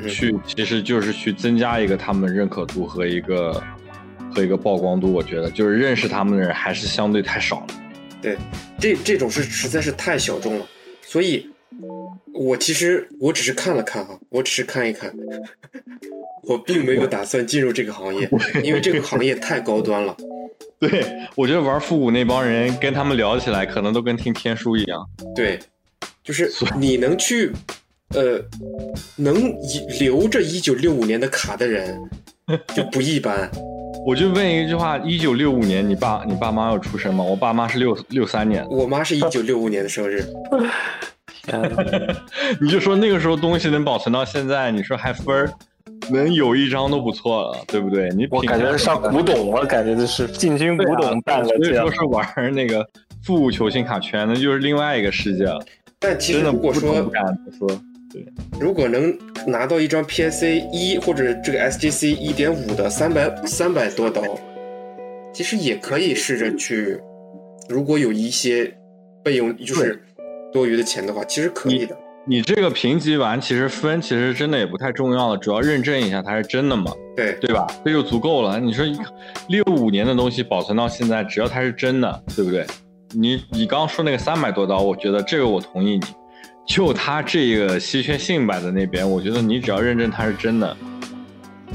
去其实就是去增加一个他们认可度和一个和一个曝光度，我觉得就是认识他们的人还是相对太少了。对，这这种事实在是太小众了，所以，我其实我只是看了看哈，我只是看一看，我并没有打算进入这个行业，因为这个行业太高端了。对，我觉得玩复古那帮人跟他们聊起来，可能都跟听天书一样。对，就是你能去，呃，能一留着一九六五年的卡的人 就不一般。我就问一句话：一九六五年，你爸你爸妈有出生吗？我爸妈是六六三年的，我妈是一九六五年的生日，你就说那个时候东西能保存到现在，你说还分儿，能有一张都不错了，对不对？你我感觉上古董，我感觉就是进军古董办个这样所以说。是玩那个复古球星卡圈，那就是另外一个世界了。但其实说不敢说，如果能拿到一张 PSA 一或者这个 SGC 一点五的三百三百多刀，其实也可以试着去，如果有一些备用就是多余的钱的话，其实可以的。你这个评级完，其实分其实真的也不太重要了，主要认证一下它是真的嘛？对对吧？这就足够了。你说六五年的东西保存到现在，只要它是真的，对不对？你你刚刚说那个三百多刀，我觉得这个我同意你。就他这个稀缺性摆在那边，我觉得你只要认证他是真的，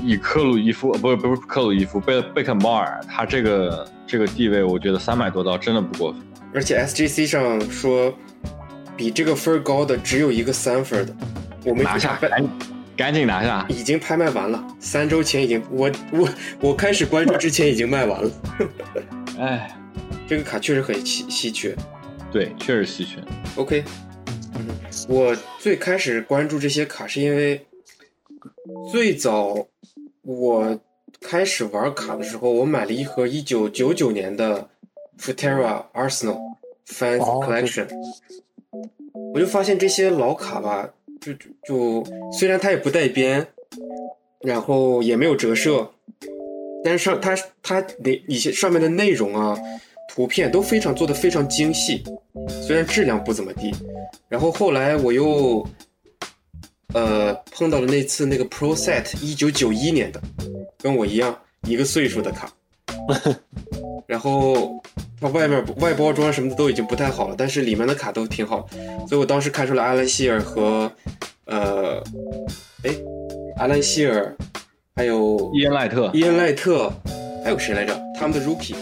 以克鲁伊夫呃不是不是克鲁伊夫贝贝肯鲍尔，他这个这个地位，我觉得三百多刀真的不过分。而且 SGC 上说，比这个分高的只有一个三分的，我们拿下，赶紧赶紧拿下！已经拍卖完了，三周前已经我我我开始关注之前已经卖完了。哎，这个卡确实很稀稀缺。对，确实稀缺。OK，嗯，我最开始关注这些卡是因为最早我开始玩卡的时候，我买了一盒一九九九年的 Futera Arsenal Fans 哦 Collection，、我就发现这些老卡吧，就就就虽然它也不带边，然后也没有折射，但是上它它那一些上面的内容啊、图片都非常做的非常精细，虽然质量不怎么地。然后后来我又呃碰到了那次那个 Pro Set 一九九一年的，跟我一样一个岁数的卡，然后它外面外包装什么的都已经不太好了，但是里面的卡都挺好，所以我当时看出了阿兰希尔和呃，哎，阿兰希尔，还有伊恩赖特，伊恩赖特，还有谁来着？他们的 Rookie，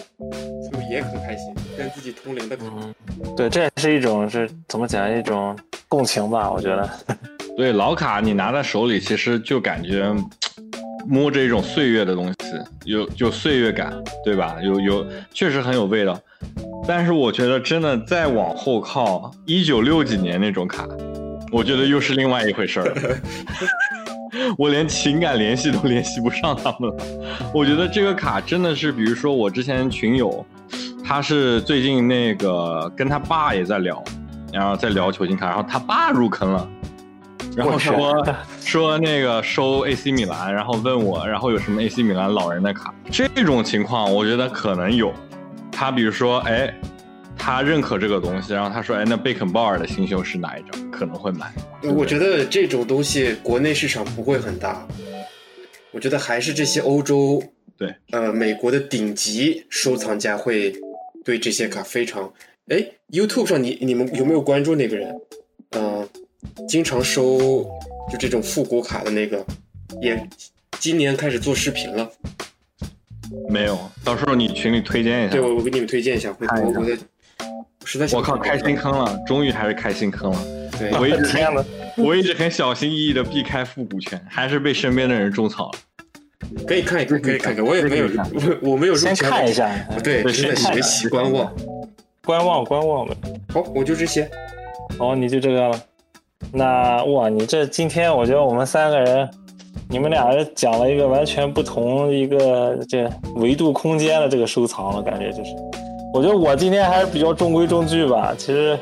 也很开心？跟自己同龄的卡。嗯，对，这也是一种是怎么讲一种共情吧？我觉得，对，老卡你拿在手里，其实就感觉摸着一种岁月的东西，有有岁月感，对吧？有有，确实很有味道。但是我觉得真的再往后靠，一九六几年那种卡，我觉得又是另外一回事儿。我连情感联系都联系不上他们了。我觉得这个卡真的是，比如说我之前群友，他是最近那个跟他爸也在聊，然后在聊球星卡，然后他爸入坑了，然后说说那个收 AC 米兰，然后问我，然后有什么 AC 米兰老人的卡？这种情况我觉得可能有。他比如说，哎，他认可这个东西，然后他说，哎，那贝肯鲍尔的新秀是哪一张？可能会买。我觉得这种东西国内市场不会很大，我觉得还是这些欧洲对呃美国的顶级收藏家会对这些卡非常。哎，YouTube 上你你们有没有关注那个人？嗯、经常收就这种复古卡的那个，也今年开始做视频了。没有，到时候你群里推荐一下对，。我我给你们推荐一下，回头我的实在想我靠，开新坑了，终于还是开新坑了。对，我一直 我一直很小心翼翼的避开复古圈，还是被身边的人种草了。可以看一看，可以看看，我也没有，我 我没有入先看一下，对，对真的先看学习观望。观望观望吧。好，我就这些。哦，你就这个了。那哇，你这今天我觉得我们三个人，你们俩人讲了一个完全不同一个这维度空间的这个收藏了，感觉就是。我觉得我今天还是比较中规中矩吧。其实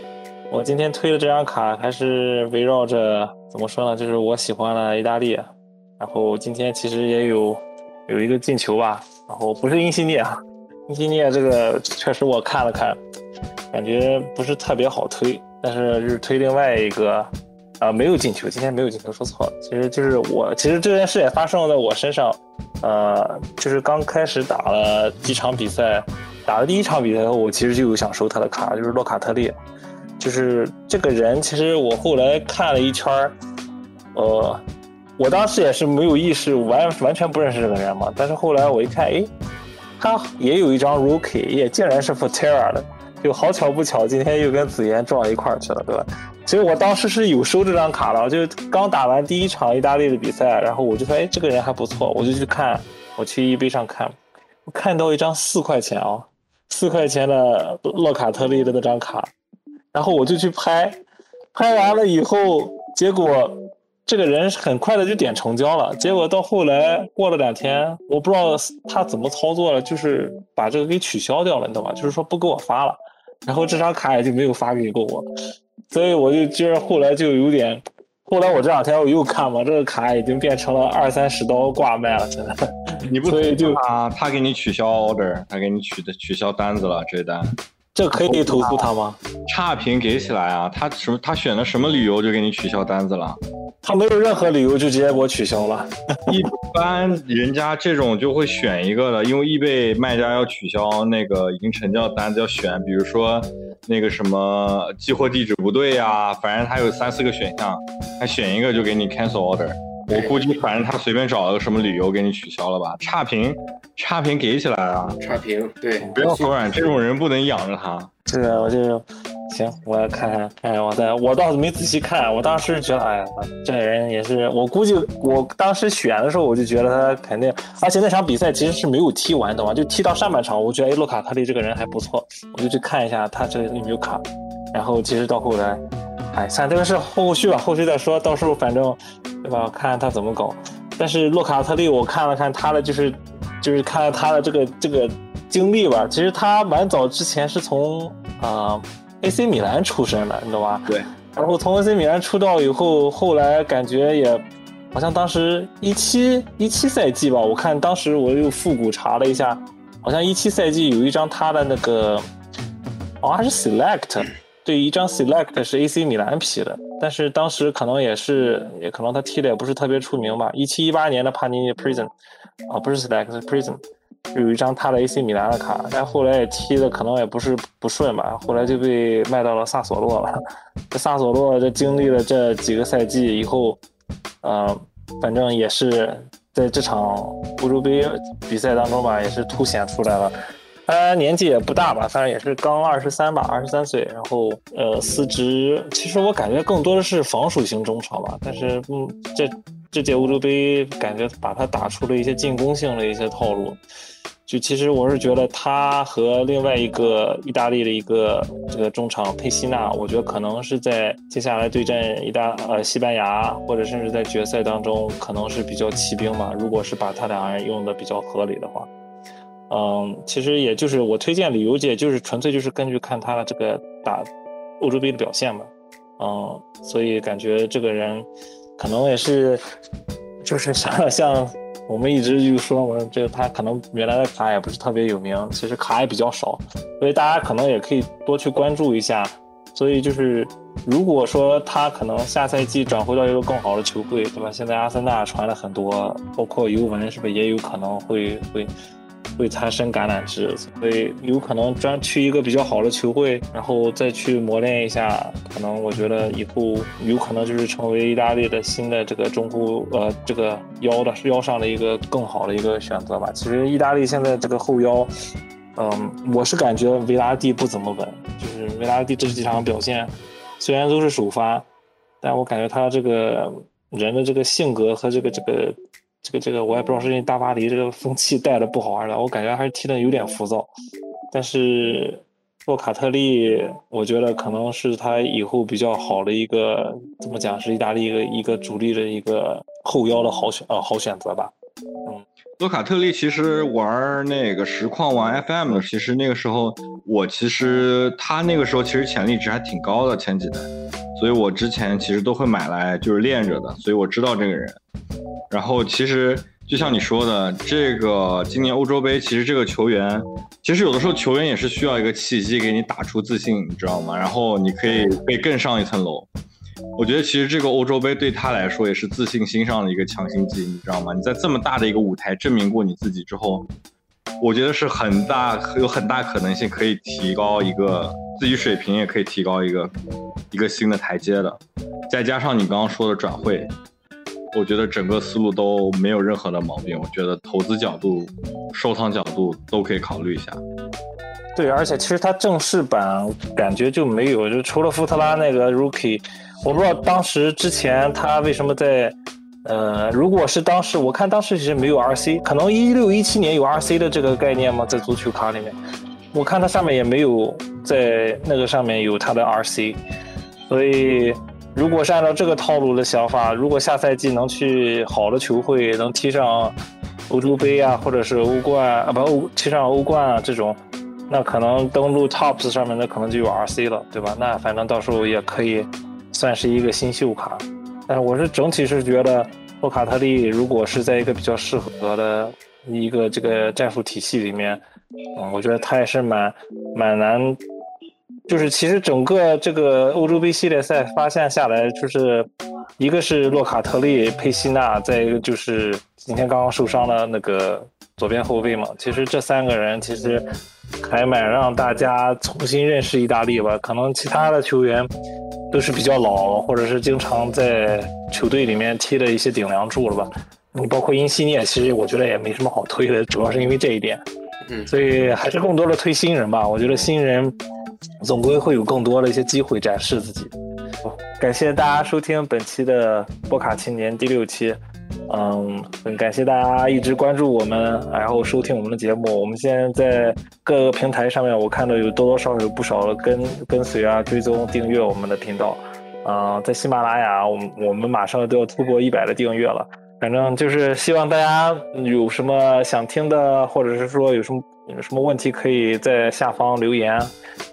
我今天推的这张卡还是围绕着怎么说呢，就是我喜欢的意大利，然后今天其实也有有一个进球吧，然后不是英西涅啊，英西涅这个确实我看了看，感觉不是特别好推，但是就是推另外一个，啊、没有进球，今天没有进球，说错了，其实就是我，其实这件事也发生在我身上，呃，就是刚开始打了几场比赛，打了第一场比赛后，我其实就有想收他的卡，就是洛卡特利，就是这个人，其实我后来看了一圈儿，呃，我当时也是没有意识，完完全不认识这个人嘛，但是后来我一看，诶，他也有一张 rookie，也竟然是 Fortera 的，就好巧不巧，今天又跟子妍撞一块儿去了，对吧？其实我当时是有收这张卡的，就刚打完第一场意大利的比赛，然后我就说，哎，这个人还不错，我就去看，我去 eBay 上看，我看到一张四块钱啊，四块钱的洛卡特利的那张卡，然后我就去拍，拍完了以后，结果这个人很快的就点成交了，结果到后来过了两天，我不知道他怎么操作了，就是把这个给取消掉了，你懂吧？就是说不给我发了，然后这张卡也就没有发给过我，所以我就就是后来就有点，后来我这两天我又看嘛，这个卡已经变成了二三十刀挂卖了，真的。你不所以就他他给你取消 order，他给你取的取消单子了，这单这可以投诉他吗？差评给起来啊！他什么他选的什么理由就给你取消单子了？他没有任何理由就直接给我取消了。一般人家这种就会选一个的，因为易贝卖家要取消那个已经成交的单子要选，比如说那个什么寄货地址不对呀、反正他有三四个选项，他选一个就给你 cancel order。我估计反正他随便找了个什么理由给你取消了吧？差评，差评给起来啊！差评，对，不要服软，这种人不能养着他。这个我就行，我要看看，哎，我再我倒是没仔细看，我当时觉得，哎呀，这人也是，我估计我当时选的时候，我就觉得他肯定，而且那场比赛其实是没有踢完，懂吗？就踢到上半场，我觉得哎，洛卡特利这个人还不错，我就去看一下他这有没有卡，然后其实到后来，哎，算这个是后续吧，后续再说，到时候反正，对吧？看看他怎么搞。但是洛卡特利，我看了看他的，就是就是看了他的这个这个经历吧。其实他蛮早之前是从啊、AC 米兰出身的，你知道吧？对。然后从 AC 米兰出道以后，后来感觉也好像当时一七一七赛季吧，我看当时我又复古查了一下，好像一七赛季有一张他的那个，好像是 Select，对，一张 Select 是 AC 米兰批的，但是当时可能也是，也可能他踢的也不是特别出名吧。一七一八年的帕尼尼 Prison，啊，不是 Select 是 Prison，就有一张他的 AC 米兰的卡，但后来也踢的可能也不是不顺吧，后来就被卖到了萨索洛了。这萨索洛这经历了这几个赛季以后，呃，反正也是在这场欧洲杯比赛当中吧，也是凸显出来了。他年纪也不大吧，反正也是刚二十三吧，二十三岁。然后呃，司职其实我感觉更多的是防守型中场吧，但是嗯，这这届欧洲杯感觉把他打出了一些进攻性的一些套路。就其实我是觉得他和另外一个意大利的一个这个中场佩西纳，我觉得可能是在接下来对阵意大呃西班牙，或者甚至在决赛当中可能是比较骑兵嘛。如果是把他俩人用的比较合理的话，嗯，其实也就是我推荐旅游界，就是纯粹就是根据看他的这个打欧洲杯的表现嘛。嗯，所以感觉这个人可能也是就是 像像。我们一直就说，我这个他可能原来的卡也不是特别有名，其实卡也比较少，所以大家可能也可以多去关注一下。所以就是，如果说他可能下赛季转回到一个更好的球队，对吧？现在阿森纳传了很多，包括尤文，是不是也有可能会会？为他伸橄榄枝，所以有可能专去一个比较好的球会，然后再去磨练一下，可能我觉得以后有可能就是成为意大利的新的这个中后呃这个腰的腰上的一个更好的一个选择吧。其实意大利现在这个后腰，嗯，我是感觉维拉蒂不怎么稳，就是维拉蒂这几场表现虽然都是首发，但我感觉他这个人的这个性格和这个这个。这个这个我也不知道是因为大巴黎这个风气带的不好还是，我感觉还是踢的有点浮躁。但是洛卡特利，我觉得可能是他以后比较好的一个，怎么讲是意大利一个一个主力的一个后腰的好选呃好选择吧。嗯，洛卡特利其实玩那个实况玩 FM 的，其实那个时候我其实他那个时候其实潜力值还挺高的前几代，所以我之前其实都会买来就是练着的，所以我知道这个人。然后其实就像你说的，这个今年欧洲杯，其实这个球员，其实有的时候球员也是需要一个契机给你打出自信，你知道吗？然后你可以被更上一层楼。我觉得其实这个欧洲杯对他来说也是自信心上的一个强心剂，你知道吗？你在这么大的一个舞台证明过你自己之后，我觉得是很大有很大可能性可以提高一个自己水平，也可以提高一个一个新的台阶的。再加上你刚刚说的转会。我觉得整个思路都没有任何的毛病。我觉得投资角度、收藏角度都可以考虑一下。对，而且其实它正式版感觉就没有，就除了福特拉那个 Rookie，我不知道当时之前他为什么在呃，如果是当时我看当时其实没有 RC，可能一六一七年有 RC 的这个概念吗？在足球卡里面，我看它上面也没有在那个上面有它的 RC，所以。如果是按照这个套路的想法，如果下赛季能去好的球会，能踢上欧洲杯啊，或者是欧冠啊，不欧踢上欧冠啊这种，那可能登陆 Tops 上面的可能就有 RC 了，对吧？那反正到时候也可以算是一个新秀卡。但是我是整体是觉得洛卡特利如果是在一个比较适合的一个这个战术体系里面，嗯，我觉得他也是蛮蛮难。就是其实整个这个欧洲杯系列赛发现下来，就是一个是洛卡特利、佩西纳，再一个就是今天刚刚受伤的那个左边后卫嘛。其实这三个人其实还蛮让大家重新认识意大利吧。可能其他的球员都是比较老，或者是经常在球队里面踢的一些顶梁柱了吧。你包括因西涅，其实我觉得也没什么好推的，主要是因为这一点。嗯，所以还是更多的推新人吧。我觉得新人。总归会有更多的一些机会展示自己。感谢大家收听本期的波卡青年第六期，嗯，很感谢大家一直关注我们，然后收听我们的节目。我们现在在各个平台上面，我看到有多多少少有不少的跟跟随啊、追踪、订阅我们的频道。啊，在喜马拉雅，我们我们马上都要突破一百的订阅了。反正就是希望大家有什么想听的，或者是说有什么。有什么问题可以在下方留言，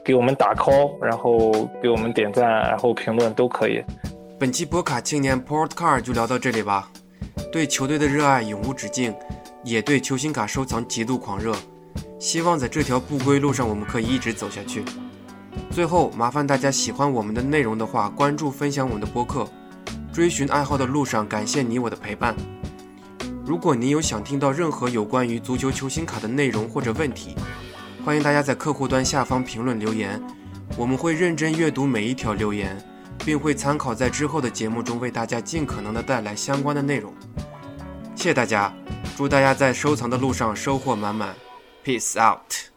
给我们打 call，然后给我们点赞，然后评论都可以。本期博卡青年 Portcar 就聊到这里吧。对球队的热爱永无止境，也对球星卡收藏极度狂热。希望在这条不归路上，我们可以一直走下去。最后，麻烦大家喜欢我们的内容的话，关注分享我们的播客。追寻爱好的路上，感谢你我的陪伴。如果您有想听到任何有关于足球球星卡的内容或者问题，欢迎大家在客户端下方评论留言，我们会认真阅读每一条留言，并会参考在之后的节目中为大家尽可能的带来相关的内容。谢谢大家，祝大家在收藏的路上收获满满，Peace out。